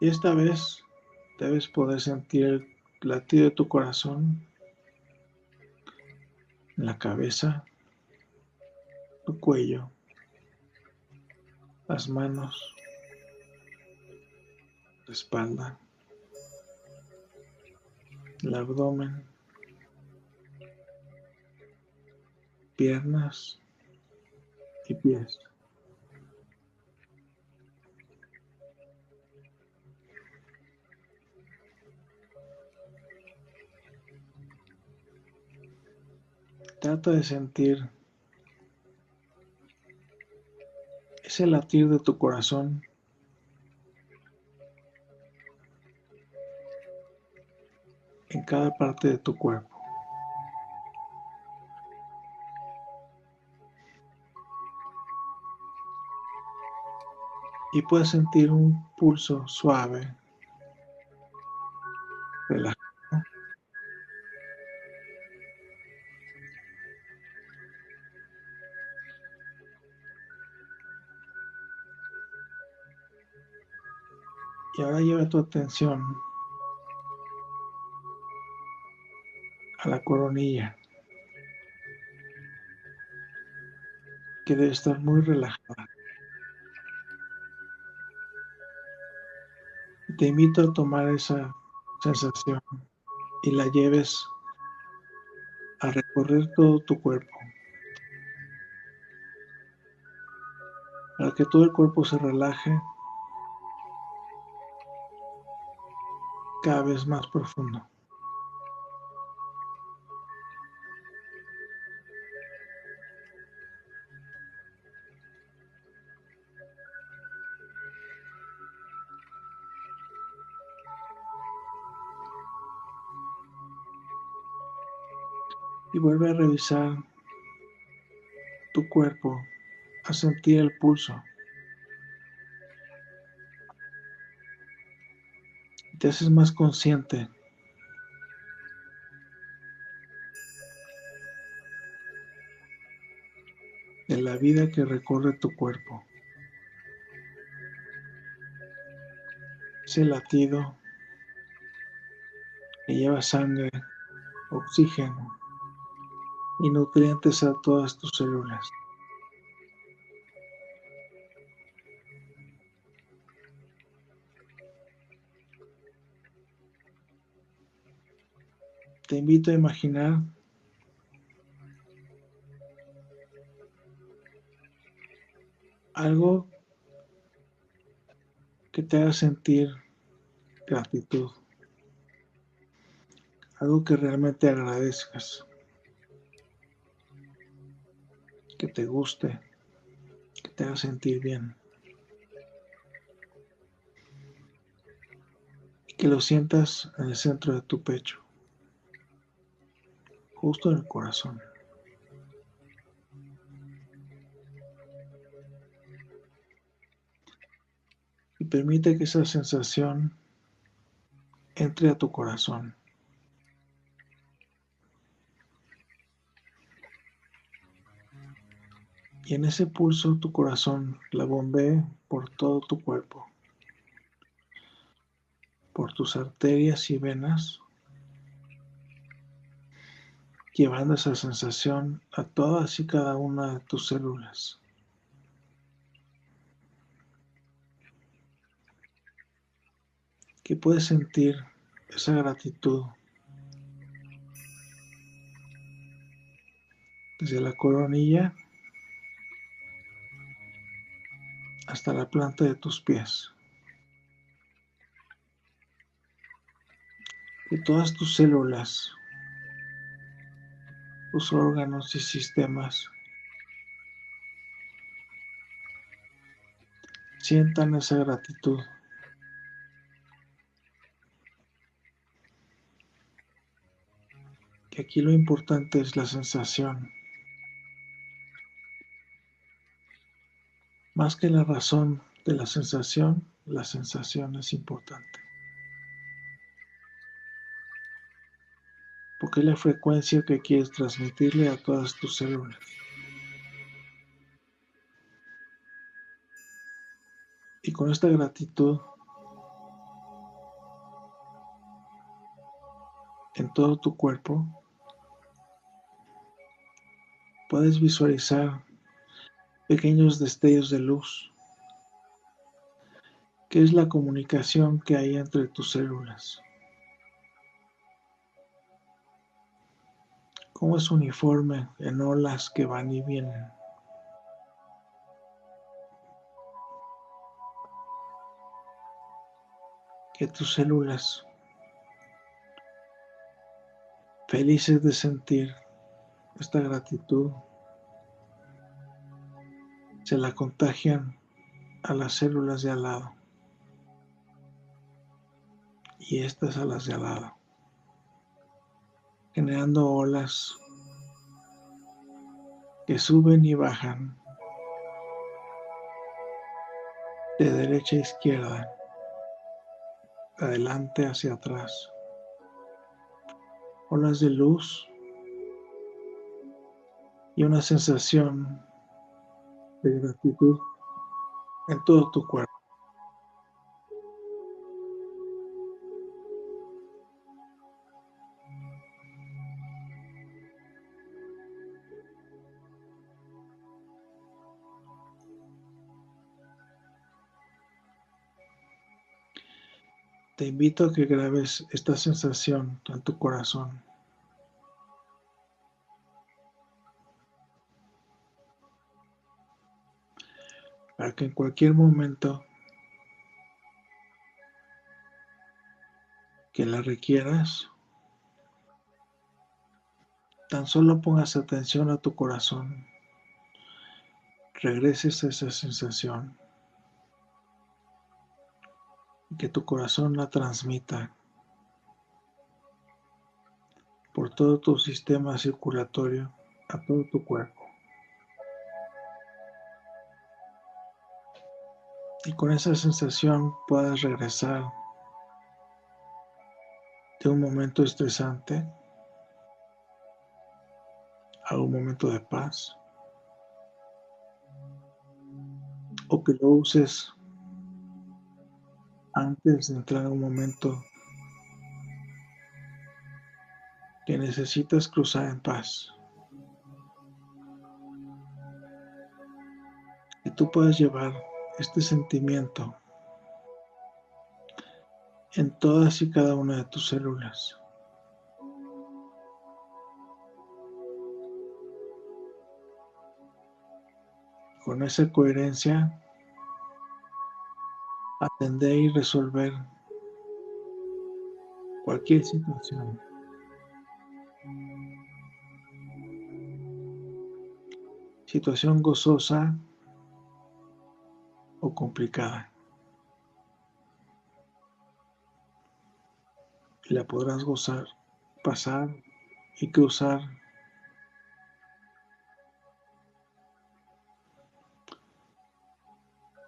Y esta vez debes poder sentir el latido de tu corazón la cabeza, tu cuello, las manos, la espalda, el abdomen, piernas y pies. Trata de sentir ese latir de tu corazón en cada parte de tu cuerpo. Y puedes sentir un pulso suave, relajado. Y ahora lleva tu atención a la coronilla, que debe estar muy relajada. Te invito a tomar esa sensación y la lleves a recorrer todo tu cuerpo. Para que todo el cuerpo se relaje cada vez más profundo. Vuelve a revisar tu cuerpo, a sentir el pulso. Te haces más consciente de la vida que recorre tu cuerpo. Ese latido que lleva sangre, oxígeno, y nutrientes a todas tus células. Te invito a imaginar algo que te haga sentir gratitud, algo que realmente agradezcas. Que te guste, que te haga sentir bien. Y que lo sientas en el centro de tu pecho, justo en el corazón. Y permite que esa sensación entre a tu corazón. Y en ese pulso tu corazón la bombee por todo tu cuerpo, por tus arterias y venas, llevando esa sensación a todas y cada una de tus células. Que puedes sentir esa gratitud desde la coronilla hasta la planta de tus pies. Que todas tus células, tus órganos y sistemas sientan esa gratitud. Que aquí lo importante es la sensación. Más que la razón de la sensación, la sensación es importante. Porque es la frecuencia que quieres transmitirle a todas tus células. Y con esta gratitud en todo tu cuerpo, puedes visualizar pequeños destellos de luz, que es la comunicación que hay entre tus células. Cómo es uniforme en olas que van y vienen. Que tus células, felices de sentir esta gratitud, se la contagian a las células de al lado. Y estas a las de al lado, generando olas que suben y bajan de derecha a izquierda, de adelante hacia atrás, olas de luz y una sensación de gratitud en todo tu cuerpo. Te invito a que grabes esta sensación en tu corazón. Para que en cualquier momento que la requieras, tan solo pongas atención a tu corazón, regreses a esa sensación y que tu corazón la transmita por todo tu sistema circulatorio a todo tu cuerpo. Y con esa sensación puedas regresar de un momento estresante a un momento de paz o que lo uses antes de entrar a un momento que necesitas cruzar en paz. Y tú puedes llevar este sentimiento en todas y cada una de tus células. Con esa coherencia, atender y resolver cualquier situación. Situación gozosa o complicada. Y la podrás gozar, pasar y cruzar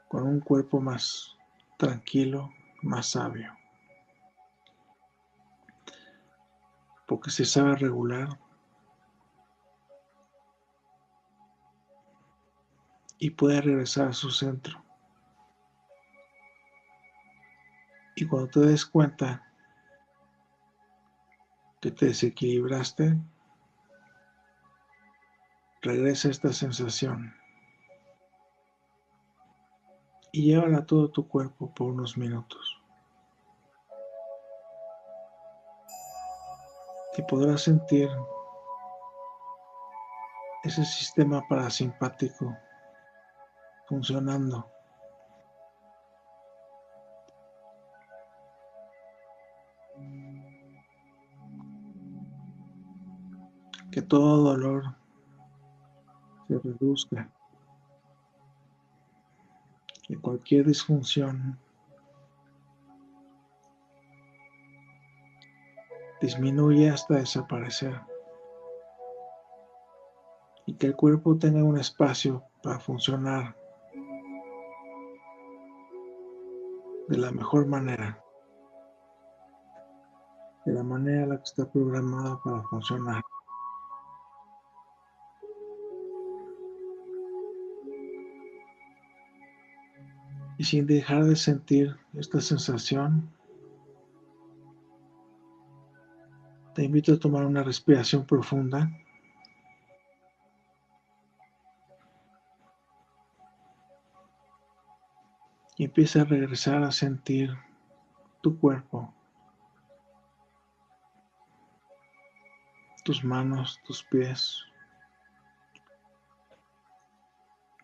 con un cuerpo más tranquilo, más sabio. Porque se sabe regular y puede regresar a su centro. Y cuando te des cuenta que te desequilibraste, regresa esta sensación y llévala a todo tu cuerpo por unos minutos. Y podrás sentir ese sistema parasimpático funcionando. Que todo dolor se reduzca. Que cualquier disfunción disminuye hasta desaparecer y que el cuerpo tenga un espacio para funcionar de la mejor manera, de la manera en la que está programada para funcionar. Y sin dejar de sentir esta sensación, te invito a tomar una respiración profunda. y empieza a regresar a sentir tu cuerpo, tus manos, tus pies.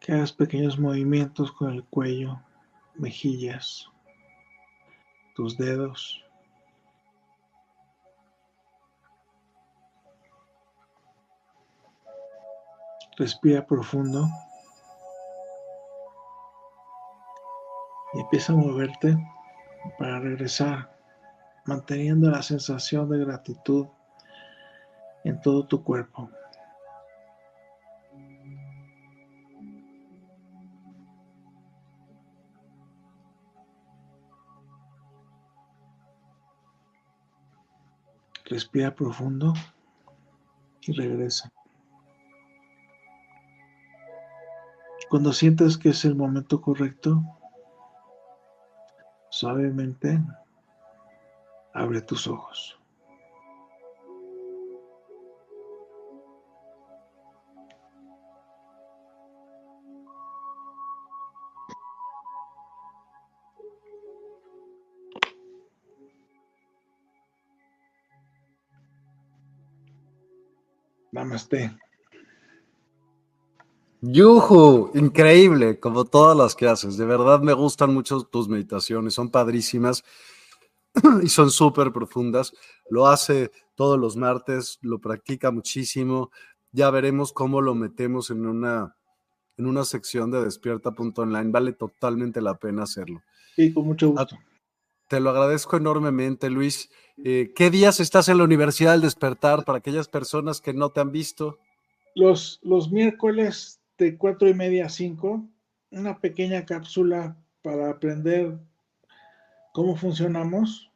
Que hagas pequeños movimientos con el cuello, mejillas, tus dedos. Respira profundo. y empieza a moverte para regresar, manteniendo la sensación de gratitud en todo tu cuerpo. Respira profundo y regresa. Cuando sientas que es el momento correcto, Suavemente abre tus ojos. Namaste. Yuhu, increíble, como todas las que haces. De verdad me gustan mucho tus meditaciones, son padrísimas y son súper profundas. Lo hace todos los martes, lo practica muchísimo. Ya veremos cómo lo metemos en una, en una sección de despierta.online. Vale totalmente la pena hacerlo. Sí, con mucho gusto. Te lo agradezco enormemente, Luis. Eh, ¿Qué días estás en la Universidad del Despertar para aquellas personas que no te han visto? Los, los miércoles de cuatro y media a cinco, una pequeña cápsula para aprender cómo funcionamos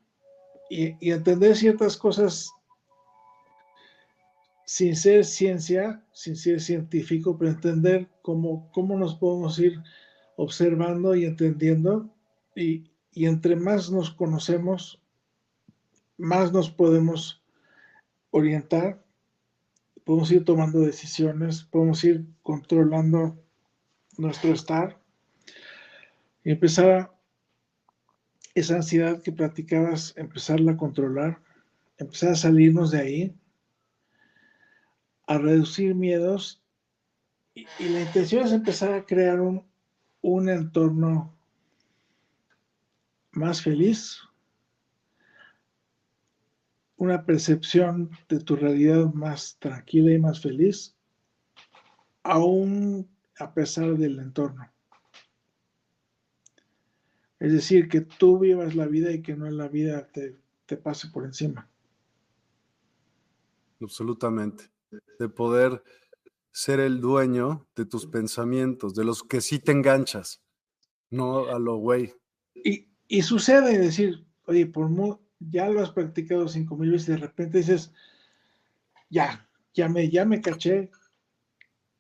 y, entender ciertas cosas sin ser ciencia, sin ser científico, pero entender cómo, cómo nos podemos ir observando y entendiendo. Y, y entre más nos conocemos, más nos podemos orientar podemos ir tomando decisiones, podemos ir controlando nuestro estar y empezar esa ansiedad que platicabas, empezarla a controlar, empezar a salirnos de ahí, a reducir miedos y, la intención es empezar a crear un, un entorno más feliz, una percepción de tu realidad más tranquila y más feliz, aún a pesar del entorno. Es decir, que tú vivas la vida y que no la vida te, te pase por encima. Absolutamente. De poder ser el dueño de tus pensamientos, de los que sí te enganchas, no a lo güey. Y, y sucede decir, oye, por ya lo has practicado cinco mil veces y de repente dices, ya, ya me, ya me caché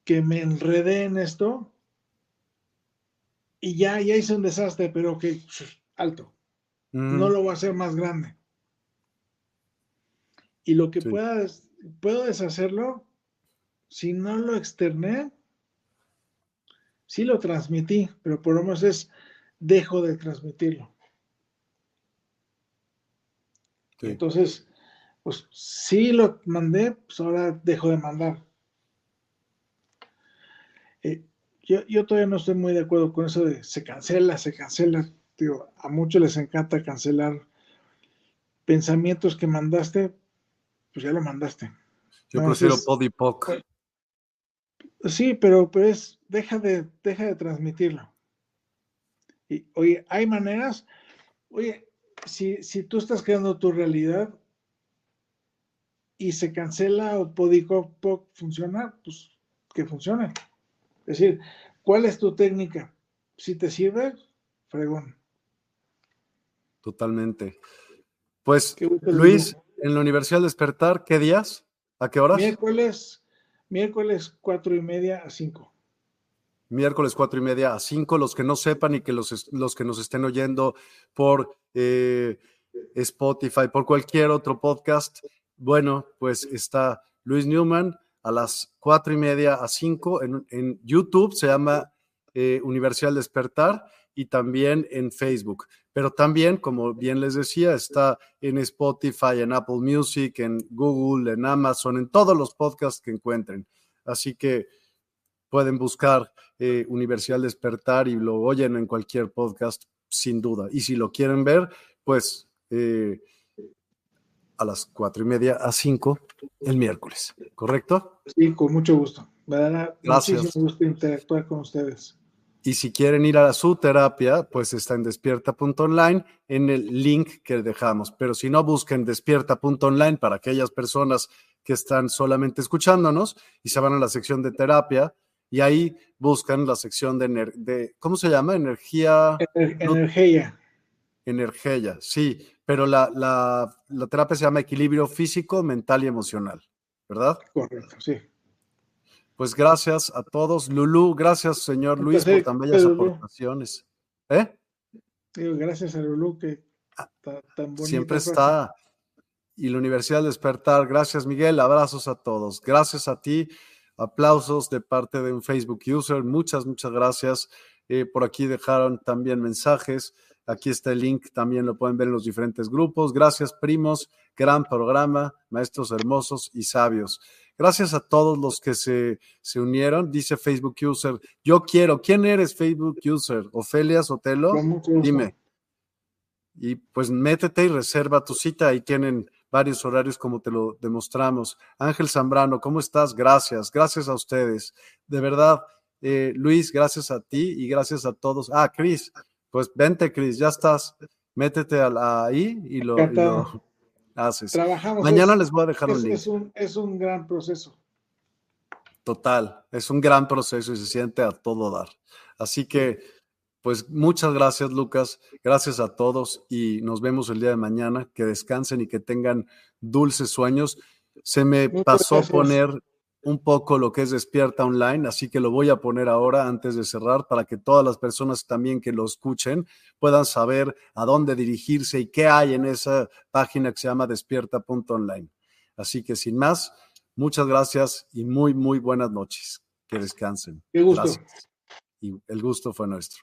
que me enredé en esto y ya, ya hice un desastre, pero que alto. No lo voy a hacer más grande. Y lo que puedas, puedo deshacerlo, si no lo externé, sí lo transmití, pero por lo menos es, dejo de transmitirlo. Entonces, pues sí lo mandé, pues ahora dejo de mandar. Eh, yo, todavía no estoy muy de acuerdo con eso de se cancela, se cancela. a muchos les encanta cancelar pensamientos que mandaste, pues ya lo mandaste. Yo prefiero podipoc. Sí, pero, pues deja de, deja de transmitirlo. Y, oye, hay maneras, oye, si, si tú estás creando tu realidad y se cancela o podipoc funciona, pues que funcione. Es decir, ¿cuál es tu técnica? Si te sirve, fregón. Totalmente. Pues, Luis, en la Universidad Despertar, ¿qué días? ¿A qué horas? Miércoles, miércoles cuatro y media a cinco. Miércoles cuatro y media a cinco. Los que no sepan y que los, los que nos estén oyendo por eh, Spotify, por cualquier otro podcast, bueno, pues está Luis Newman a las cuatro y media a cinco. En, YouTube se llama eh, Universidad Despertar y también en Facebook. Pero también, como bien les decía, está en Spotify, en Apple Music, en Google, en Amazon, en todos los podcasts que encuentren. Así que pueden buscar eh, Universidad Despertar y lo oyen en cualquier podcast, sin duda. Y si lo quieren ver, pues eh, a las cuatro y media a cinco el miércoles, ¿correcto? Sí, con mucho gusto. Me dará muchísimo gusto interactuar con ustedes. Y si quieren ir a su terapia, pues está en despierta.online en el link que dejamos. Pero si no, busquen despierta.online para aquellas personas que están solamente escuchándonos y se van a la sección de terapia y ahí buscan la sección de, de ¿cómo se llama? Energía. energía. Energía, sí pero la, la, terapia se llama equilibrio físico, mental y emocional, ¿verdad? Correcto, sí. Pues gracias a todos. Lulú, gracias, señor Luis, por tan bellas aportaciones. ¿Eh? gracias a Lulú, que ah, tan. Siempre está. Y la Universidad Despertar. Gracias, Miguel. Abrazos a todos. Gracias a ti. Aplausos de parte de un Facebook user. Muchas, muchas gracias. Eh, por aquí dejaron también mensajes. Aquí está el link, también lo pueden ver en los diferentes grupos. Gracias, primos. Gran programa, maestros hermosos y sabios. Gracias a todos los que se, se unieron. Dice Facebook User, yo quiero. ¿Quién eres Facebook User? ¿Ofelia Sotelo? Dime. Y pues métete y reserva tu cita. Ahí tienen varios horarios como te lo demostramos. Ángel Zambrano, ¿cómo estás? Gracias. Gracias a ustedes. De verdad, eh, Luis, gracias a ti y gracias a todos. Ah, Cris, pues vente, Cris, ya estás. Métete ahí y lo, haces. Trabajamos. Mañana les voy a dejar un link. Es un, es un gran proceso. Total, es un gran proceso y se siente a todo dar. Así que, pues muchas gracias, Lucas. Gracias a todos y nos vemos el día de mañana. Que descansen y que tengan dulces sueños. Se me pasó poner un poco lo que es Despierta Online, así que lo voy a poner ahora antes de cerrar para que todas las personas también que lo escuchen puedan saber a dónde dirigirse y qué hay en esa página que se llama despierta.online. Así que sin más, muchas gracias y muy, muy buenas noches. Que descansen. Qué gusto. Y el gusto fue nuestro.